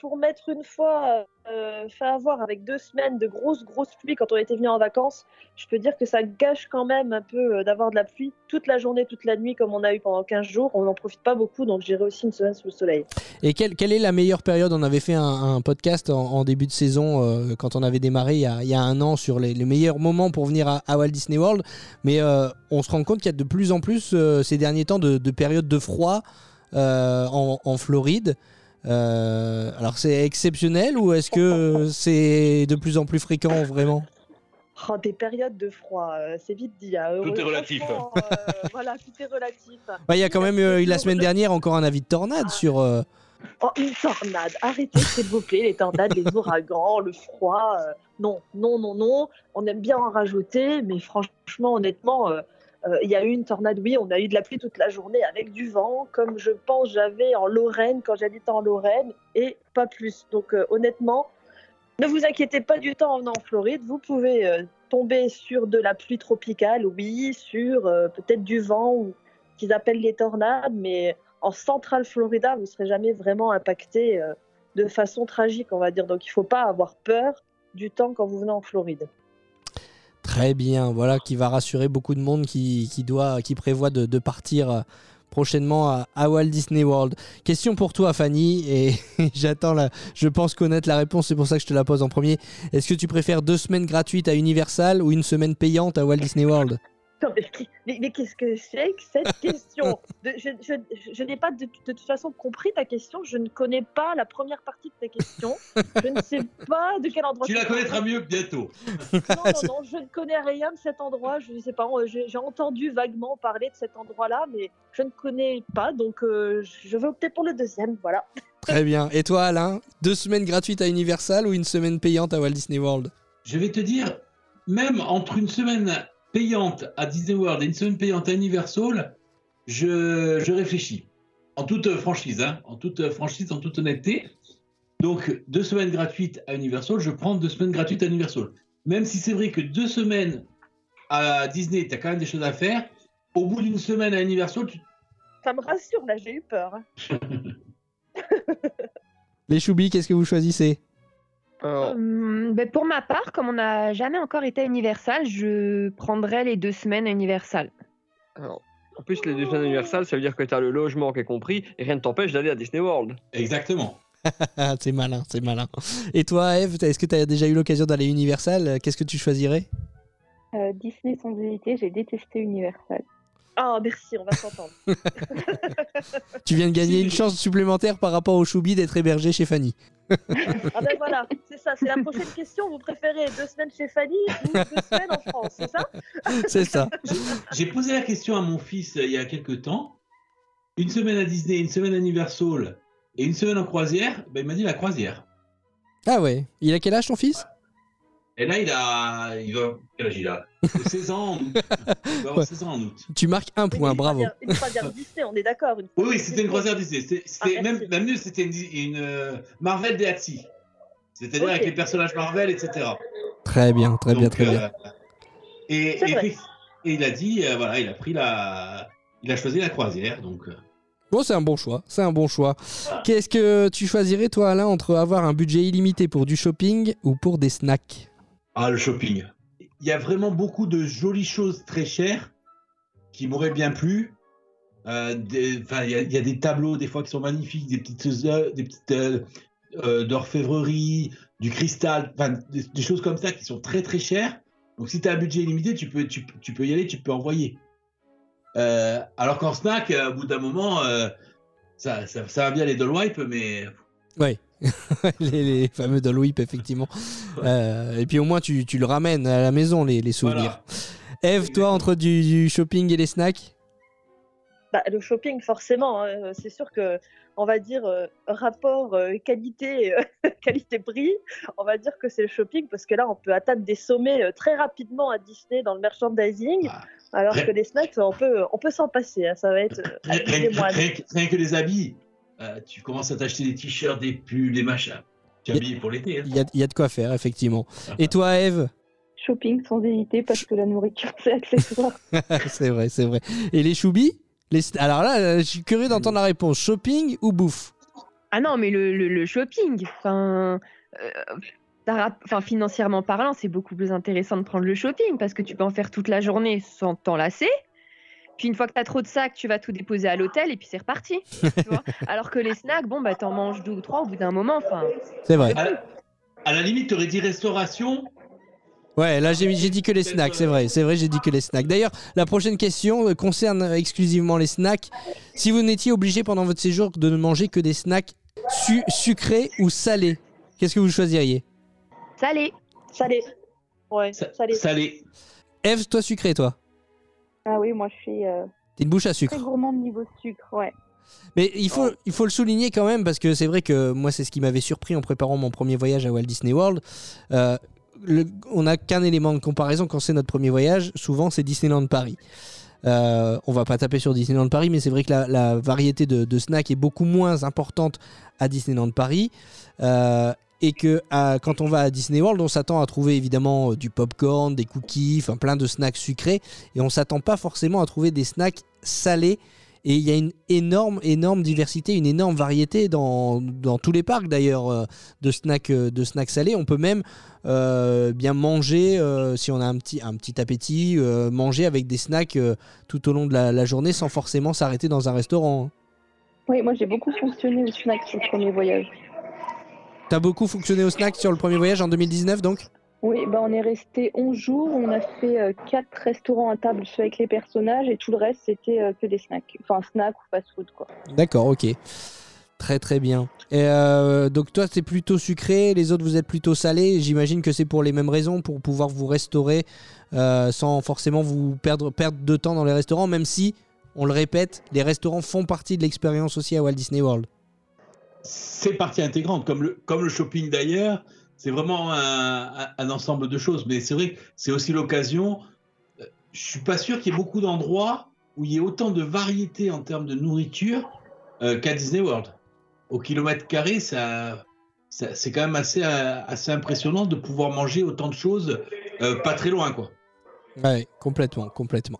Pour mettre une fois euh, fait avoir avec deux semaines de grosses, grosses pluies quand on était venu en vacances, je peux dire que ça gâche quand même un peu euh, d'avoir de la pluie toute la journée, toute la nuit, comme on a eu pendant 15 jours. On n'en profite pas beaucoup, donc j'irai aussi une semaine sous le soleil. Et quelle, quelle est la meilleure période? On avait fait un, podcast en, début de saison euh, quand on avait démarré il y a, il y a un an sur les, meilleurs moments pour venir à, Walt Disney World. Mais euh, on se rend compte qu'il y a de plus en plus euh, ces derniers temps de, de périodes de froid euh, en Floride. Euh, alors c'est exceptionnel ou est-ce que c'est de plus en plus fréquent vraiment? Oh, des périodes de froid, euh, c'est vite dit. hein. Tout est relatif. euh, voilà, tout est relatif. Bah, Il y a quand même euh, eu la semaine dernière encore un avis de tornade sur... euh, Oh, une tornade. Arrêtez, s'il vous plaît, les tornades, les ouragans, le froid. euh, non, non, non, non. On aime bien en rajouter, mais franchement, honnêtement, il y a eu une tornade, oui, on a eu de la pluie toute la journée avec du vent, comme je pense j'avais en Lorraine quand j'habitais en Lorraine, et pas plus. Donc, euh, honnêtement, ne vous inquiétez pas du temps en venant en Floride. Vous pouvez euh, tomber sur de la pluie tropicale, oui, sur euh, peut-être du vent ou qu'ils appellent les tornades, mais en centrale Florida, vous ne serez jamais vraiment impacté. euh, de façon tragique, on va dire. Donc il faut pas avoir peur du temps quand vous venez en Floride. Très bien, voilà qui va rassurer beaucoup de monde qui, qui doit, qui prévoit de, partir euh, prochainement à, à Walt Disney World. Question pour toi, Fanny, et j'attends la, je pense connaître la réponse, c'est pour ça que je te la pose en premier. Est-ce que tu préfères deux semaines gratuites à Universal ou une semaine payante à Walt Disney World? Non, mais, mais- mais qu'est-ce que c'est que cette question De- Je, je- je n'ai pas de, de toute façon compris ta question. Je ne connais pas la première partie de ta question. Je ne sais pas de quel endroit. Tu la connaîtras mieux bientôt. Non, non, non, je ne connais rien de cet endroit. Je ne sais pas. J'ai j'ai entendu vaguement parler de cet endroit-là, mais je ne connais pas. Donc, euh, je vais opter pour le deuxième. Voilà. Très bien. Et toi, Alain Deux semaines gratuites à Universal ou une semaine payante à Walt Disney World? Je vais te dire, même entre une semaine payante à Disney World et une semaine payante à Universal, je, je réfléchis. En toute franchise, hein, en toute franchise, en toute honnêteté. Donc, deux semaines gratuites à Universal, je prends deux semaines gratuites à Universal. Même si c'est vrai que deux semaines à Disney, tu as quand même des choses à faire. Au bout d'une semaine à Universal, tu... Ça me rassure. Là, j'ai eu peur. Les choubis, qu'est-ce que vous choisissez? Hum, ben, pour ma part, comme on n'a jamais encore été à Universal, je prendrais les deux semaines à Universal. Alors, en plus, les deux semaines universales, ça veut dire que tu as le logement qui est compris et rien ne t'empêche d'aller à Disney World. Exactement. c'est malin, c'est malin. Et toi, Eve, est-ce que tu as déjà eu l'occasion d'aller à Universal? Qu'est-ce que tu choisirais? Euh, Disney sans hésiter, j'ai détesté Universal. Ah, merci, on va s'entendre. Tu viens de gagner une chance supplémentaire par rapport au choubi d'être hébergé chez Fanny. Ah ben voilà, c'est ça, c'est la prochaine question. Vous préférez deux semaines chez Fanny ou deux semaines en France, c'est ça? C'est ça. J'ai posé la question à mon fils euh, il y a quelques temps. Une semaine à Disney, une semaine à Universal et une semaine en croisière. Ben, il m'a dit la croisière. Ah ouais. Il a quel âge ton fils? Et là, il a. Il va... Quel âge il a? 16 ans en août. Il va avoir 16 ans en août. Tu marques un point, bravo. Une croisière Disney, on est d'accord. une Oui, oui, c'était une croisière Disney. C'était Ah, même, même mieux, c'était une, une, euh, Marvel Deatsi. C'est-à-dire avec les personnages Marvel, etc. Très bien, très bien, très bien. euh, et, C'est et, vrai. puis- et il a dit, euh, voilà, il a pris la. Il a choisi la croisière, donc. Bon, c'est un bon choix, c'est un bon choix. Qu'est-ce que tu choisirais, toi, Alain, entre avoir un budget illimité pour du shopping ou pour des snacks? Ah, le shopping. Il y a vraiment beaucoup de jolies choses très chères qui m'auraient bien plu. Euh, il y, a- des tableaux des fois qui sont magnifiques, des petites œuvres- des petites euh, euh, d'orfèvrerie, du cristal, des, choses comme ça qui sont très très chères. Donc si tu as un budget illimité, tu peux, tu, peux y aller, tu peux envoyer. Euh, alors qu'en snack, euh, au bout d'un moment, euh, ça, ça, ça va bien les Doll Wipe, mais Ouais, les, les fameux Doll Whip, effectivement. Euh, et puis au moins, tu, tu le ramènes à la maison, les, les souvenirs. Eve, toi, entre du, du shopping et les snacks? Bah, le shopping, forcément, hein, c'est sûr que, on va dire, euh, rapport euh, qualité, euh, qualité-prix, on va dire que c'est le shopping parce que là, on peut atteindre des sommets euh, très rapidement à Disney dans le merchandising, alors Rien- que les snacks, on peut, on peut s'en passer. hein, ça va être euh, rien que les habits, euh, tu commences à t'acheter des t-shirts, des pulls, des machins. Tu es habillé pour l'été. hein. Il y a, il y a de quoi faire, effectivement. Et toi, Eve? Shopping sans hésiter parce que la nourriture c'est accessoire. C'est vrai, c'est vrai. Et les choubis? Les... Alors là, euh, je suis curieux d'entendre la réponse. Shopping ou bouffe? Ah non, mais le, le- le shopping, enfin, euh, enfin, financièrement parlant, c'est beaucoup plus intéressant de prendre le shopping parce que tu peux en faire toute la journée sans t'en lasser. Puis une fois que tu as trop de sacs, tu vas tout déposer à l'hôtel et puis c'est reparti. tu vois Alors que les snacks, bon, bah t'en manges deux ou trois au bout d'un moment. Enfin, C'est vrai. À, la- à la limite, tu aurais dit restauration. Ouais, là j'ai dit que les snacks, c'est vrai, c'est vrai, j'ai dit que les snacks. D'ailleurs, la prochaine question euh, concerne exclusivement les snacks. Si vous n'étiez obligé pendant votre séjour de ne manger que des snacks su- sucrés ou salés, qu'est-ce que vous choisiriez? Salé. Salé. Ouais, salé. Salé. Eve, toi sucré, toi? Ah oui, moi je suis euh, T'es une bouche à très sucre. gourmande niveau sucre, ouais. Mais il faut, il faut le souligner quand même parce que c'est vrai que moi c'est ce qui m'avait surpris en préparant mon premier voyage à Walt Disney World. Euh, le- on n'a qu'un élément de comparaison quand c'est notre premier voyage. Souvent c'est Disneyland Paris. Euh, on va pas taper sur Disneyland Paris, mais c'est vrai que la, la variété de, de snacks est beaucoup moins importante à Disneyland Paris. Euh, et que quand on va à Disney World, on s'attend à trouver évidemment euh, du popcorn, des cookies, enfin plein de snacks sucrés, et on s'attend pas forcément à trouver des snacks salés Et il y a une énorme, énorme diversité, une énorme variété dans, tous les parcs d'ailleurs euh, de snacks, euh, de snacks salés. On peut même bien manger, si on a un petit, un petit appétit, manger avec des snacks tout au long de la, journée sans forcément s'arrêter dans un restaurant. hein. Oui, moi j'ai beaucoup fonctionné au snack sur le premier voyage. T'as beaucoup fonctionné au snack sur le premier voyage en 2019 donc? Oui, bah on est resté 11 jours, on a fait 4 restaurants à table avec les personnages et tout le reste c'était euh, que des snacks. Enfin, snack ou fast food quoi. D'accord, ok. Très très bien. Et euh, donc toi c'est plutôt sucré, les autres vous êtes plutôt salé. J'imagine que c'est pour les mêmes raisons, pour pouvoir vous restaurer euh, sans forcément vous perdre, perdre de temps dans les restaurants, même si, on le répète, les restaurants font partie de l'expérience aussi à Walt Disney World. C'est partie intégrante, comme le, comme le shopping d'ailleurs. C'est vraiment un, un- ensemble de choses. Mais c'est vrai que c'est aussi l'occasion. euh, Je suis pas sûr qu'il y ait beaucoup d'endroits où il y ait autant de variété en termes de nourriture euh, qu'à Disney World. Au kilomètre carré, ça, ça- c'est quand même assez, euh, assez impressionnant de pouvoir manger autant de choses euh, pas très loin, quoi. Ouais, complètement, complètement.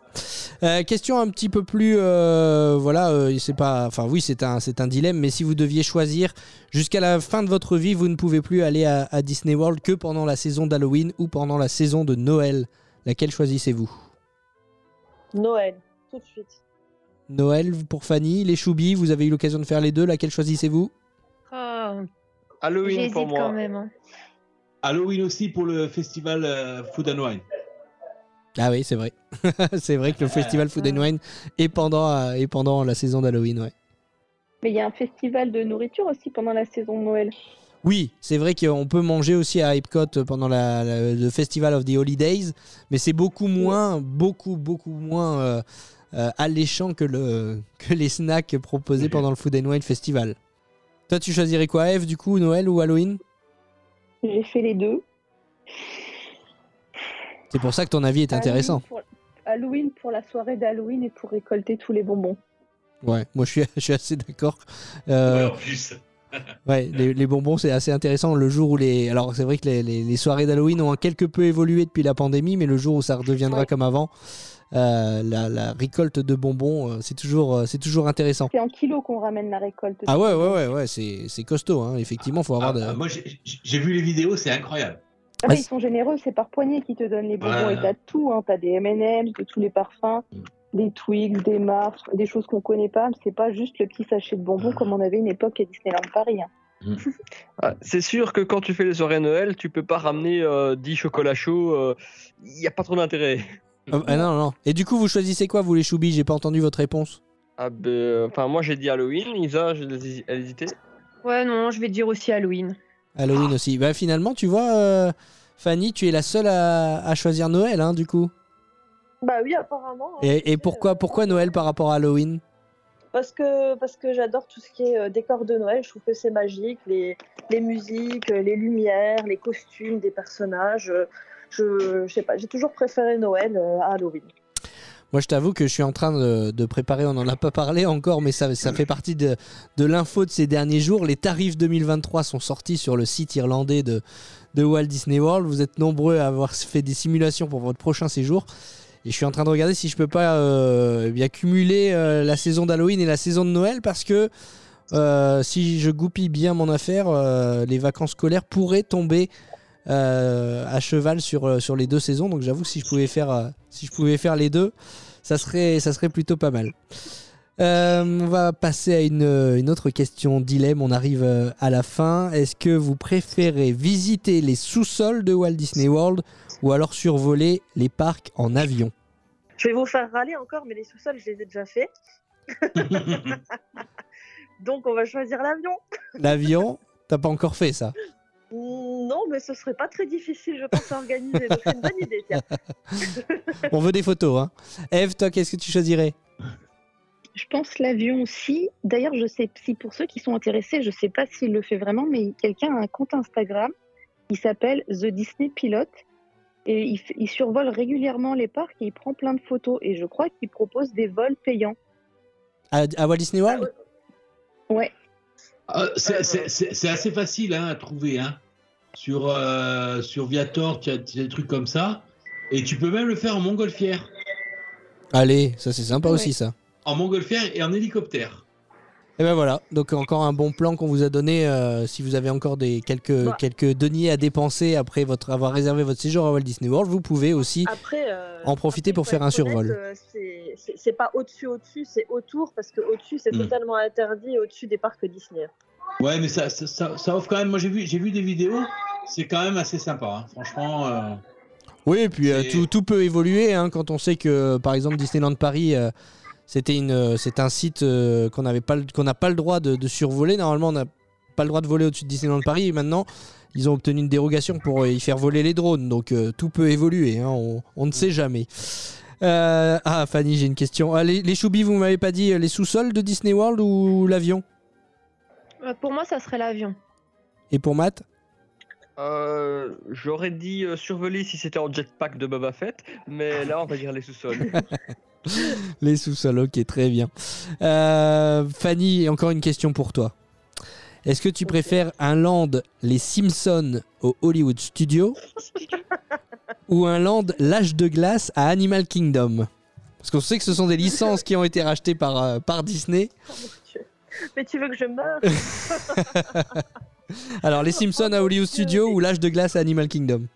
Euh, question un petit peu plus, euh, voilà, euh, c'est pas, enfin oui, c'est un, c'est un dilemme, mais si vous deviez choisir jusqu'à la fin de votre vie, vous ne pouvez plus aller à, à Disney World que pendant la saison d'Halloween ou pendant la saison de Noël. Laquelle choisissez-vous? Noël, tout de suite. Noël pour Fanny, les Choubis, vous avez eu l'occasion de faire les deux, laquelle choisissez-vous? Oh, Halloween pour moi. quand même. hein. Halloween aussi pour le festival euh, Food and Wine. Ah oui, c'est vrai. c'est vrai que le festival Food and Wine est pendant, euh, est pendant la saison d'Halloween, ouais. Mais il y a un festival de nourriture aussi pendant la saison de Noël. Oui, c'est vrai qu'on peut manger aussi à Epcot pendant la- la- le Festival of the Holidays, mais c'est beaucoup moins, beaucoup, beaucoup moins euh, euh, alléchant que, le, que les snacks proposés pendant le Food and Wine Festival. Toi, tu choisirais quoi, Eve, du coup, Noël ou Halloween? J'ai fait les deux. C'est pour ça que ton avis est intéressant. Halloween pour, Halloween pour la soirée d'Halloween et pour récolter tous les bonbons. Ouais, moi je suis, je suis assez d'accord. Euh, Ouais, en plus. Ouais, les, les bonbons, c'est assez intéressant. Le jour où les. Alors, c'est vrai que les, les- les soirées d'Halloween ont quelque peu évolué depuis la pandémie, mais le jour où ça redeviendra comme avant, euh, la, la récolte de bonbons, euh, c'est toujours, euh, c'est toujours intéressant. C'est en kilos qu'on ramène la récolte. Ah ouais, ouais, ouais, ouais c'est c'est costaud, hein. effectivement, faut avoir de. Ah, moi, j'ai- j'ai vu les vidéos, c'est incroyable. Ah, mais ils sont généreux, c'est par poignée qu'ils te donnent les bonbons Ouais. et t'as tout. Hein. T'as des M&M's, de tous les parfums, des Twigs, des Mars, des choses qu'on connaît pas. C'est pas juste le petit sachet de bonbons comme on avait une époque à Disneyland Paris. hein. Ah, c'est sûr que quand tu fais les soirées Noël, tu peux pas ramener euh, 10 chocolats chauds. Il n'y a pas trop d'intérêt. Ah, ah, non, non. Et du coup, vous choisissez quoi, vous les choubis? J'ai pas entendu votre réponse. Ah ben, enfin, moi j'ai dit Halloween, Isa, j'ai hési- elle hésitait. Ouais, non, je vais dire aussi Halloween. Halloween aussi. Bah, finalement, tu vois, euh, Fanny, tu es la seule à, à choisir Noël, hein, du coup. Bah oui, apparemment. hein. Et, et pourquoi, pourquoi Noël par rapport à Halloween? Parce que, parce que j'adore tout ce qui est euh, décor de Noël. Je trouve que c'est magique. Les, les musiques, euh, les lumières, les costumes des personnages. Je, je sais pas, j'ai toujours préféré Noël à Halloween. Moi, je t'avoue que je suis en train de, préparer, on n'en a pas parlé encore, mais ça, ça fait partie de, l'info de ces derniers jours. Les tarifs 2023 sont sortis sur le site irlandais de, Walt Disney World. Vous êtes nombreux à avoir fait des simulations pour votre prochain séjour. Et je suis en train de regarder si je peux pas euh, eh cumuler euh, la saison d'Halloween et la saison de Noël parce que euh, si je goupille bien mon affaire, les vacances scolaires pourraient tomber à cheval sur, sur les deux saisons. Donc j'avoue si je pouvais faire, si je pouvais faire les deux, ça serait, ça serait plutôt pas mal. Euh, on va passer à une, une autre question dilemme. On arrive euh, à la fin. Est-ce que vous préférez visiter les sous-sols de Walt Disney World ou alors survoler les parcs en avion? Je vais vous faire râler encore, mais les sous-sols, je les ai déjà faits. Donc on va choisir l'avion. L'avion, t'as pas encore fait ça? Non, mais ce serait pas très difficile, je pense, à organiser. Donc c'est une bonne idée, tiens. On veut des photos. Hein. Eve, toi, qu'est-ce que tu choisirais? Je pense l'avion aussi. D'ailleurs, je sais si pour ceux qui sont intéressés, je sais pas s'il le fait vraiment, mais quelqu'un a un compte Instagram. Il s'appelle The Disney Pilot et il, survole régulièrement les parcs et il prend plein de photos. Et je crois qu'il propose des vols payants. à, à Walt Disney World? Ouais. Ah, c'est- c'est c'est- c'est assez facile hein, à trouver. Hein. Sur, euh, sur Viator, tu as, tu as des trucs comme ça. Et tu peux même le faire en montgolfière. Allez, ça c'est sympa Ouais. aussi ça. en montgolfière et en hélicoptère. Et ben voilà, donc encore un bon plan qu'on vous a donné. euh, si vous avez encore des quelques Bah. quelques deniers à dépenser après votre avoir réservé votre séjour à Walt Disney World, vous pouvez aussi Après, euh, en profiter pour faire un survol. euh, c'est- pas au-dessus, au-dessus, c'est autour, parce que au-dessus, c'est Mm. totalement interdit au-dessus des parcs Disney. Ouais, mais ça, ça, ça- ça offre quand même. Moi, j'ai vu, j'ai vu des vidéos. C'est quand même assez sympa. hein. Franchement. euh, Oui, et puis euh, tout, tout peut évoluer hein, quand on sait que par exemple Disneyland Paris, euh, c'était une, euh, c'est un site euh, qu'on n'avait pas, le- qu'on n'a pas le droit de, de survoler. Normalement, on n'a pas le droit de voler au-dessus de Disneyland Paris. Et maintenant, ils ont obtenu une dérogation pour euh, y faire voler les drones. Donc euh, tout peut évoluer. hein, on, on ne sait jamais. Euh, ah Fanny, j'ai une question. Ah, les, les choubis, vous m'avez pas dit euh, les sous-sols de Disney World ou l'avion? Euh, Pour moi, ça serait l'avion. Et pour Matt? Euh, J'aurais dit euh, survoler si c'était en jetpack de Boba Fett, mais là on va dire les sous-sols. Les sous-sols, ok, très bien. Euh, Fanny, encore une question pour toi. Est-ce que tu préfères un land Les Simpsons au Hollywood Studio ou un land L'âge de glace à Animal Kingdom? Parce qu'on sait que ce sont des licences qui ont été rachetées par, euh, par Disney. Mais tu veux que je meure Alors, Les Simpsons à Hollywood Studio ou L'âge de glace à Animal Kingdom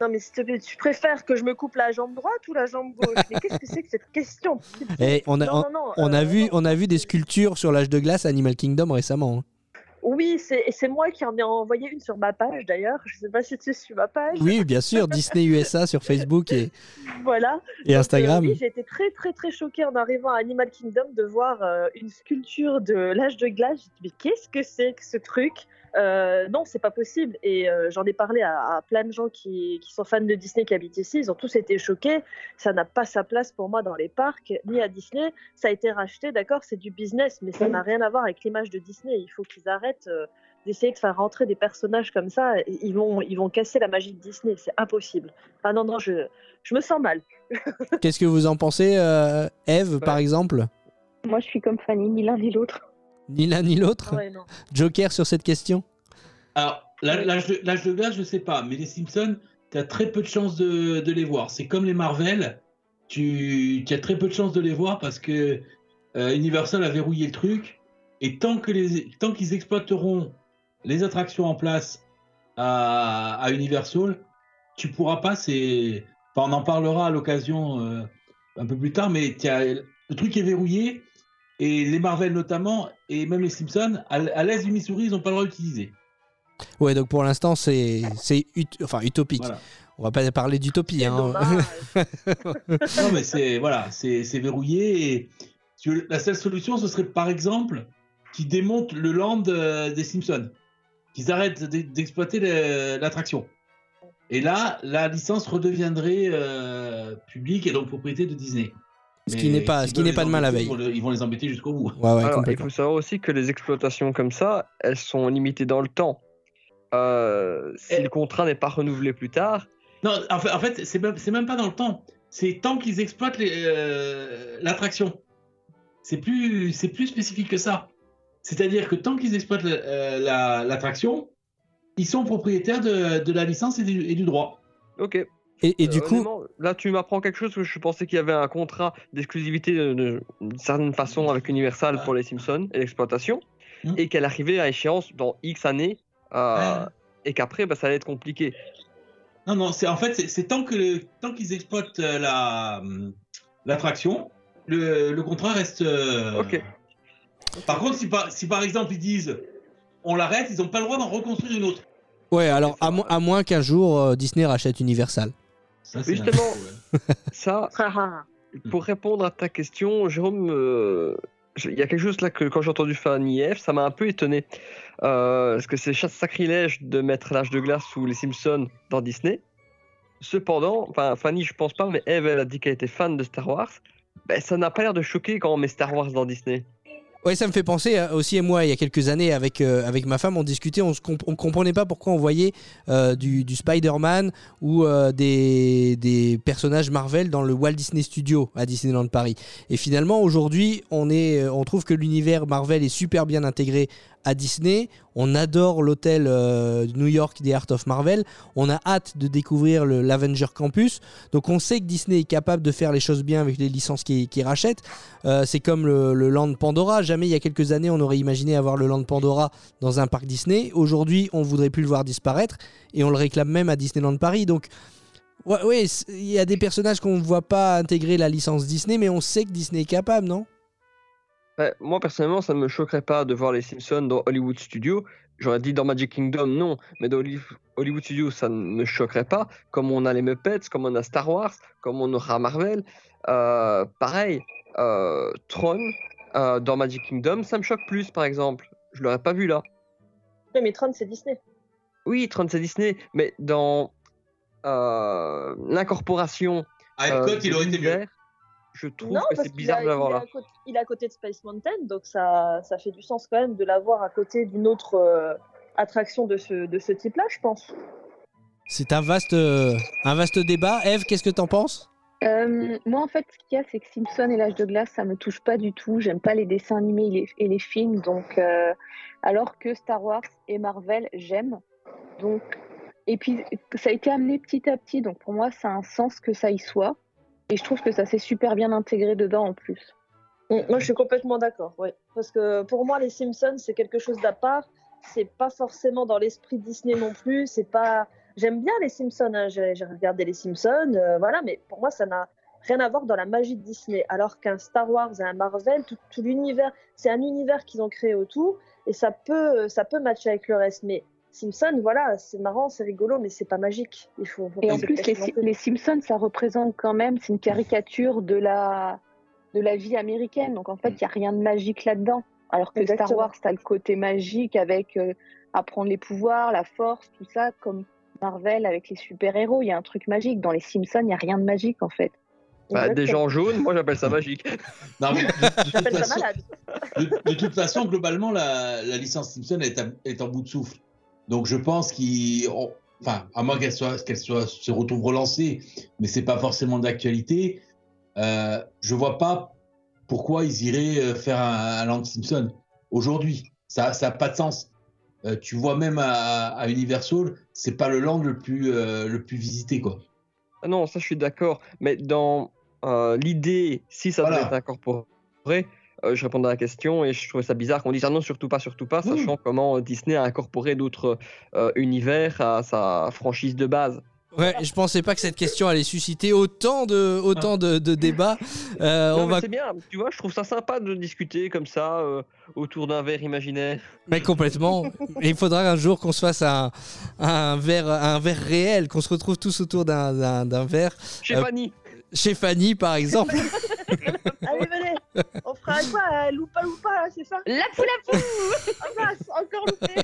Non, mais s'il te plaît, tu préfères que je me coupe la jambe droite ou la jambe gauche? Mais qu'est-ce que c'est que cette question? Et on a, Non, on, non, non, on a euh, vu, on a vu des sculptures sur l'âge de glace à Animal Kingdom récemment. hein. Oui, c'est et c'est moi qui en ai envoyé une sur ma page d'ailleurs. Je sais pas si tu suis ma page. Oui, bien sûr, Disney USA sur Facebook et, Voilà. et Donc, Instagram. euh, oui, j'ai été très très très choquée en arrivant à Animal Kingdom de voir euh, une sculpture de l'âge de glace. J'ai dit mais qu'est-ce que c'est que ce truc? Euh, Non, c'est pas possible. Et euh, j'en ai parlé à, à plein de gens qui, qui sont fans de Disney qui habitent ici. Ils ont tous été choqués. Ça n'a pas sa place pour moi dans les parcs ni à Disney. Ça a été racheté, d'accord, c'est du business, mais ça n'a rien à voir avec l'image de Disney. Il faut qu'ils arrêtent. euh, d'essayer de faire rentrer des personnages comme ça, ils vont, ils vont casser la magie de Disney, c'est impossible. Ah non, non, je, je me sens mal. Qu'est-ce que vous en pensez, euh, Eve, par exemple? Moi, je suis comme Fanny, ni l'un ni l'autre. Ni l'un ni l'autre Ouais. Joker sur cette question? Alors, l'âge de, l'âge de glace, je sais pas, mais les Simpsons, tu as très peu de chances de, de les voir. C'est comme les Marvel, tu, as très peu de chances de les voir parce que euh, Universal a verrouillé le truc. Et tant que les, tant qu'ils exploiteront les attractions en place à, à Universal, tu pourras pas. C'est, enfin, on en parlera à l'occasion euh, un peu plus tard, mais le truc est verrouillé. Et les Marvel notamment, et même les Simpsons, à, à l'est du Missouri, ils n'ont pas le droit d'utiliser. Ouais, donc pour l'instant, c'est c'est ut- enfin, utopique. Voilà. On va pas parler d'utopie. Hein. non, mais c'est voilà, c'est c'est verrouillé. Et si tu veux, la seule solution, ce serait par exemple qu'ils démontent le land euh, des Simpsons, qu'ils arrêtent d'e- d'exploiter l'attraction. Et là, la licence redeviendrait euh, publique et donc propriété de Disney. Ce qui n'est pas- ce qui n'est pas de mal la veille. Ils vont, le- ils vont les embêter jusqu'au bout. Ouais, ouais, Alors, il faut savoir aussi que les exploitations comme ça, elles sont limitées dans le temps. Euh, si le contrat n'est pas renouvelé plus tard, Non, en fait, en fait c'est même, c'est même pas dans le temps. C'est tant qu'ils exploitent les, euh, l'attraction. C'est plus, c'est plus spécifique que ça. C'est-à-dire que tant qu'ils exploitent le- euh, la- l'attraction, ils sont propriétaires de, de la licence et du, et du droit. ok. Et, et du Euh, coup, là tu m'apprends quelque chose que je pensais qu'il y avait un contrat d'exclusivité de- de- d'une certaine façon avec Universal pour les Simpsons et l'exploitation, Hmm. et qu'elle arrivait à échéance dans X années, euh, et qu'après bah, ça allait être compliqué. Non, non, c'est en fait, c'est, tant que tant qu'ils exploitent euh, la l'attraction, le, le contrat reste. euh, Ok. Par contre, si par, si par exemple ils disent on l'arrête, ils n'ont pas le droit d'en reconstruire une autre. ouais, alors à, mo- à moins qu'un jour euh, Disney rachète Universal. Ça, Justement, ça, pour répondre à ta question, Jérôme, euh, il y a quelque chose là que quand j'ai entendu Fanny F, ça m'a un peu étonné. Euh, parce que c'est sacrilège de mettre l'âge de glace ou les Simpsons dans Disney. Cependant, enfin Fanny, je pense pas, mais Eve, elle a dit qu'elle était fan de Star Wars. Ben, ça n'a pas l'air de choquer quand on met Star Wars dans Disney. Ouais, ça me fait penser aussi, et moi, il y a quelques années, avec, euh, ma femme, on discutait, on ne comprenait pas pourquoi on voyait euh, du, Spider-Man ou euh, des, personnages Marvel dans le Walt Disney Studio à Disneyland Paris. Et finalement, aujourd'hui, on trouve que l'univers Marvel est super bien intégré à Disney. On adore l'hôtel euh, New York des Art of Marvel. On a hâte de découvrir l'Avenger Campus. Donc on sait que Disney est capable de faire les choses bien avec les licences qu'il qu'il rachète. Euh, c'est comme le, Land Pandora. Jamais il y a quelques années on aurait imaginé avoir le Land Pandora dans un parc Disney. Aujourd'hui on voudrait plus le voir disparaître et on le réclame même à Disneyland Paris. Donc c- il y a des personnages qu'on ne voit pas intégrer la licence Disney, mais on sait que Disney est capable, non? Ouais, moi personnellement, ça ne me choquerait pas de voir les Simpsons dans Hollywood Studios. J'aurais dit dans Magic Kingdom, non, mais dans Holly- Hollywood Studios, ça ne me choquerait pas. Comme on a les Muppets, comme on a Star Wars, comme on aura Marvel. Euh, pareil, euh, Tron euh, dans Magic Kingdom, ça me choque plus, par exemple. Je l'aurais pas vu là. Oui, mais Tron, c'est Disney. Oui, Tron c'est Disney, mais dans euh, l'incorporation. À euh, Epcot, il aurait été mieux. Je trouve Non, que c'est qu'il bizarre a- de l'avoir là. à côté- Il est à côté de Space Mountain, donc ça, ça fait du sens quand même de l'avoir à côté d'une autre euh, attraction de ce, de ce type-là, je pense. C'est un vaste, euh, un vaste débat. Eve, qu'est-ce que t'en penses? Euh, moi, en fait, ce qu'il y a, c'est que Simpson et l'âge de glace, ça me touche pas du tout. J'aime pas les dessins animés et les, et les films, donc euh, alors que Star Wars et Marvel, j'aime. Donc, et puis ça a été amené petit à petit, donc pour moi, ça a un sens que ça y soit. Et je trouve que ça s'est super bien intégré dedans en plus. Mm, Moi, je suis complètement d'accord, oui. Parce que pour moi, les Simpsons, c'est quelque chose d'à part. C'est pas forcément dans l'esprit Disney non plus. C'est pas. J'aime bien les Simpsons. hein. J'ai regardé les Simpsons, euh, voilà. Mais pour moi, ça n'a rien à voir dans la magie de Disney. Alors qu'un Star Wars et un Marvel, tout, tout l'univers, c'est un univers qu'ils ont créé autour, et ça peut, ça peut matcher avec le reste. Mais Simpson, voilà, c'est marrant, c'est rigolo, mais c'est pas magique. Il faut. faut Et en plus, les, les Simpsons, ça représente quand même, c'est une caricature de la, de la vie américaine. Donc en fait, il n'y a rien de magique là-dedans. Alors que Star. Wars, tu as le côté magique avec euh, apprendre les pouvoirs, la force, tout ça, comme Marvel avec les super-héros. Il y a un truc magique. Dans les Simpsons, il n'y a rien de magique en fait. Bah, des gens jaunes, moi j'appelle ça magique. Non, mais de, de toute J'appelle ça façon, malade. de, de toute façon, globalement, la, la licence Simpson est, à- est en bout de souffle. Donc je pense qu'ils. Enfin, à moins qu'elle soit, qu'elle soit, se retrouve relancée, mais c'est pas forcément d'actualité. Euh, je vois pas pourquoi ils iraient euh, faire un, un Land Simpson aujourd'hui. Ça n'a pas de sens. Euh, tu vois même à, à Universal, c'est pas le land le plus, euh, le plus visité, quoi. Ah non, ça je suis d'accord. Mais dans l'idée, si ça Voilà. devait être incorporé, euh, je réponds à la question et je trouvais ça bizarre qu'on dise ah non, surtout pas, surtout pas, sachant comment euh, Disney a incorporé d'autres euh, univers à sa franchise de base. Ouais, je pensais pas que cette question allait susciter autant de, autant de, de débats. Euh, Non, on mais va C'est bien, tu vois, je trouve ça sympa de discuter comme ça euh, autour d'un verre imaginaire. Mais complètement. Et il faudra un jour qu'on se fasse un, un verre, un verre réel, qu'on se retrouve tous autour d'un, verre. Chez Euh, Fanny. Chez Fanny, par exemple. Allez, venez, on fera quoi Loupa Loupa, là, c'est ça La poule à Ah mince, encore loupé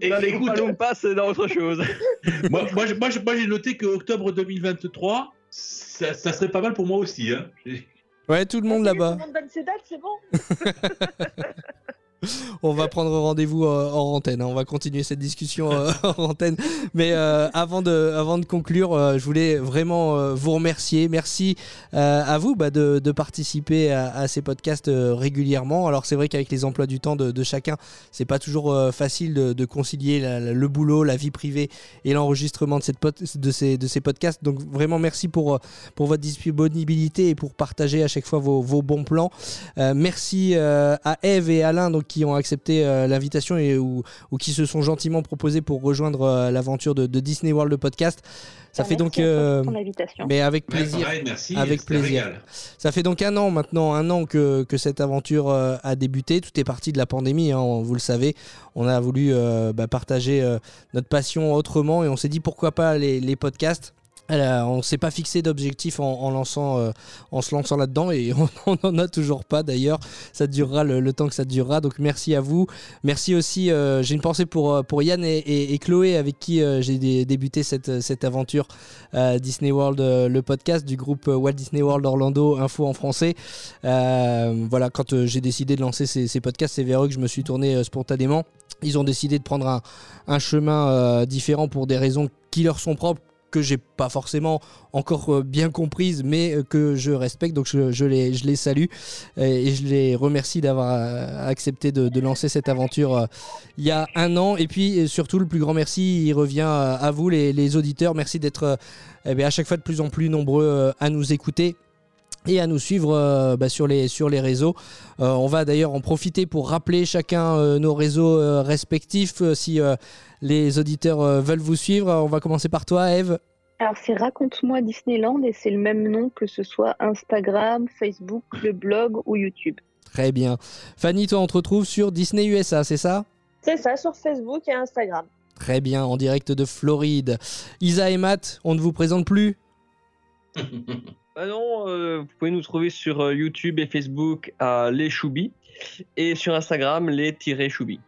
Et Là, les Oompa Loompa, c'est dans autre chose. moi, moi, moi, j'ai noté que octobre 2023, ça, ça serait pas mal pour moi aussi. Hein. Ouais, tout le monde là-bas. Tout le monde donne ses dates, c'est bon On va prendre rendez-vous euh, hors antenne. hein. On va continuer cette discussion euh, hors antenne. Mais euh, avant, de, avant de conclure, euh, je voulais vraiment euh, vous remercier. Merci euh, à vous bah, de, de participer à, à ces podcasts euh, régulièrement. Alors c'est vrai qu'avec les emplois du temps de, de chacun, c'est pas toujours euh, facile de, de concilier la- la- le boulot, la vie privée et l'enregistrement de, cette pod- de, ces, de ces podcasts. Donc vraiment merci pour, euh, pour votre disponibilité et pour partager à chaque fois vos, vos bons plans. Euh, merci euh, à Eve et Alain donc, qui ont accepté euh, l'invitation et ou, ou qui se sont gentiment proposés pour rejoindre euh, l'aventure de, de Disney World le podcast. Ça Bah, fait merci donc euh, mais avec Ouais, plaisir. pareil, merci, avec plaisir. régal. Ça fait donc un an maintenant, un an que, que cette aventure euh, a débuté. Tout est parti de la pandémie, hein, vous le savez. On a voulu euh, bah, partager euh, notre passion autrement et on s'est dit pourquoi pas les, les podcasts. On s'est pas fixé d'objectif en, lançant, euh, en se lançant là-dedans et on n'en a toujours pas d'ailleurs. Ça durera le, temps que ça durera. Donc merci à vous. Merci aussi. euh, j'ai une pensée pour, euh, pour Yann et, Chloé avec qui j'ai dé- débuté cette, cette aventure Disney World, le podcast du groupe Walt Disney World Orlando Info en français. Voilà, quand j'ai décidé de lancer ces, podcasts, c'est vers eux que je me suis tourné spontanément. Ils ont décidé de prendre un, chemin différent pour des raisons qui leur sont propres que j'ai pas forcément encore euh, bien comprise, mais euh, que je respecte. Donc je, les, je les salue et je les remercie d'avoir euh, accepté de, lancer cette aventure il y a un an. Et puis surtout, le plus grand merci, revient à vous, les, les auditeurs. Merci d'être eh bien, à chaque fois de plus en plus nombreux à nous écouter et à nous suivre bah, sur, les, sur les réseaux. On va d'ailleurs en profiter pour rappeler chacun nos réseaux respectifs si les auditeurs euh, veulent vous suivre. On va commencer par toi, Eve. Alors c'est Raconte-moi Disneyland et c'est le même nom que ce soit Instagram, Facebook, le blog ou YouTube. Très bien. Fanny, toi, on te retrouve sur Disney USA, c'est ça? C'est ça, sur Facebook et Instagram. Très bien, en direct de Floride. Isa et Matt, on ne vous présente plus? Ah non, euh, vous pouvez nous trouver sur euh, YouTube et Facebook à Les Choubi et sur Instagram les-choubi.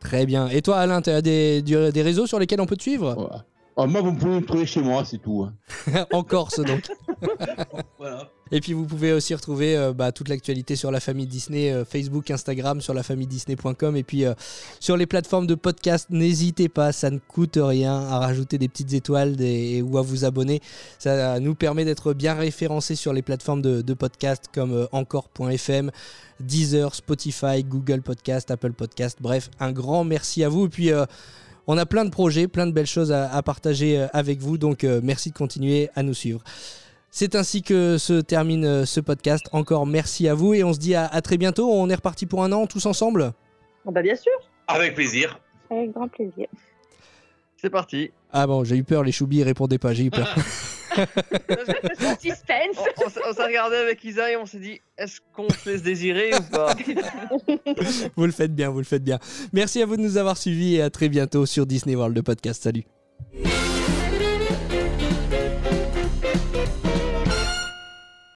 Très bien. Et toi, Alain, tu as des, du- des réseaux sur lesquels on peut te suivre Ah, moi, vous pouvez me trouver chez moi, c'est tout. hein. En Corse, donc. Voilà. Et puis vous pouvez aussi retrouver euh, bah, toute l'actualité sur la famille Disney, euh, Facebook, Instagram, sur lafamilledisney.com et puis euh, sur les plateformes de podcast. N'hésitez pas, ça ne coûte rien à rajouter des petites étoiles ou à vous abonner. Ça nous permet d'être bien référencés sur les plateformes de, podcast comme encore.fm, Deezer, Spotify, Google Podcast, Apple Podcast. Bref, un grand merci à vous. Et puis on a plein de projets, plein de belles choses à, partager avec vous. Donc merci de continuer à nous suivre. C'est ainsi que se termine euh, ce podcast. Encore merci à vous et on se dit à, à très bientôt. On est reparti pour un an tous ensemble? Ah bah bien sûr. Avec plaisir. Avec grand plaisir. C'est parti. Ah bon, j'ai eu peur, les choubis répondaient pas, j'ai eu peur. Suspense On, on s'est- on s'est regardé avec Isa et on s'est dit est-ce qu'on se laisse désirer ou pas? Vous le faites bien, vous le faites bien. Merci à vous de nous avoir suivis et à très bientôt sur Disney World, le podcast. Salut.